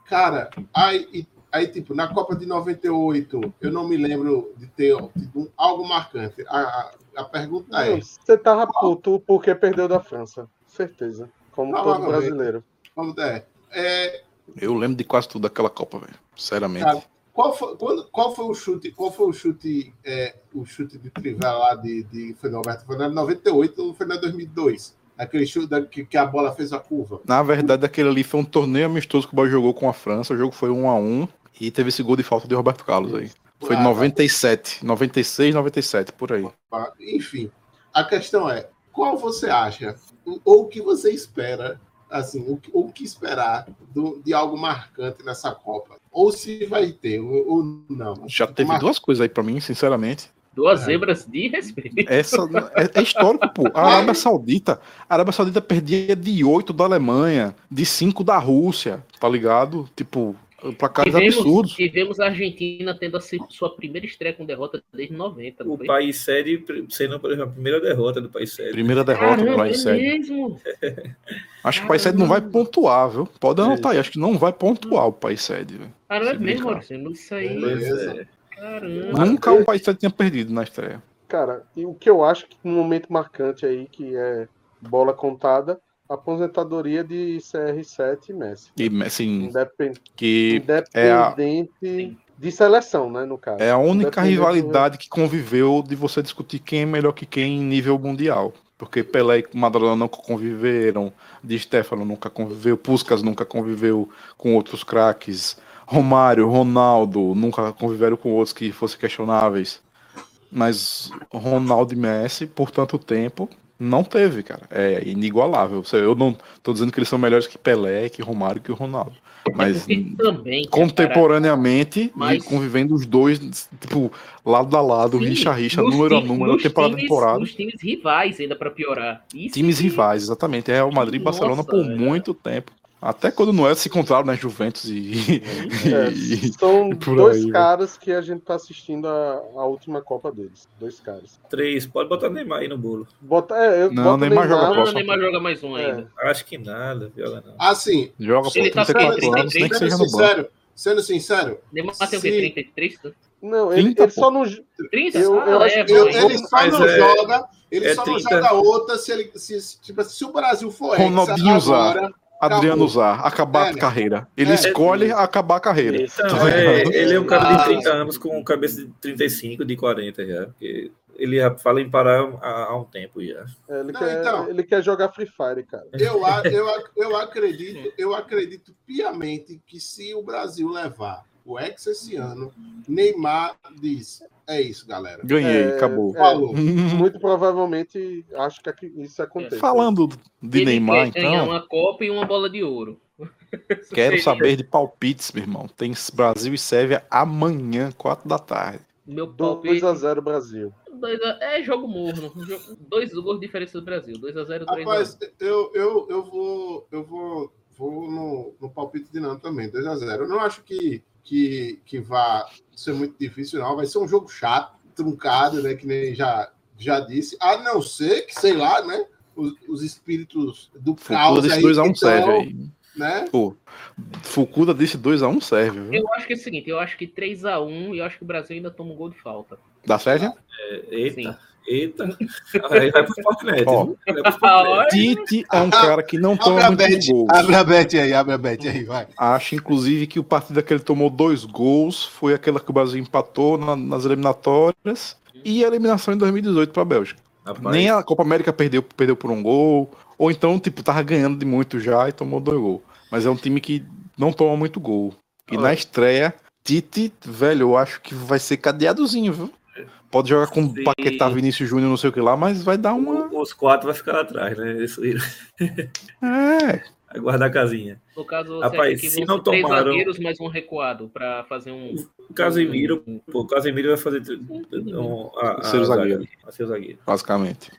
B: Cara, aí, e- aí, tipo, na Copa de 98, eu não me lembro de ter tido um- algo marcante. A, a, pergunta é:
E: Você tava puto porque perdeu da França. Certeza. Como todo brasileiro.
B: vamos é, é,
A: Eu lembro de quase tudo daquela Copa, velho. Sinceramente.
B: Cara, qual, foi, quando, qual foi o chute? Qual foi o chute? É, o chute de trivela lá de, de foi no Alberto? Foi na 98 ou foi na 2002? Aquele chute da, que, que a bola fez a curva.
A: Na verdade, aquele ali foi um torneio amistoso que o Bahia jogou com a França. O jogo foi 1 a 1 e teve esse gol de falta de Roberto Carlos aí. Foi em
B: Ah,
A: 97, 96, 97, por aí.
B: Enfim, a questão é: qual você acha ou o que você espera? Assim, o, que- o que esperar do- de algo marcante nessa Copa? Ou se vai ter, ou, ou não.
A: Já teve
B: Mar-
A: duas coisas aí pra mim, sinceramente.
C: Duas
B: É.
C: zebras de respeito.
A: Essa é, é histórico, pô. A Arábia Saudita, a Arábia Saudita perdia de 8 da Alemanha, de 5 da Rússia, tá ligado? Tipo, placares
C: Tivemos,
A: absurdos.
C: tivemos a Argentina tendo a sua primeira estreia com derrota desde 90. não
D: O
C: foi?
D: país sede sendo por exemplo, a primeira derrota do país sede.
A: Primeira derrota do
C: Caramba,
A: país
C: é
A: sede.
C: mesmo?
A: Acho que o país sede não vai pontuar, viu? Pode anotar aí, acho que não vai pontuar o país sede.
C: Caramba, é mesmo. Maurício? Isso aí.
B: Beleza.
C: Caramba.
A: Nunca o país sede tinha perdido na estreia.
E: Cara, e o que eu acho que um momento marcante aí, que é bola contada, aposentadoria de CR7 e Messi.
A: E assim,
E: Independ-
A: que é a-
E: Independente de seleção, né, no caso.
A: é a única
E: Independente
A: rivalidade que conviveu de você discutir quem é melhor que quem em nível mundial. Porque Pelé e Maradona nunca conviveram, Di Stefano nunca conviveu, Puskas nunca conviveu com outros craques, Romário, Ronaldo nunca conviveram com outros que fossem questionáveis. Mas Ronaldo e Messi, por tanto tempo, não teve, cara. É inigualável. Eu não tô dizendo que eles são melhores que Pelé, que Romário, que o Ronaldo. Mas
C: também.
A: contemporaneamente,
C: Mas-
A: e convivendo os dois, tipo, lado a lado,
C: Sim,
A: rixa a rixa, número a número, temporada a temporada.
C: Nos times rivais, ainda pra piorar. Isso
A: Times
C: que-
A: rivais, exatamente. É o Madrid e
C: Nossa,
A: Barcelona por
C: velho.
A: muito tempo. Até quando não é, se encontraram, né? Juventus e.
E: É,
A: e-
E: são
A: e por
E: dois
A: aí, velho.
E: caras que a gente tá assistindo a, a última Copa deles. Dois caras.
D: Três, pode botar Neymar aí no bolo.
E: Bota, é, eu
A: Não,
E: boto
A: Neymar joga
C: Não, não,
A: próximo.
C: Neymar joga mais um
E: É.
C: ainda.
D: Acho que nada, joga não.
B: Assim,
A: Joga por
C: Ele tá
A: 34
C: com
A: anos, nem que
B: sendo
A: seja no banco.
B: sincero, sendo sincero,
C: Neymar tem o quê? 33? né?
E: Não, ele,
A: 30,
E: ele só não.
C: 30?
E: Eu-
C: ah,
E: eu acho
C: leva,
E: que
B: Eu- ele só
D: Mas
B: não
D: é-
B: joga, ele
D: é
B: só não
D: 30.
B: joga outra se ele. Se, tipo, se o Brasil for
A: Ronaldinho
B: agora.
A: Adriano usar, acabar
B: É.
A: a carreira. Ele
B: É.
A: escolhe acabar a carreira.
E: Isso.
D: Não, é, ele é um cara de
B: Ah.
D: 30 anos com cabeça de 35, de 40 já. Ele já fala em parar há, há um tempo já.
E: É, Ele,
B: Não,
E: quer,
B: então.
E: ele quer jogar Free Fire, cara.
B: Eu, eu, eu acredito, eu acredito piamente que se o Brasil levar o ex esse ano, Neymar diz: é isso, galera.
A: Ganhei,
E: É,
A: acabou.
E: é,
B: Falou.
E: Muito provavelmente acho que isso acontece.
A: Falando de
C: Ele
A: Neymar,
C: quer
A: então,
C: uma Copa e uma bola de ouro.
A: quero
C: Seria
A: saber de palpites, meu irmão. Tem Brasil e Sérvia amanhã, 4 da tarde.
C: Meu palpite.
E: 2x0 Brasil.
C: dois a- É jogo morno. Dois gols de diferença do Brasil. 2x0, 3x1.
B: Rapaz, eu, eu, eu vou, eu vou, vou no, no palpite de Nando também, 2x0. Eu não acho que, que, que vá ser muito difícil, não. Vai ser um jogo chato, truncado, né? Que nem já, já disse. A não ser que, sei lá, né? Os, os espíritos do
A: Fucuda
B: caos
A: disse
B: aí.
A: 2x1
B: que
A: serve
B: tão,
A: aí.
B: Né?
A: Pô, Fucuda disse 2x1 serve, viu?
C: Eu acho que é o seguinte, eu acho que 3x1 e eu acho que o Brasil ainda toma um gol de falta.
A: Da Sérvia?
D: É, eita,
C: Sim.
D: Eita. Aí vai pro Fortnite.
A: Ó.
D: viu? Vai pro Fortnite.
A: Tite é um cara que não toma
H: Abre a
A: muitos
H: bet,
A: gols.
H: abre a bet aí, abre a bet aí, vai.
A: Acho, inclusive, que o partido que ele tomou dois gols foi aquela que o Brasil empatou na- nas eliminatórias e a eliminação em 2018 para a Bélgica.
D: Rapaz,
A: Nem a Copa América perdeu, perdeu por um gol, ou então, tipo, tava ganhando de muito já e tomou dois gols. Mas é um time que não toma muito gol. E na estreia, Tite, velho, eu acho que vai ser cadeadozinho, viu? Pode jogar com
D: Sim.
A: Paquetá, Vinícius Júnior, não sei o que lá, mas vai dar uma.
D: os quatro vai ficar lá atrás, né? Isso aí.
A: É,
D: Vai guardar a casinha.
C: No caso, você
D: Rapaz,
C: que
D: se
C: vão
D: não
C: três
D: tomaram-
C: zagueiros mais um recuado pra fazer um...
D: O Casemiro, pô, o Casemiro vai fazer um, a, a,
A: Ser o zagueiro.
D: A ser o zagueiro.
A: basicamente.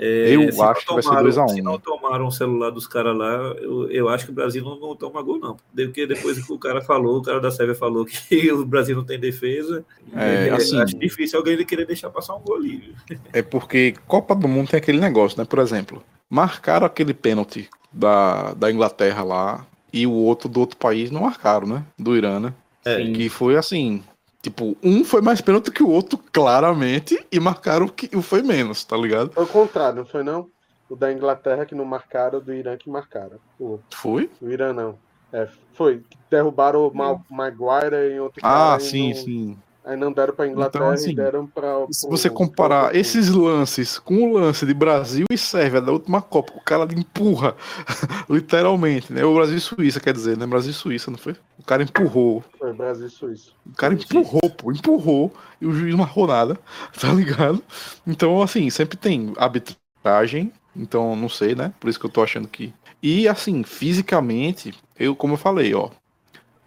D: É,
A: Eu acho que vai ser
D: tomaram-
A: 2 a 1.
D: Se não tomaram o celular dos caras lá, eu, eu acho que o Brasil não, não toma gol, não. Porque depois que o cara falou, o cara da Sérvia falou que o Brasil não tem defesa,
A: É, assim-
D: acho difícil alguém querer deixar passar um gol ali.
A: É porque Copa do Mundo tem aquele negócio, né? Por exemplo, marcaram aquele pênalti da, da Inglaterra lá e o outro do outro país não marcaram, né? Do Irã, né?
D: É,
A: Que foi assim. Tipo, um foi mais pênalti que o outro, claramente, e marcaram o que o foi menos, tá ligado?
E: Foi o contrário, não foi não? O da Inglaterra que não marcaram, o do Irã que marcaram. O,
A: Foi?
E: o Irã não. É, foi. Derrubaram o Ma Maguire em outro
A: Ah,
E: cara.
A: sim,
E: não-
A: sim.
E: Aí não deram pra Inglaterra
A: Então, assim,
E: e deram pra.
A: Se você comparar
E: pro-
A: esses lances com o lance de Brasil e Sérvia da última Copa, o cara empurra, literalmente, né? O Brasil e Suíça, quer dizer, né? Brasil e Suíça, não foi? O cara empurrou
E: Foi Brasil e Suíça.
A: O cara empurrou, pô, empurrou e o juiz marcou nada, tá ligado? Então, assim, sempre tem arbitragem, então não sei, né? Por isso que eu tô achando que. E, assim, fisicamente, eu, como eu falei, ó,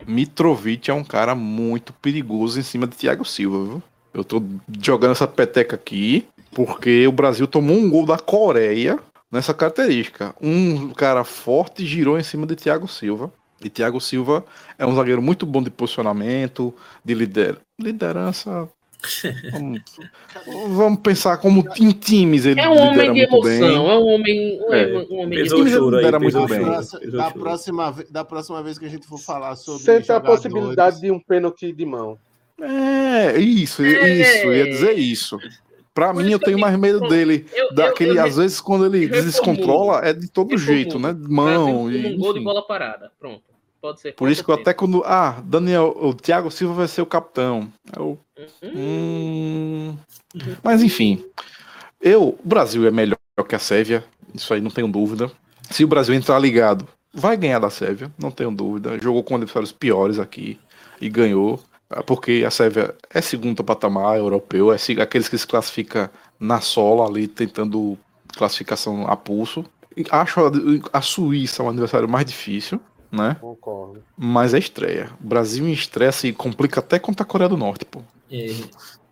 A: Mitrovic é um cara muito perigoso em cima de Thiago Silva, viu? Eu tô jogando essa peteca aqui porque o Brasil tomou um gol da Coreia nessa característica. Um cara forte girou em cima de Thiago Silva. E Thiago Silva é um zagueiro muito bom de posicionamento, de lider... liderança. Vamos, vamos pensar como em times ele
C: É um homem de emoção,
A: bem.
C: é um homem, um,
A: É.
C: um homem de
D: aí,
A: muito bem.
B: da, próxima, da próxima vez que a gente for falar sobre.
E: Sempre a possibilidade de um pênalti de mão.
A: É, isso,
C: É.
A: isso, ia dizer isso. Pra
C: Por
A: mim, eu tenho mais medo dele.
C: Eu,
A: Daquele,
C: eu, eu,
A: às vezes, quando ele descontrola, é de todo
C: reformulo.
A: jeito, né? Mão
C: Brasil
A: e.
C: um gol de bola parada. Pronto. Pode ser.
A: Por isso que eu até quando. Ah, Daniel, o Thiago Silva vai ser o capitão. Eu,
C: ser. Hum.
A: Mas enfim. Eu, o Brasil é melhor que a Sérvia, isso aí não tenho dúvida. Se o Brasil entrar ligado, vai ganhar da Sérvia, não tenho dúvida. Jogou com adversários piores aqui e ganhou. ah, Porque a Sérvia é segundo patamar europeu, é aqueles que se classifica na sola ali, tentando classificação a pulso. Acho a, a Suíça um adversário mais difícil, né?
E: Concordo.
A: Mas é estreia. O Brasil em estreia se complica até contra a Coreia do Norte, pô.
D: É,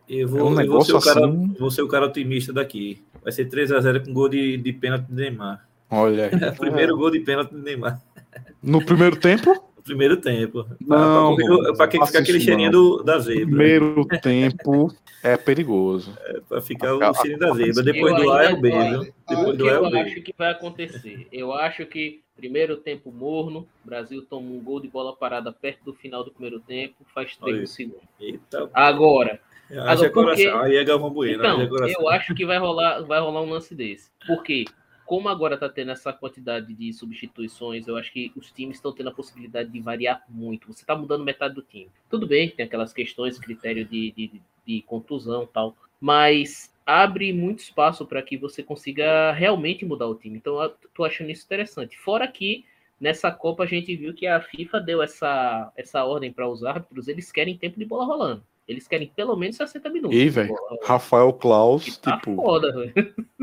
D: eu,
A: É
D: vou,
A: um
D: eu vou,
A: negócio
D: ser o cara,
A: assim.
D: vou ser o cara otimista daqui. Vai ser 3x0 com gol de, de pênalti do Neymar.
A: Olha aí.
D: Primeiro gol de pênalti do Neymar.
A: No primeiro tempo,
D: Primeiro tempo.
A: Não,
D: pra quem fica aquele cheirinho do, da zebra.
A: Primeiro tempo é perigoso.
D: É, pra ficar o cheirinho da zebra. Depois
C: Eu
D: do A é o B, viu? Depois
C: O
D: do A é
C: eu
D: o B.
C: acho que vai acontecer? Eu acho que primeiro tempo morno, Brasil toma um gol de bola parada perto do final do primeiro tempo, faz três no segundo.
D: Eita,
C: Agora, Agora, por quê?
D: coração. Aí é Galvão Bueno.
C: então,
D: coração.
C: eu acho que vai rolar, vai rolar um lance desse. Por quê? Como agora tá tendo essa quantidade de substituições, eu acho que os times estão tendo a possibilidade de variar muito. Você tá mudando metade do time. Tudo bem, tem aquelas questões, critério de, de, de contusão tal, mas abre muito espaço para que você consiga realmente mudar o time. Então, eu tô achando isso interessante. Fora que nessa Copa a gente viu que a FIFA deu essa, essa ordem para os árbitros, eles querem tempo de bola rolando. Eles querem pelo menos 60 minutos.
A: E,
C: de
A: velho,
C: rolando.
A: Rafael Klaus,
C: Que tá
A: tipo,
C: foda,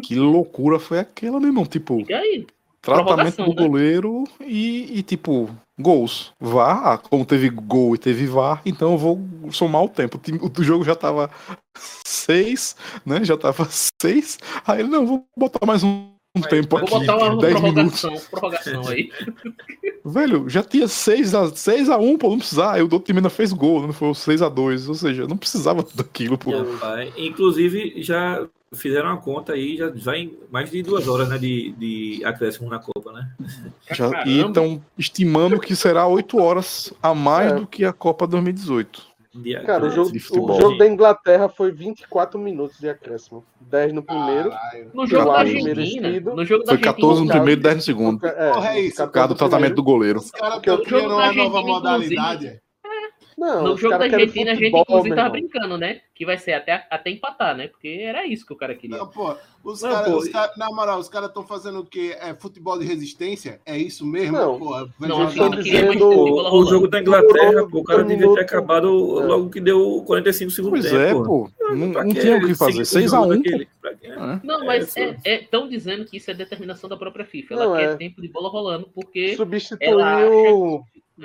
A: que loucura foi aquela, meu irmão? Tipo,
C: E aí?
A: tratamento do
C: né?
A: goleiro e, e, tipo, gols. VAR, ah, como teve gol e teve VAR, então eu vou somar o tempo. O jogo já tava seis, né? Já tava seis. Aí ele, não, vou botar mais um, um tempo
C: Vou
A: aqui.
C: botar uma
A: 10 minutos.
C: prorrogação, prorrogação aí.
A: Velho, já tinha 6 a, 6 a 1, pô, não precisava. Aí o outro time ainda fez gol, não foi o 6 a 2 Ou seja, não precisava daquilo, pô.
D: Inclusive, já fizeram uma conta aí, já vai mais de duas horas né, de, de acréscimo na Copa, né?
A: Já, e estão estimando que será 8 horas a mais
E: É.
A: do que a Copa 2018.
E: Cara, o jogo, o jogo da Inglaterra foi 24 minutos de acréscimo. 10 no primeiro.
B: Caralho.
C: No jogo da Argentina.
E: merecido.
C: No jogo da
A: Foi 14 no primeiro e 10 no segundo.
E: É,
B: Porra, é isso,
A: Por causa do tratamento do goleiro.
B: Os caras estão criando uma nova modalidade.
E: Não,
C: No jogo da Argentina, a gente
E: futebol,
C: inclusive tava brincando, né? Que vai ser até, até empatar, né? Porque era isso que o cara queria.
B: Não, pô, os
D: Não,
B: caras,
D: pô,
B: os caras- na moral, os caras estão fazendo o quê? É futebol de resistência? É isso mesmo?
E: Não.
B: Pô,
C: Não,
B: jogar-
C: a FIFA
E: tô
C: queria mais
E: dizendo-
D: O, o jogo da Inglaterra, pô, o cara
E: um
D: devia ter acabado
E: É.
D: logo que deu 45 segundos
A: Pois
D: tempo.
A: é,
D: pô.
A: Não, não tinha o que fazer.
D: seguir
A: 6
D: com o
A: a
D: jogo
A: 1
D: daquele? Pra quê?
C: Não,
D: É,
C: mas estão dizendo que isso é determinação da própria FIFA. Ela
E: Não,
C: quer
E: é.
C: tempo de bola rolando, porque
E: Substituiu,
C: É.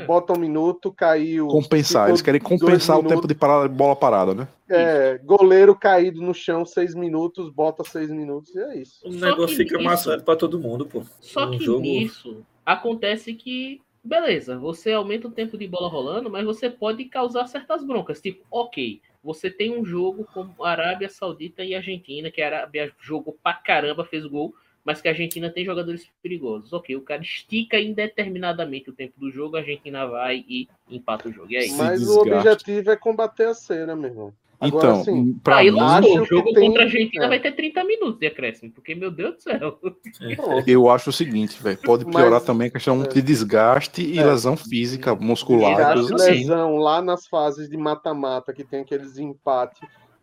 E: bota um minuto, caiu.
A: Compensar. Eles querem compensar o tempo de parada, bola parada, né?
E: É, goleiro caído no chão, seis minutos, bota seis minutos, e é isso.
D: O
C: Só
D: negócio fica
C: isso-
D: maçante pra todo mundo, pô.
C: Só
D: Um
C: que
D: jogo-
C: nisso acontece que, beleza, você aumenta o tempo de bola rolando, mas você pode causar certas broncas. Tipo, ok, você tem um jogo como Arábia Saudita e Argentina, que a Arábia jogou pra caramba, fez gol, mas que a Argentina tem jogadores perigosos. Ok, o cara estica indeterminadamente o tempo do jogo, a Argentina vai e empata o jogo. E aí?
A: Se
E: Mas o objetivo é combater a cena, meu irmão. Agora,
A: Então,
E: assim,
A: pra
C: aí
A: mim,
C: O jogo
E: tem-
C: contra a Argentina
E: é.
C: vai ter 30 minutos de acréscimo, porque, meu Deus do céu.
A: eu acho o seguinte, velho. Pode piorar
E: Mas-
A: também a questão
E: é.
A: de desgaste e
E: É.
A: lesão física, muscular,
E: Desgaste,
A: assim.
E: lesão lá nas fases de mata-mata, que tem aqueles empates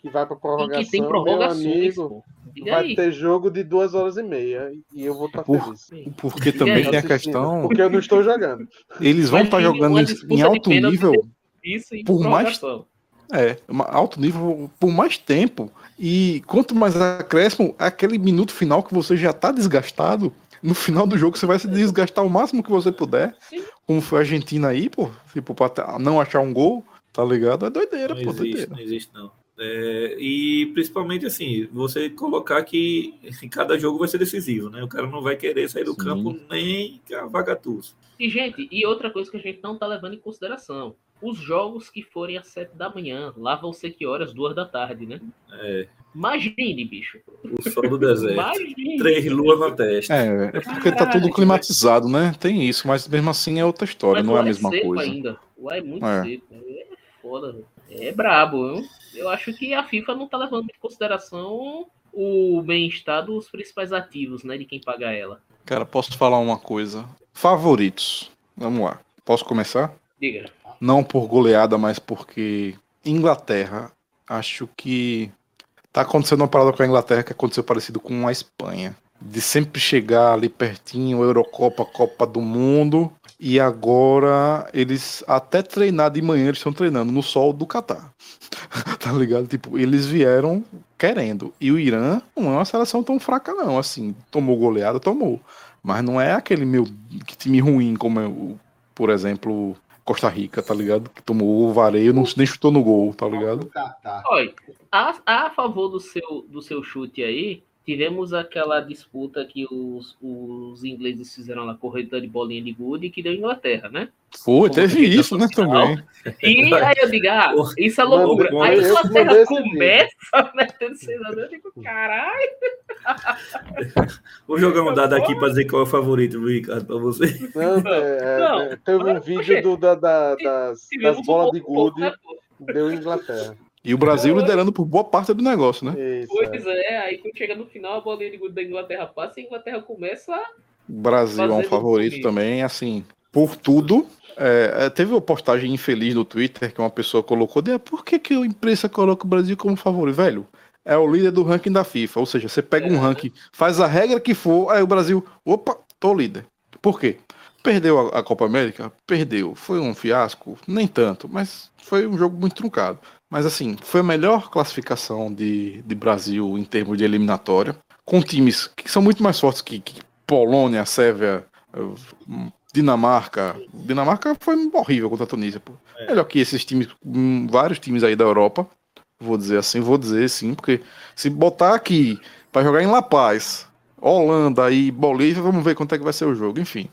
E: que vai pra
C: E
E: prorrogação,
C: que tem
E: meu
C: prorrogações,
E: amigo, vai
C: aí.
E: ter jogo de duas horas e meia, e eu vou estar
A: Por-
E: feliz.
A: Porque
C: E
A: também
C: aí,
A: tem a questão.
E: Porque eu não estou jogando.
A: Eles vão estar
C: Imagine
A: jogando em- alto nível.
C: Isso em
A: Por mais-. É, alto nível por mais tempo. E quanto mais acréscimo, aquele minuto final que você já tá desgastado, no final do jogo você vai se desgastar o máximo que você puder.
C: Sim.
A: Como foi a Argentina aí, pô. Tipo, pra tá- não achar um gol, tá ligado? É doideira,
D: Não
A: pô,
D: existe,
A: doideira.
D: não existe, não. É, e principalmente assim, você colocar que em cada jogo vai ser decisivo, né? O cara não vai querer sair do
A: Sim.
D: campo nem a vaga tussa.
C: E, gente, e outra coisa que a gente não tá levando em consideração. Os jogos que forem às 7 da manhã, lá vão ser que horas? Duas da tarde, né?
D: É,
C: Imagine, bicho.
D: o sol do deserto.
C: Imagine.
D: Três luas na testa.
A: É, é porque tá tudo climatizado, né? Tem isso, mas mesmo assim é outra história,
C: Mas
A: não é a
C: lá
A: mesma coisa.
C: ainda. Lá é muito
A: É.
C: seco. É foda, velho. É brabo? Eu acho que a FIFA não tá levando em consideração o bem-estar dos principais ativos, né? De quem paga ela.
A: Cara, posso falar uma coisa? Favoritos. Vamos lá. Posso começar?
C: Diga.
A: Não por goleada, mas porque Inglaterra, acho que tá acontecendo uma parada com a Inglaterra que aconteceu parecido com a Espanha. De sempre chegar ali pertinho, Eurocopa, Copa do Mundo, e agora eles até treinar de manhã, eles estão treinando no sol do Catar. tá ligado? Tipo, eles vieram querendo. E o Irã não é uma seleção tão fraca, não. Assim, tomou goleada, tomou. Mas não é aquele meu que time ruim, como é o, por exemplo, Costa Rica, tá ligado? Que tomou o vareio, não, nem chutou no gol, tá ligado?
C: Olha, a, a favor do seu, do seu chute aí, tivemos aquela disputa que os, os ingleses fizeram lá corrida de bolinha de gude que deu Inglaterra, né?
A: Foi,
C: Como
A: teve isso, né,
C: final.
A: também.
C: E aí eu digo, ah, isso é loucura.
E: mano,
C: Aí a Inglaterra
E: esse
C: começa metendo 6 a 0, eu digo, caralho.
D: Vou jogar um dado aqui para dizer qual é o favorito, viu, Ricardo, para você.
E: Não, é, é,
C: Não,
E: é, teve um vídeo do, da, da- das, das
C: um
E: bolas de gude,
C: né, pô?
E: deu Inglaterra.
A: E o Brasil liderando por boa parte do negócio, né?
E: Isso, é.
C: Pois é, aí quando chega no final, a bolinha de gude da Inglaterra passa e a Inglaterra começa a
A: O Brasil é um favorito também, assim, por tudo. É, é, teve uma postagem infeliz no Twitter que uma pessoa colocou, de, "Ah, por que, que a imprensa coloca o Brasil como favorito? Velho, é o líder do ranking da FIFA, ou seja, você pega um
C: É.
A: ranking, faz a regra que for, aí o Brasil, opa, tô líder. Por quê? Perdeu a, a Copa América? Perdeu. Foi um fiasco? Nem tanto, mas foi um jogo muito truncado. Mas assim, foi a melhor classificação de, de Brasil em termos de eliminatória, com times que são muito mais fortes que, que Polônia, Sérvia, eh, Dinamarca. Dinamarca foi horrível contra a Tunísia. Pô. Melhor que esses times, hum, vários times aí da Europa. Vou dizer assim, vou dizer sim, porque se botar aqui para jogar em La Paz, Holanda e Bolívia, vamos ver quanto é que vai ser o jogo. Enfim.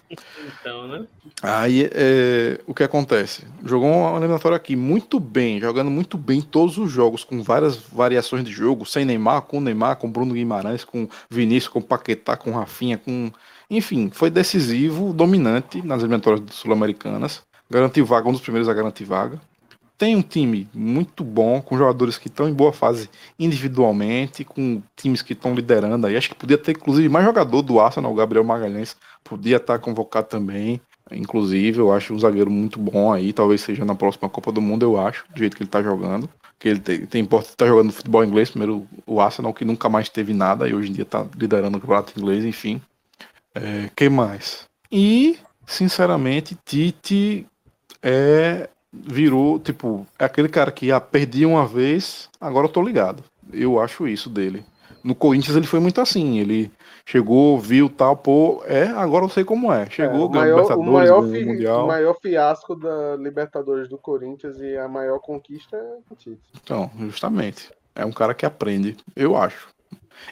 C: então, né?
A: Aí é, o que acontece? Jogou uma eliminatória aqui muito bem, jogando muito bem todos os jogos, com várias variações de jogo, sem Neymar, com Neymar, com Bruno Guimarães, com Vinícius, com Paquetá, com Rafinha, com. Enfim, foi decisivo, dominante nas eliminatórias sul-americanas. Garantiu vaga, um dos primeiros a garantir vaga. Tem um time muito bom, com jogadores que estão em boa fase individualmente, com times que estão liderando aí. Acho que podia ter, inclusive, mais jogador do Arsenal, o Gabriel Magalhães, podia estar convocado também. Inclusive, eu acho um zagueiro muito bom aí, talvez seja na próxima Copa do Mundo, eu acho, do jeito que ele tá jogando. Que ele tem, tem importa tá jogando futebol inglês, primeiro o Arsenal, que nunca mais teve nada, e hoje em dia tá liderando o campeonato inglês, enfim. É, quem mais? E, sinceramente, Tite é virou, tipo, é aquele cara que ah, perdi uma vez, agora eu tô ligado. Eu acho isso dele. No Corinthians ele foi muito assim, ele chegou, viu tal, pô, é, agora eu sei como é.
E: É,
A: Chegou,
E: o,
A: ganhou
E: maior, o,
A: Libertadores,
E: maior fi-
A: Mundial.
E: o maior fiasco da Libertadores do Corinthians e a maior conquista é o Tite.
A: Então, justamente. É um cara que aprende, eu acho.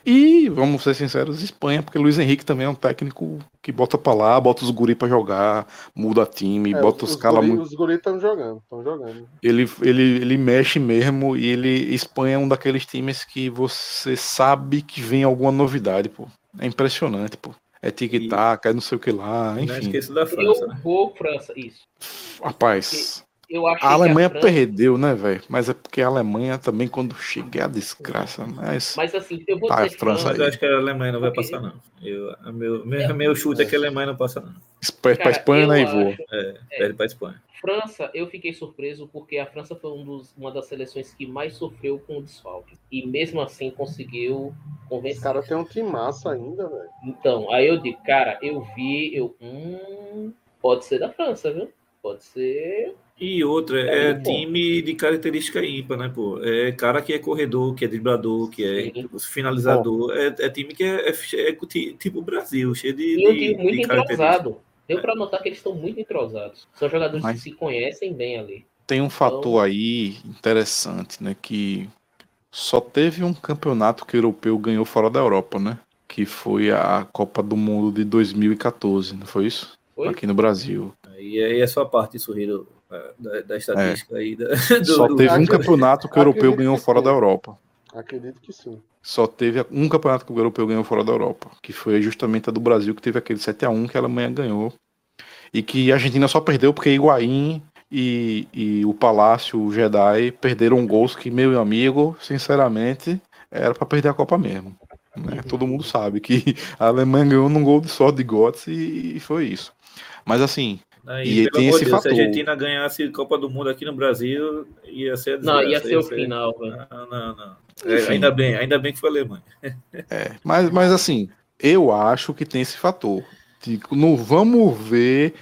A: E, vamos ser sinceros, Espanha, porque Luiz Henrique também é um técnico que bota pra lá, bota os guri pra jogar, muda time,
E: É,
A: bota os,
E: os,
A: caras
E: guri,
A: muito.
E: os guris estão jogando, estão jogando.
A: Ele, ele, ele mexe mesmo e ele. Espanha é um daqueles times que você sabe que vem alguma novidade, pô. É impressionante, pô. É tic-tac, é não sei o que lá,
D: Não
A: enfim.
D: esqueça da França,
C: Eu
D: né?
C: vou França, isso.
A: Rapaz, A
C: que
A: Alemanha
C: França-
A: perdeu, né, velho? Mas é porque a Alemanha também, quando chega, é a desgraça. Mas.
C: Mas assim, eu vou
A: Tá,
C: dizer
A: França
D: Mas
A: aí.
D: eu acho que a Alemanha não vai passar, não. Eu, a meu, meu, meu chute é que a Alemanha não passa, não.
A: Pra, pra Espanha, né, e voa.
C: acho-
D: É, perde pra Espanha.
C: França, eu fiquei surpreso porque a França foi um dos- uma das seleções que mais sofreu com o desfalque. E mesmo assim conseguiu
E: Os
C: convencer.
E: caras têm um time massa ainda, velho.
C: Então, aí eu digo, cara, eu vi, eu. Hum, pode ser da França, viu? Pode ser.
D: E outra,
C: É,
D: é time de característica ímpar, né, pô? É cara que é corredor, que é driblador, que é
C: Sim.
D: finalizador. É, é time que é, é, é ti- tipo Brasil, cheio de,
C: E um time muito entrosado. Deu pra notar que eles estão muito entrosados. São jogadores
A: Mas-
C: que se conhecem bem ali.
A: Tem um fator aí interessante, né? Que só teve um campeonato que o europeu ganhou fora da Europa, né? Que foi a Copa do Mundo de 2014, não foi isso?
C: Foi?
A: Aqui no Brasil.
D: E aí é só a parte, Sorrido, da, da estatística aí. Da, do-
A: Só
D: do-
A: teve um
E: Acredito-
A: campeonato que o europeu
E: acredito
A: ganhou
E: que
A: fora
E: sim.
A: da Europa.
E: Acredito que sim.
A: Só teve um campeonato que o europeu ganhou fora da Europa, que foi justamente a do Brasil, que teve aquele 7 a 1 que a Alemanha ganhou. E que a Argentina só perdeu porque Higuaín e, e o Palácio, o Jedi, perderam gols que, meu amigo, sinceramente, era para perder a Copa mesmo. né? Todo mundo sabe que a Alemanha ganhou num gol de sorte de Götze e, e foi isso. Mas assim,
D: Aí,
A: E
D: pelo
A: tem
D: amor
A: esse
D: de Deus, se a
A: fator.
D: Argentina ganhasse Copa do Mundo aqui no Brasil, ia ser a
C: Não, ia ser o final, velho.
D: Não, não, não. É, ainda bem, ainda bem que foi a Alemanha.
A: É, mas, mas assim, eu acho que tem esse fator. De, não vamos ver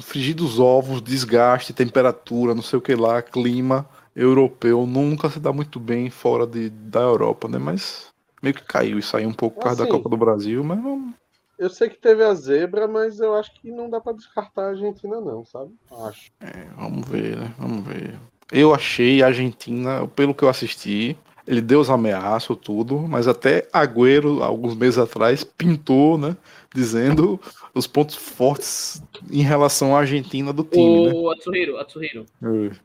A: frigir dos ovos, desgaste, temperatura, não sei o que lá, clima europeu nunca se dá muito bem fora de, da Europa, né? Mas meio que caiu isso aí um pouco por causa da
E: Assim,
A: Copa do Brasil, mas vamos.
E: Eu sei que teve a zebra, mas eu acho que não dá pra descartar a Argentina, não, sabe? Acho.
A: É, vamos ver, né? Vamos ver. Eu achei a Argentina, pelo que eu assisti, Ele deu os ameaços, tudo, mas até Agüero, alguns meses atrás, pintou, né? Dizendo os pontos fortes em relação à Argentina do time, né?
C: O Atsuhiro, Atsuhiro.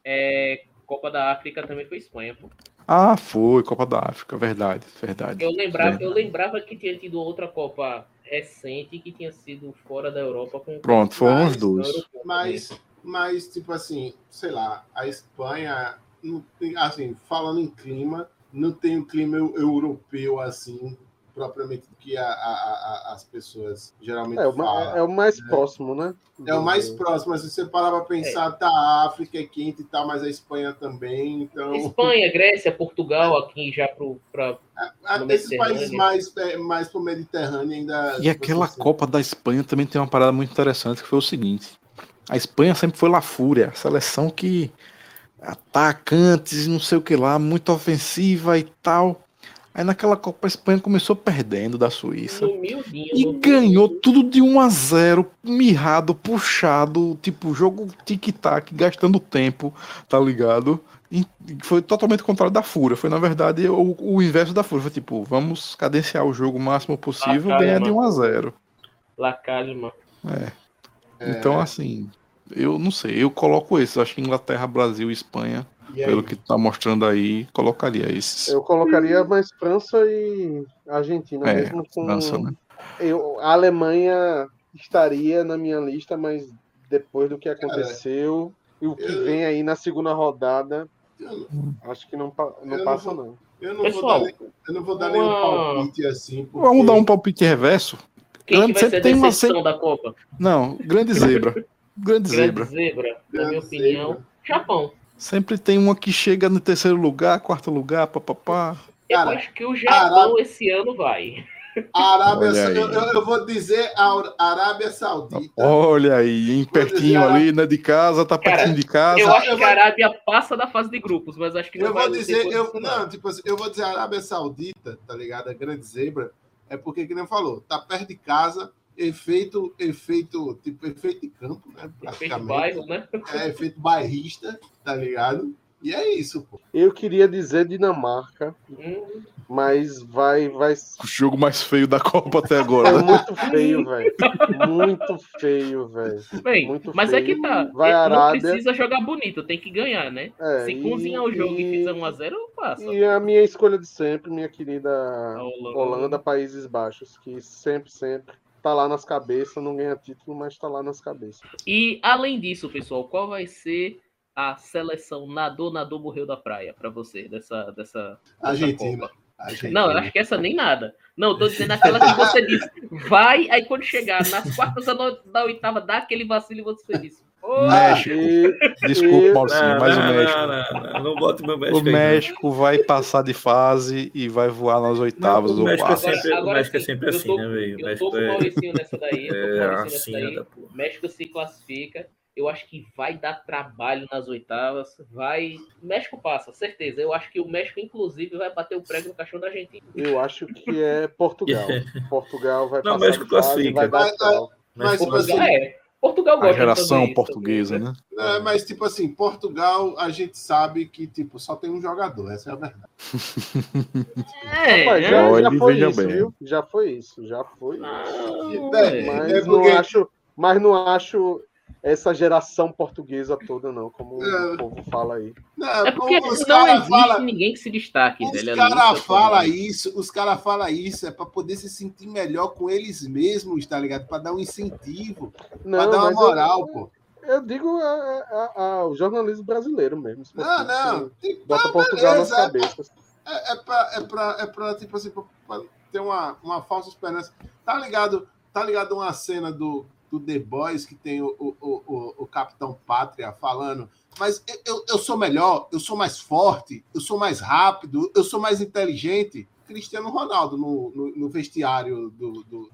A: É.
C: É, Copa da África também foi Espanha, pô.
A: Ah, foi, Copa da África, verdade, verdade.
C: Eu lembrava,
A: É.
C: eu lembrava que tinha tido outra Copa recente que tinha sido fora da Europa com
A: Pronto, foram os dois.
B: Mas, mas, tipo assim, sei lá, a Espanha, não tem, assim, falando em clima, não tem o clima eu- europeu assim, propriamente que a- a- a- as pessoas geralmente
E: É,
B: falam.
E: é o mais próximo, né?
B: É o mais
E: Do-
B: próximo, mas se você parar para pensar, tá, a África é quente e tal, mas a Espanha também, então...
C: Espanha, Grécia, Portugal, aqui já pro, pra,
B: a-
C: no
B: esses países mais, é, mais pro Mediterrâneo ainda...
A: E aquela
B: você-
A: Copa da Espanha também tem uma parada muito interessante, que foi o seguinte. A Espanha sempre foi La Fúria, a seleção que atacantes, não sei o que lá, muito ofensiva e tal. Aí naquela Copa a Espanha começou perdendo da Suíça. E ganhou tudo de 1 a 0 mirrado, puxado, tipo, jogo tic-tac, gastando tempo, tá ligado? E foi totalmente contrário da Fúria. Foi, na verdade, o, o inverso da Fúria. Foi tipo, vamos cadenciar o jogo o máximo possível,
C: Ah,
A: ganhar de
C: caramba.
A: 1 a 0
C: La Calma.
A: Então, assim, eu não sei, eu coloco esses. Acho que Inglaterra, Brasil e Espanha,
B: E?
A: Pelo que tá mostrando aí, colocaria esses.
E: Eu colocaria mais França e Argentina,
A: É,
E: mesmo com.
A: França, né?
E: Eu, a Alemanha estaria na minha lista, mas depois do que aconteceu e o que
B: eu-
E: vem aí na segunda rodada,
B: Eu,
E: acho que não, não
B: Eu não
E: passa,
B: vou-
E: não.
B: eu não
C: Pessoal,
B: vou dar, eu não vou dar
C: uma-
B: nenhum palpite assim, porque...
A: Vamos dar um palpite reverso?
C: Quem
A: Grande
C: que vai
A: sempre
C: ser a
A: tem uma
C: decepção da Copa?
A: Não, grande zebra. Grande
C: Grande
A: zebra.
C: zebra, na minha opinião.
B: zebra.
C: Japão.
A: Sempre tem uma que chega no terceiro lugar, quarto lugar, papapá.
C: Eu
B: Cara,
C: acho que o Japão
B: Arábia-
C: esse ano vai.
B: A Arábia, eu, eu- vou dizer a Arábia Saudita.
A: Olha aí, hein, pertinho ali, né, de casa, tá
C: Cara,
A: pertinho de casa.
C: Eu acho
B: eu
C: que a
B: vou-
C: Arábia passa da fase de grupos, mas acho que não
B: Eu
C: vai
B: vou dizer, eu, não, tipo assim, eu vou dizer a Arábia Saudita, tá ligado? A grande zebra, é porque, que nem falou, tá perto de casa, efeito, efeito, tipo, efeito de campo, né?
C: Feito
B: Praticamente.
C: bairro, né?
B: É, efeito bairrista, tá ligado? E é isso, pô.
E: Eu queria dizer Dinamarca,
C: Hum,
E: mas vai, vai
A: O jogo mais feio da Copa até agora.
E: é muito feio, velho. Muito feio, velho.
C: Bem,
E: Muito
C: mas é
E: feio.
C: que tá.
E: Vai
C: Ele
E: a
C: não
E: Arábia.
C: precisa jogar bonito, tem que ganhar, né?
E: É,
C: Se
E: e-
C: cozinhar o jogo e,
E: e-
C: fizer 1x0, passa.
E: E a minha escolha de sempre, minha querida
C: Holanda.
E: Holanda, Países Baixos, que sempre, sempre tá lá nas cabeças, não ganha título, mas tá lá nas cabeças.
C: E além disso, pessoal, qual vai ser a seleção nadou, nadou, morreu da praia pra você dessa dessa dessa
B: Argentina.
C: Copa?
B: Argentina.
C: Não, eu acho que essa nem nada. Não, tô dizendo aquela que você disse. Vai, aí quando chegar nas quartas da, no- da oitava, dá aquele vacilo e você disse.
A: México.
E: E,
A: Desculpa,
E: e-
A: Maurício,
D: Não,
A: mas o
D: não,
A: México.
D: não, não, não, não bota meu México
A: O
D: aí, não.
A: México vai passar de fase e vai voar nas oitavas
D: Não, o
A: ou
D: México é sempre- o México é sempre assim,
C: tô-
D: né, velho? O
C: Eu tô
D: México
C: com o
D: é-
C: Mauricinho nessa daí. Tô o
D: É
C: Mauricinho nessa daí.
D: da porra.
C: México se classifica. Eu acho que vai dar trabalho nas oitavas. Vai. México passa, certeza. Eu acho que o México, inclusive, vai bater o prego no caixão da Argentina.
E: eu acho que é Portugal. Portugal vai
D: Não,
E: passar
D: México
E: de fase,
D: classifica.
E: vai dar
B: Mas-. Mas,
D: Portugal-
B: assim,
C: É, Portugal
A: A
C: gosta de
A: geração
C: isso,
A: portuguesa, né?
B: é, mas, tipo assim, Portugal, a gente sabe que, tipo, só tem um jogador, essa é a verdade.
C: É,
E: Rapaz,
C: é.
E: já, já foi isso,
A: bem.
E: viu? Já foi isso, já foi isso.
C: Não,
B: É,
C: é.
E: Mas
B: é
E: não acho, mas não acho essa geração portuguesa toda, não, como
B: É.
E: o povo fala aí.
B: Não,
C: É porque
B: os
C: não
B: caras
C: existe
B: falam.
C: ninguém que se destaque,
B: Os
C: velho. ali,
B: caras
C: é
B: falam isso, os caras falam isso, é para poder se sentir melhor com eles mesmos, tá ligado? Para dar um incentivo, para dar uma
E: mas eu-
B: moral, pô.
E: Eu, digo a- a- a- o jornalismo brasileiro mesmo.
B: Não, não.
E: que
B: Tipo,
E: Bota
B: ah,
E: Portugal nas
B: beleza,
E: cabeças.
B: É, é pra, é pra, é pra, tipo assim, pra, pra ter uma, uma falsa esperança. Tá ligado? Tá ligado uma cena do, do The Boys que tem o, o, o, o- Capitão Pátria falando, mas eu- eu, sou melhor, eu sou mais forte, eu sou mais rápido, eu sou mais inteligente. Cristiano Ronaldo no, no, no vestiário do, do-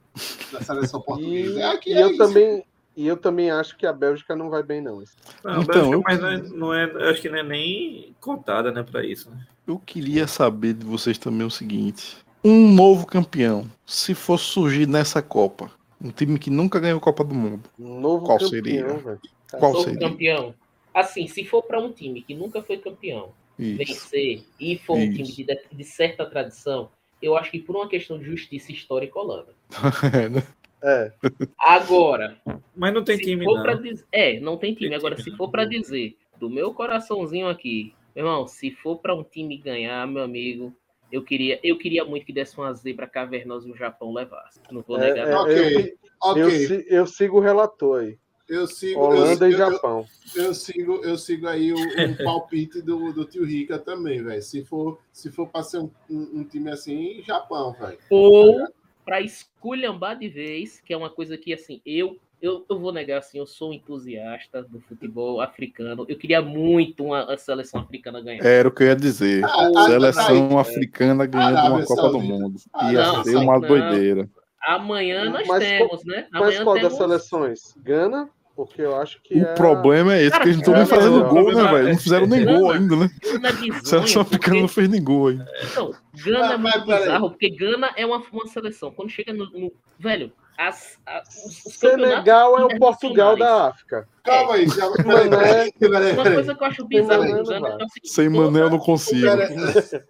B: da seleção portuguesa.
E: E,
B: É aqui,
E: e
B: é
E: eu
B: isso.
E: também, e eu também acho que a Bélgica não vai bem, não.
D: Não,
A: Então,
D: Bélgica,
A: eu-
D: mas não é, não é- acho que não é nem contada, né, pra isso. Né?
A: Eu queria saber de vocês também o seguinte: um novo campeão, se fosse surgir nessa Copa, um time que nunca ganhou Copa do Mundo,
E: Um novo
A: Qual
E: campeão,
A: seria?
E: velho.
A: qual
C: Novo
A: seria?
C: campeão. Assim, se for pra um time que nunca foi campeão,
A: Isso.
C: vencer e for um time
A: Isso.
C: de, de certa tradição, eu acho que por uma questão de justiça histórica holanda.
E: É.
C: Agora,
D: Mas não tem time, não.
C: dizer, é, não tem time.
D: Tem
C: Agora,
D: time,
C: se
D: não.
C: for pra dizer do meu coraçãozinho aqui, meu irmão, se for pra um time ganhar, meu amigo, eu queria, eu queria muito que desse uma zebra cavernosa e o Japão levasse. Não vou
E: É,
C: negar.
E: é,
C: não.
B: Ok, ok.
E: Eu, si- eu sigo o relator aí.
B: Eu sigo,
E: Holanda
B: eu,
E: e
B: eu-
E: Japão.
B: eu sigo, eu sigo aí o, o palpite do, do tio Rica também, velho. Se for, se for pra ser um, um- um time assim, Japão, velho.
C: Ou pra esculhambar de vez, que é uma coisa que, assim, eu, eu, eu vou negar, assim, eu sou um entusiasta do futebol africano. Eu queria muito uma, a seleção africana ganhar.
A: Era o que eu ia dizer.
B: Ah, ah,
A: Seleção africana ganhando
B: Arábia
A: uma Copa do. Mundo.
B: Ah,
A: Ia
C: não,
A: ser uma
C: não.
A: doideira.
C: Amanhã nós
E: Mas
C: temos, né?
E: Mas
C: Amanhã
E: qual das
C: temos...
E: seleções? Gana? Porque eu acho que
A: O
E: é...
A: problema é esse, que eles não estão
E: Cara,
A: nem fazendo
E: é,
A: gol, né, velho? Não fizeram nem
C: Gana.
A: gol ainda, né?
C: Bizonha,
A: seleção africana não
C: porque,
A: fez nem gol ainda.
C: então, Gana é
B: Mas- mas
C: muito bizarro, porque Gana é uma, uma seleção. Quando chega no. no- velho, as, a- os,
E: Senegal é o Portugal da África.
B: Calma aí, calma aí.
E: Mané.
C: Uma coisa que eu acho bizarro
E: Mané
C: Gana é o seguinte,
A: Sem
C: toda-
A: Mané eu não consigo.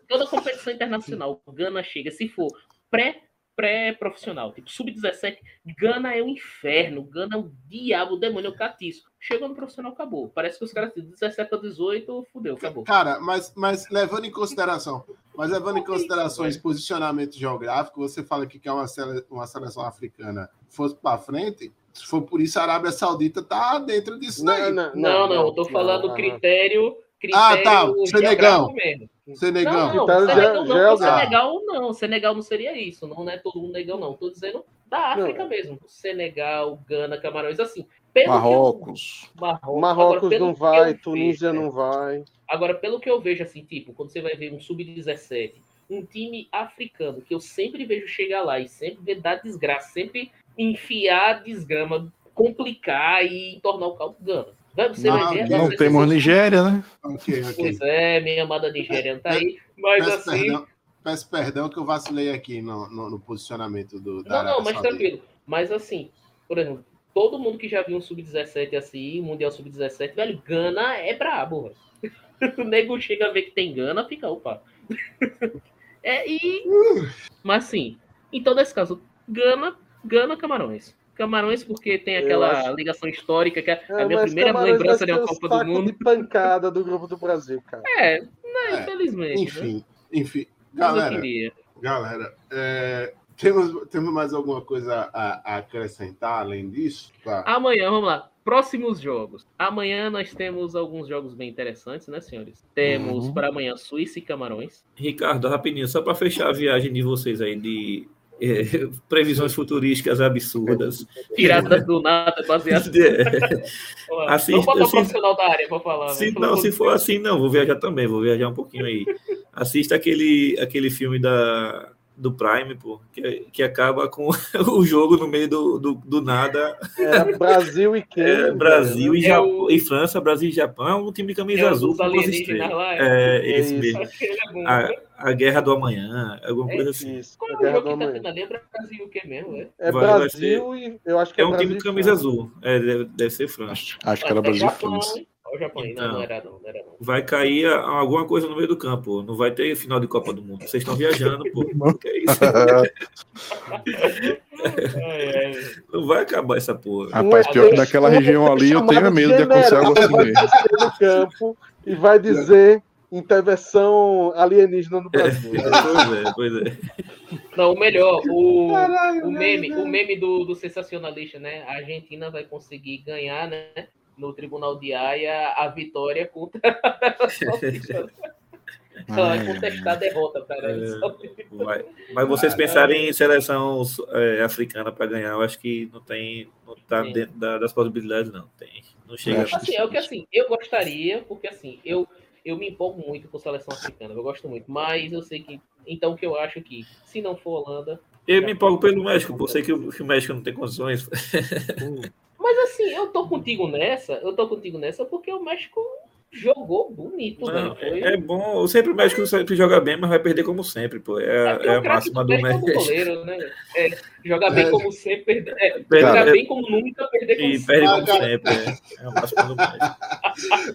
C: Toda competição internacional, o Gana chega, se for pré pré-profissional, tipo sub-17, Gana é um inferno, Gana é um diabo, o demônio, é o catiço. Chegou no profissional, acabou. Parece que os caras de 17 a 18, fudeu, acabou.
B: Cara, mas, mas levando em consideração, mas levando em consideração esse posicionamento geográfico, você fala que quer uma, sele- uma seleção africana fosse para frente, se for por isso, a Arábia Saudita tá dentro disso daí.
C: Não, não, eu tô falando
E: não, não.
C: critério, critério
B: Ah, tá, Senegal.
C: mesmo.
B: Senegão.
C: Não, não, Senegal
E: ge-
C: não,
E: geográfico.
C: Senegal não, Senegal não seria isso, não é todo mundo negão, não. Tô dizendo da África mesmo. Senegal, Gana, Camarões, assim. Pelo que eu-
A: Marrocos.
C: Marrocos,
E: Marrocos
C: Agora,
E: não vai, Tunísia
C: vejo,
E: não vai.
C: Agora, pelo que eu vejo, assim, tipo, quando você vai ver um sub-17, um time africano, que eu sempre vejo chegar lá e sempre ver dar desgraça, sempre enfiar desgrama, complicar e tornar o caldo Gana. Você
B: Não,
C: ver.
A: Não temos Nigéria, né?
B: Ok, ok.
C: Pois é, minha amada Nigéria não tá aí, mas
B: Peço
C: assim.
B: perdão, peço perdão que eu vacilei aqui no, no- no posicionamento do, da
C: Não, não, mas
B: Saudita.
C: tranquilo. Mas assim, por exemplo, todo mundo que já viu um sub-17 assim, Mundial Sub-17, velho, Gana é brabo, velho. O nego chega a ver que tem Gana, fica, opa. É, e. Mas assim, então nesse caso, Gana, Gana Camarões. Camarões, porque tem aquela
E: acho-
C: ligação histórica, que é a
E: É,
C: minha
E: mas
C: primeira
E: Camarões
C: lembrança de uma Copa do Mundo.
E: de pancada do grupo do Brasil, cara.
C: É, né,
B: É,
C: infelizmente. né?
B: Enfim, enfim.
C: Mas eu
B: Galera, galera, é, temos, temos mais alguma coisa a, a acrescentar além disso? Tá.
C: Amanhã, vamos lá. Próximos jogos. Amanhã nós temos alguns jogos bem interessantes, né, senhores? Temos
A: Uhum.
C: para amanhã Suíça e Camarões.
D: Ricardo, rapidinho, só para fechar a viagem de vocês aí de eh, previsões futurísticas absurdas.
C: Tiradas do nada, baseadas.
D: Assista-
C: Vamos botar o
D: assista-
C: profissional da área para falar.
D: Se,
C: né?
D: não, se for assim, não, vou viajar também, vou viajar um pouquinho aí. Assista aquele, aquele filme da, do Prime, pô, que, que acaba com o jogo no meio do, do, do nada.
E: Era Brasil e Quênia.
D: É, Brasil e,
C: É
D: Japão,
C: o-
D: e França, Brasil e Japão, é um time de camisa
C: É
D: azul
C: alienígenas lá, é.
D: É,
E: É
D: esse mesmo.
C: É.
D: A, a Guerra do Amanhã, alguma
C: É,
D: coisa assim.
E: Isso,
C: Qual é o
E: Guerra
C: jogo que tá tendo ali? É Brasil o que mesmo, é?
E: É
D: Vai-
E: Brasil e eu acho que
D: É
E: é,
D: um
E: Brasil
D: time de camisa azul. É, deve, deve ser França.
A: Acho, acho que era
C: É
A: Brasil e França.
C: Japão. Não, não era não, não era não.
D: Vai cair a- alguma coisa no meio do campo. Não vai ter final de Copa do Mundo. Vocês estão viajando, pô. Que é isso? Não vai acabar essa porra.
A: Rapaz, pior que daquela região ali, eu tenho medo de acontecer algo assim mesmo.
E: no campo e vai dizer intervenção alienígena no Brasil.
D: Pois é, pois é.
C: Não, o melhor, o,
E: Caralho,
C: o
E: velho,
C: meme, o meme do, do sensacionalista, né? A Argentina vai conseguir ganhar, né? No Tribunal de Haia a vitória contra. Ela vai contestar a derrota, cara.
D: Vai. Mas vocês pensarem em seleção é, africana para ganhar, eu acho que não tem, não tá dentro da- das possibilidades, não. Tem, não chega.
A: Acho
C: Assim, é o que assim, eu gostaria, porque assim, eu, eu me empolgo muito com seleção africana, eu gosto muito, mas eu sei que. Então, o que eu acho que, se não for Holanda.
D: Eu me empolgo pelo México, pô. Sei que o, que o México não tem condições.
C: Mas assim, eu tô contigo nessa, eu tô contigo nessa porque o México jogou bonito,
D: Não,
C: velho.
D: É, é bom. Sempre o México sempre joga bem, mas vai perder como sempre, pô. É, é
C: o
D: a máxima do
C: México é goleiro, né? É, jogar bem como sempre, perder, é,
D: Perde-
C: jogar
D: é-
C: bem como nunca, perder como
D: E
C: sempre.
D: perde como
B: cara.
D: sempre. É, é a máxima do México.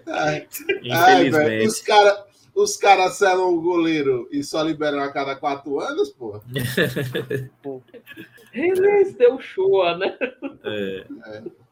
B: Ai, velho,
D: Infelizmente.
B: os caras os caras selam o goleiro e só liberam a cada quatro anos, pô.
C: Ele deu show, né?
D: É.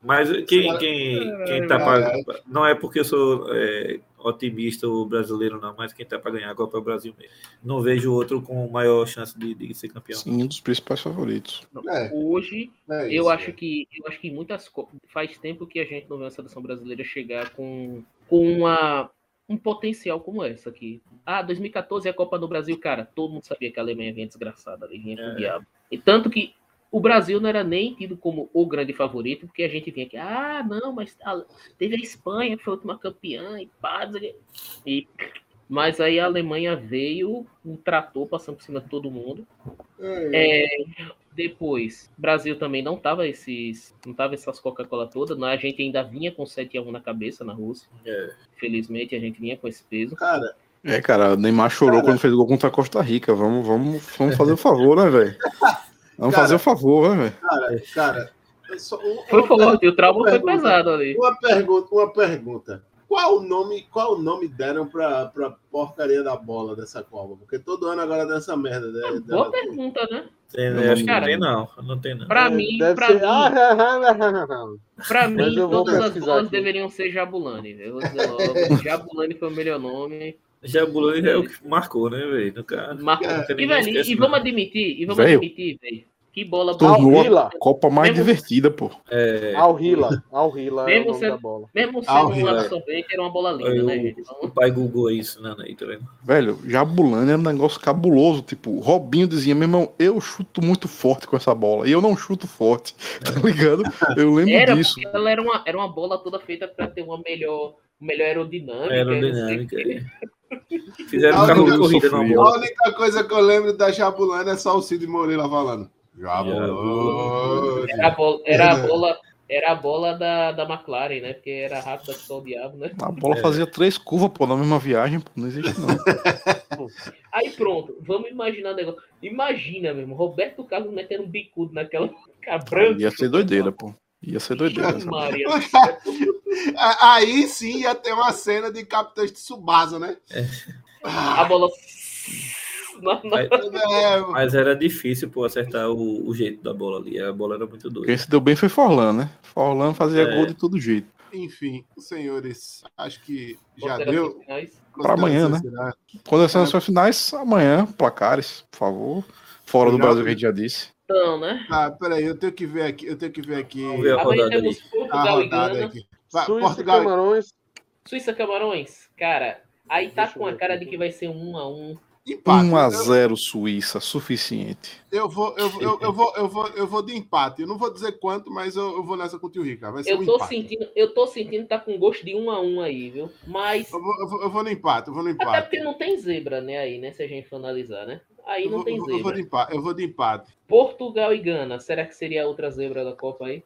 D: Mas quem, quem, quem tá pra, Não é porque eu sou é, otimista o brasileiro, não, mas quem tá para ganhar a Copa é o Brasil mesmo. Não vejo outro com maior chance de, de ser campeão.
A: Sim, um dos principais favoritos.
B: É,
C: Hoje,
B: é
C: eu
B: isso,
C: acho
B: é.
C: que eu acho que muitas faz tempo que a gente não vê uma seleção brasileira chegar com, com uma, um potencial como essa aqui. Ah, 2014 é a Copa do Brasil, cara. Todo mundo sabia que a Alemanha vinha desgraçada ali, vinha com
D: É.
C: o diabo. E tanto que o Brasil não era nem tido como o grande favorito, porque a gente vinha aqui, ah, não, mas a- teve a Espanha, que foi a última campeã, e pá, o quê. e Mas aí a Alemanha veio, um trator passando por cima de todo mundo. É, depois, Brasil também não tava esses, não tava essas Coca-Cola todas, né? a gente ainda vinha com 7 a 1 na cabeça na Rússia.
D: É.
C: Felizmente a gente vinha com esse peso.
B: Cara,
A: É, cara, o Neymar chorou
B: Cara.
A: quando fez o gol contra a Costa Rica. Vamos, vamos, vamos fazer o favor, né, velho? Vamos
B: Cara.
A: fazer o favor, né, velho?
B: cara, cara. só- um-
C: Foi
B: uma
C: forte, o trauma
B: uma
C: foi pesado ali.
B: Uma pergunta, uma pergunta. Qual o nome, qual o nome deram pra, pra porcaria da bola dessa Copa? Porque todo ano agora dessa merda. Né,
C: Boa
B: dela-
C: pergunta, né?
D: Tem,
A: Não,
D: acho que
C: cara.
D: não tem, não. Não tem, não.
C: Pra
E: É,
C: mim, pra
E: ser-
C: mim,
E: Ah,
C: pra mim todas as bolas
E: aqui.
C: deveriam ser Jabulani. Eu vou dizer logo, Jabulani foi o melhor nome.
D: Jabulani é o que marcou, né, velho?
C: Marcou.
B: É,
C: E, velho, e- vamos admitir, e vamos
A: Velho.
C: admitir, velho. Que bola
A: Tornou
E: Al-Hila.
A: a Copa mais
C: Mesmo-
A: divertida, pô.
D: É,
E: Al Hila. Al Hila é o
C: Mesmo sendo-
E: da bola.
C: Mesmo sendo um absorvente, era uma bola linda,
D: aí
C: né,
D: o,
C: gente?
D: o
C: Então,
D: pai googou isso, né, aí, tá vendo?
A: Velho, Jabulani é um negócio cabuloso. Tipo, Robinho dizia, meu irmão, eu chuto muito forte com essa bola. E eu não chuto forte, tá ligado? Eu lembro
C: era
A: disso.
C: porque ela era uma, era uma bola toda feita pra ter uma melhor, melhor aerodinâmica.
D: Aerodinâmica.
C: o
D: é. Fizeram carro de
A: eu
D: corrida.
B: A única coisa que eu lembro da Jabulana é só o Cid Moreira falando. Jabulani.
C: Era a bola, era a bola, era a bola da, da McLaren, né? Porque era rápida que só o diabo, né?
A: A bola
D: É.
A: fazia três curvas, pô, na mesma viagem, pô. Não existe, não.
C: Aí pronto, vamos imaginar o negócio. Imagina mesmo, Roberto Carlos metendo um bicudo naquela cabranca.
A: Ia ser doideira, pô. Ia ser doideira.
C: Maria.
B: Aí sim ia ter uma cena de Capitão de Subasa, né?
C: A bola. Na- na-
B: É,
D: Mas era difícil, pô, acertar o, o jeito da bola ali. A bola era muito doida.
A: Quem se deu bem foi Forlan, né? Forlan fazia
D: É.
A: gol de todo jeito.
B: enfim, senhores, acho que já deu.
A: Pra amanhã, né? Quando as seleções finais, amanhã, placares, por favor. Fora do
B: Não.
A: Brasil, que a gente já disse.
C: Então, né?
B: Ah, peraí, eu tenho que ver aqui, eu tenho que ver aqui
D: Vamos ver a rodada
C: temos
D: ali.
B: a
C: Portugal e
B: rodada aqui. Vai,
E: Suíça
B: Portugal,
E: Camarões.
C: Suíça Camarões, cara, aí tá
E: Deixa
C: com a cara de que vai ser um a um.
B: Empate.
A: 1x0 Suíça, suficiente.
B: Eu, eu vou, eu, eu, eu vou, eu vou, eu vou de empate. Eu não vou dizer quanto, mas eu, eu vou nessa com o tio Rica. Vai ser
C: Eu
B: um
C: tô
B: empate.
C: sentindo, eu tô sentindo que tá com gosto de um a um aí, viu? Mas
B: Eu vou, eu, vou, eu vou no empate, eu vou no
C: até
B: empate.
C: porque não tem zebra, né, aí, né, se a gente for analisar, né? Aí
B: Eu
C: não
B: vou,
C: tem
B: eu, vou, eu vou
C: zebra.
B: de empate. Eu vou de empate.
C: Portugal e Gana, será que seria a outra zebra da Copa aí?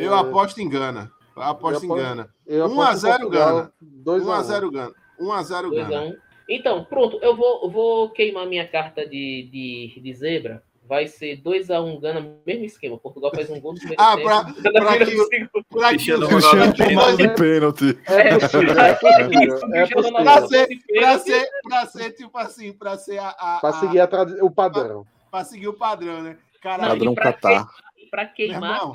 B: Eu aposto em Gana. Eu aposto Gana.
E: Eu
B: 1 a
E: aposto em
B: 0 Gana.
E: 2 a 1.
B: 1x0 Gana. 1x0
C: 2 a
B: Gana.
C: 1 Então, pronto, eu vou, vou queimar minha carta de, de, de zebra. Vai ser 2x1 Gana, mesmo esquema. Portugal faz um gol no primeiro
B: Ah,
C: tempo.
B: pra-
C: Gana
B: pra
C: vira
B: que o-
C: segundo.
B: Por aqui,
D: Cristiano Ronaldo pênalti.
A: Ronaldo de pênalti.
C: É,
E: É é é.
B: Pra ser, pra,
C: pênalti.
B: ser, pra ser, tipo assim, pra ser a, a,
E: Pra seguir a o padrão.
B: pra seguir o padrão, né? Caralho,
A: Padrão
C: pra
A: Catar.
C: que- Pra queimar,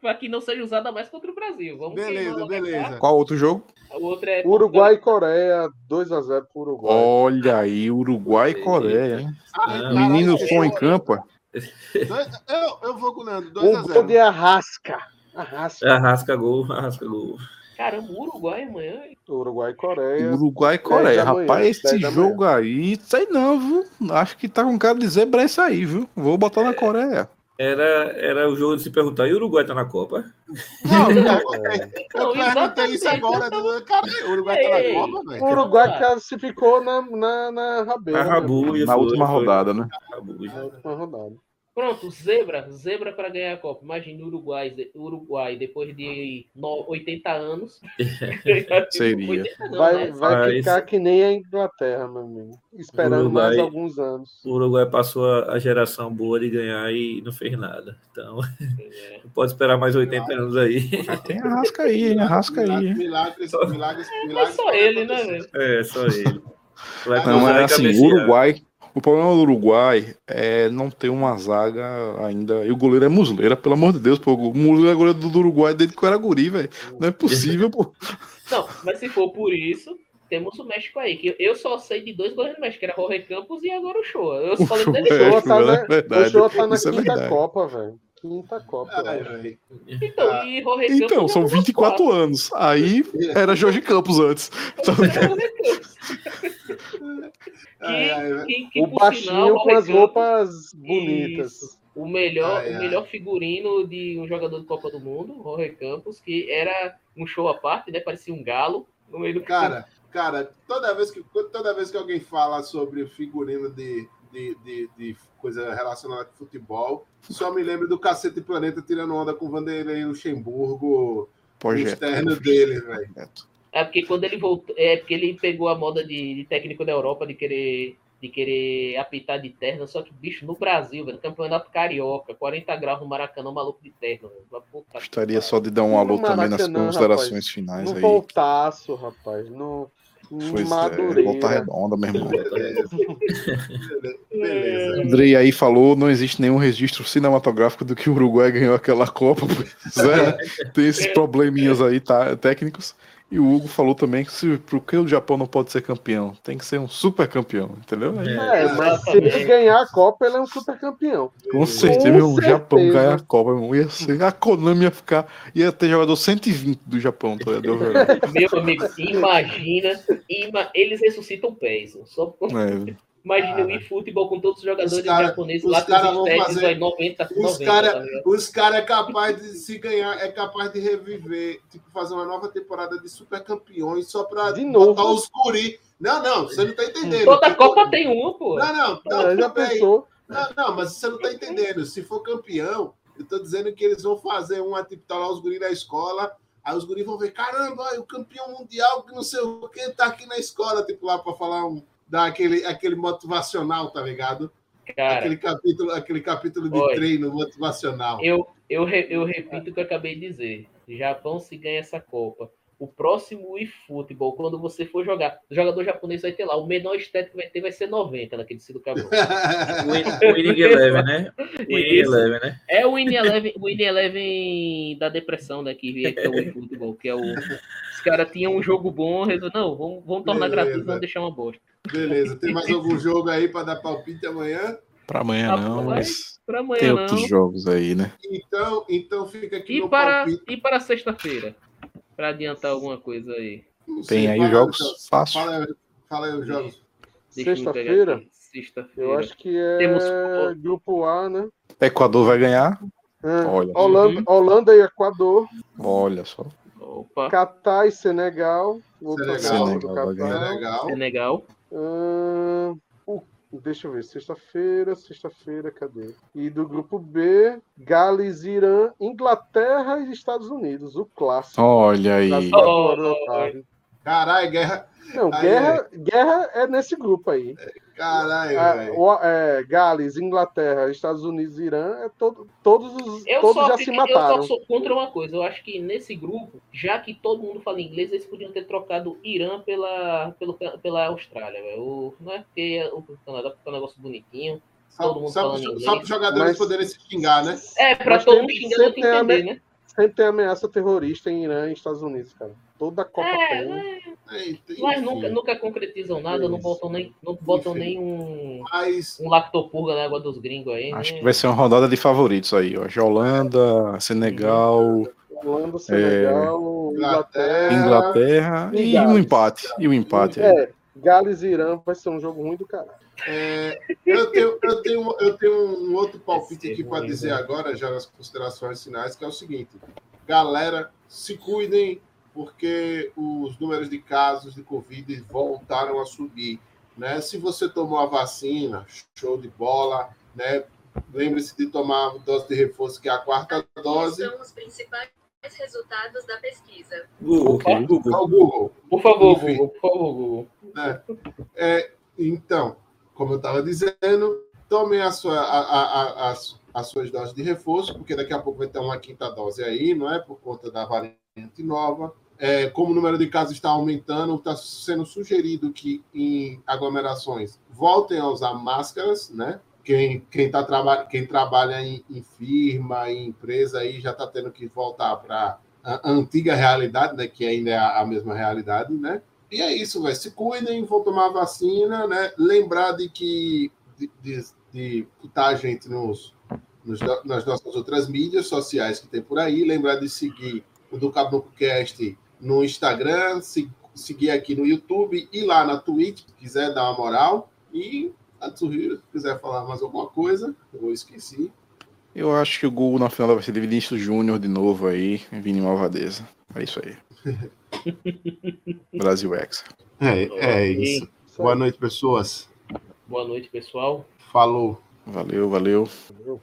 C: para que não seja usada mais contra o Brasil. Vamos
B: beleza, beleza.
A: Qual outro jogo?
C: O outro é
E: Uruguai e Coreia, 2x0 pro Uruguai.
A: Olha aí, Uruguai e Coreia, hein?
B: Ah,
D: Não,
A: Menino
B: caralho,
A: som em campo.
B: dois- Eu, eu vou com o Nando,
E: Um gol de
B: 2x0.
E: Arrasca. Arrasca.
D: Arrasca gol, arrasca gol.
C: Caramba, o Uruguai amanhã.
E: Uruguai e Coreia.
A: Uruguai e Coreia.
E: manhã,
A: Rapaz, esse jogo aí, sei não, viu? Acho que tá com cara de zebra esse aí, viu? Vou botar na Coreia.
D: Era, era o jogo de se perguntar, e o Uruguai tá na Copa?
B: Não, eu,
C: Não,
B: eu perguntei isso agora. Cara, o Uruguai tá na Copa, velho.
E: O Uruguai classificou na, na, na rabeira.
D: Na
E: né?
D: Rabu,
A: Na última rodada, né?
E: Na última rodada.
C: Pronto, zebra, zebra para ganhar a Copa. Imagina o Uruguai, Uruguai depois de no- 80 anos.
A: Seria.
C: 80 não,
E: Vai,
C: né?
E: vai
D: Mas-
E: ficar que nem a Inglaterra, meu amigo. Esperando
D: Uruguai-
E: mais alguns anos.
D: O Uruguai passou a, geração boa de ganhar e não fez nada. Então,
C: É.
D: não pode esperar mais 80 anos aí.
A: Tem arrasca aí, hein? Arrasca aí, hein?
B: Milagres, milagres, milagres.
C: É só ele, né, velho?
D: É, só ele. Vai
A: Não, mas assim,
D: cabecear.
A: Uruguai. O problema do Uruguai é não ter uma zaga ainda. E o goleiro é Muslera, pelo amor de Deus, pô. O Muslera é goleiro do Uruguai desde que eu era guri, velho. Não é possível, pô.
C: Não, mas se for por isso, temos o México aí. Que eu só sei de dois goleiros do México, que era Jorge Campos e agora o Shoa. Eu só lembro dele.
A: É,
E: Shoa tá
A: é
E: na-
A: verdade,
E: O Shoa tá na
A: isso é
E: quinta
A: verdade.
E: Copa, velho. Quinta Copa.
B: Ai,
E: velho.
B: velho.
C: Então, e Jorge Campos.
A: Então, são
C: jogou nas
A: 24 anos. Aí era Jorge Campos antes. Tá
C: quatro.
A: ligado?
C: Jorge Campos.
B: Ai, ai, velho.
C: Que, que, que,
E: O baixinho
C: sinal,
E: com as roupas bonitas.
C: Isso. O melhor,
B: Ai,
C: o
B: ai.
C: melhor figurino de um jogador de Copa do Mundo, Jorge Campos, que era um show à parte, né? Parecia um galo no meio do
B: Cara, cara, toda vez que, toda vez que alguém fala sobre figurino de, de, de, de coisa relacionada com futebol, só me lembro do Cacete Planeta tirando onda com o Vanderlei Luxemburgo, o
A: Projeto.
B: externo dele, velho.
C: É porque quando ele voltou, é porque ele pegou a moda de, de técnico da Europa de querer de querer apitar de terno, só que bicho no Brasil, velho, campeonato carioca, 40 graus no Maracanã, maluco de terno, velho.
A: Gostaria só de dar um alô também nas considerações
E: rapaz.
A: finais
E: No
A: aí.
E: voltaço, rapaz. No
A: Pois é, volta redonda, meu irmão.
B: Beleza.
A: Andrei aí falou, não existe nenhum registro cinematográfico do que o Uruguai ganhou aquela Copa. Pois é, né? Tem esses probleminhas aí, tá, técnicos. E o Hugo falou também que se, por que o Japão não pode ser campeão? Tem que ser um super campeão, entendeu? Aí,
E: É, mas se ele ganhar a Copa, ele é um super campeão.
A: Com certeza,
E: Com
A: o Japão ganhar a Copa, irmão. Ia ser, a Konami ia ficar. Ia ter jogador 120 do Japão, tá ligado?
C: Meu amigo, imagina, ima- eles ressuscitam pés. Só por-
A: É,
C: Imagina o eFootball com todos os jogadores
B: Os cara-
C: japoneses
B: os
C: lá com
B: cara
C: os
B: vão
C: estéticos
B: fazer-
C: aí 90,
B: Os
C: 90,
B: caras
C: tá
B: os cara é capaz de se ganhar, é capaz de reviver, tipo, fazer uma nova temporada de super campeões só pra
E: De novo.
B: botar os guri. Não, não, você não tá entendendo.
C: Toda
B: Tipo,
C: Copa tem uma, pô.
B: Não, não, não,
E: É, já pensou?
B: Não, não, mas você não tá entendendo. Se for campeão, eu tô dizendo que eles vão fazer uma, tipo, tá lá os guris da escola, aí os guris vão ver, caramba, o campeão mundial que não sei o que tá aqui na escola, tipo, lá pra falar um, dar aquele, aquele motivacional, tá ligado?
C: Cara,
B: aquele capítulo, aquele capítulo de
C: Olha,
B: treino motivacional.
C: eu, eu, eu repito o que eu acabei de dizer. Japão se ganha essa Copa. O próximo eFootball, quando você for jogar, o jogador japonês vai ter lá, o menor estético que vai ter vai ser 90 naquele Cido Cabral.
D: Winning Eleven, né? O Winning. Eleven, né?
C: É o Win Eleven, o Win Eleven da depressão daqui, que é o eFootball, que é o. Os caras tinham um jogo bom, resolveram, não, vamos, vamos tornar
B: Beleza.
C: gratuito, vamos deixar uma bosta.
B: Beleza, tem mais algum jogo aí para dar palpite amanhã?
A: pra amanhã
C: Ah,
A: não, mas
C: Pra amanhã
A: tem
C: não.
A: outros jogos aí, né?
B: Então, então fica aqui
C: E
B: meu
C: para,
B: palpite.
C: e para sexta-feira? Para adiantar alguma coisa aí.
A: Tem aí jogos fáceis.
B: Fala, fala aí os jogos.
E: Sexta-feira?
C: Sexta-feira.
E: Eu acho que é
C: Temos-
E: grupo A, né?
A: Equador vai ganhar.
E: É.
A: Olha.
E: Holanda,
C: Uhum.
E: Holanda e Equador,
A: Olha só.
C: Opa,
E: Catar e Senegal.
B: Senegal.
A: Senegal.
C: Senegal.
E: Ahn, o- deixa eu ver, sexta-feira, sexta-feira, cadê? E do grupo B, Gales, Irã, Inglaterra e Estados Unidos, o clássico.
A: Olha aí.
C: Oh.
B: Caralho, guerra.
E: Não,
B: Aí,
E: guerra, guerra é nesse grupo aí.
B: Caralho,
E: o- é, Gales, Inglaterra, Estados Unidos Irã, é todo, todos, os,
C: Eu
E: todos
C: só,
E: já se
C: eu
E: mataram.
C: só sou contra uma coisa. Eu acho que nesse grupo, já que todo mundo fala inglês, eles podiam ter trocado Irã pela, pelo, pela Austrália. velho. O- Não é porque o Canadá fica um negócio bonitinho. todo
B: Só,
C: mundo
B: só,
C: falando
B: só,
C: inglês.
B: para os jogadores
E: Mas-
B: poderem se xingar, né?
C: É, pra
E: Mas
C: todo mundo xingando eu
E: sempre tem a
C: entender, né?
E: Sempre tem ameaça terrorista em Irã e Estados Unidos, cara. Toda a Copa
C: É,
E: tem.
B: Eita,
C: Mas nunca, nunca concretizam nada, não botam nem, não botam
B: Enfim.
C: nem um,
B: Mas
C: um lactopurga na água dos gringos aí.
A: Acho
C: né?
A: que vai ser uma rodada de favoritos aí, ó. Holanda, Senegal,
E: Holanda, Senegal,
B: Inglaterra.
E: Inglaterra.
A: Inglaterra
E: E
A: e um empate. E o empate aí.
E: É, Gales e Irã vai ser um jogo ruim do caralho.
B: é, eu, tenho, eu, tenho, eu tenho um outro palpite aqui para dizer
C: né?
B: agora, já nas considerações finais, que é o seguinte: galera, se cuidem, porque os números de casos de Covid voltaram a subir. Né? Se você tomou a vacina, show de bola, né? Lembre-se de tomar a dose de reforço, que é a quarta dose.
I: São os principais resultados da pesquisa.
D: Google,
C: Opa.
D: Google.
B: Google.
C: Por favor,
B: Enfim.
C: Google, por favor, Google.
B: né? É, então, como eu estava dizendo, tomem a sua, a, a, a, as, as suas doses de reforço, porque daqui a pouco vai ter uma quinta dose aí, não é? Por conta da variante nova. É, como o número de casos está aumentando, está sendo sugerido que em aglomerações voltem a usar máscaras, né? Quem, quem, tá quem trabalha em, em firma, em empresa aí já está tendo que voltar para a antiga realidade, né? Que ainda é a, mesma realidade, né? E é isso, velho. Se cuidem, vão tomar vacina, né? Lembrar de que de, de, de a gente nos, nos, nas nossas outras mídias sociais que tem por aí. Lembrar de seguir o do Caboclo Cast no Instagram, se, seguir aqui no YouTube e lá na Twitch, se quiser dar uma moral. E a Tsuhiro, se quiser falar mais alguma coisa, eu esqueci.
A: Eu acho que o gol na final vai ser de Vinícius Júnior de novo aí, Vini Malvadeza. É isso aí. Brasil X.
B: É, é isso. Boa noite, pessoas.
C: Boa noite, pessoal.
B: Falou.
A: Valeu, valeu.
E: Valeu.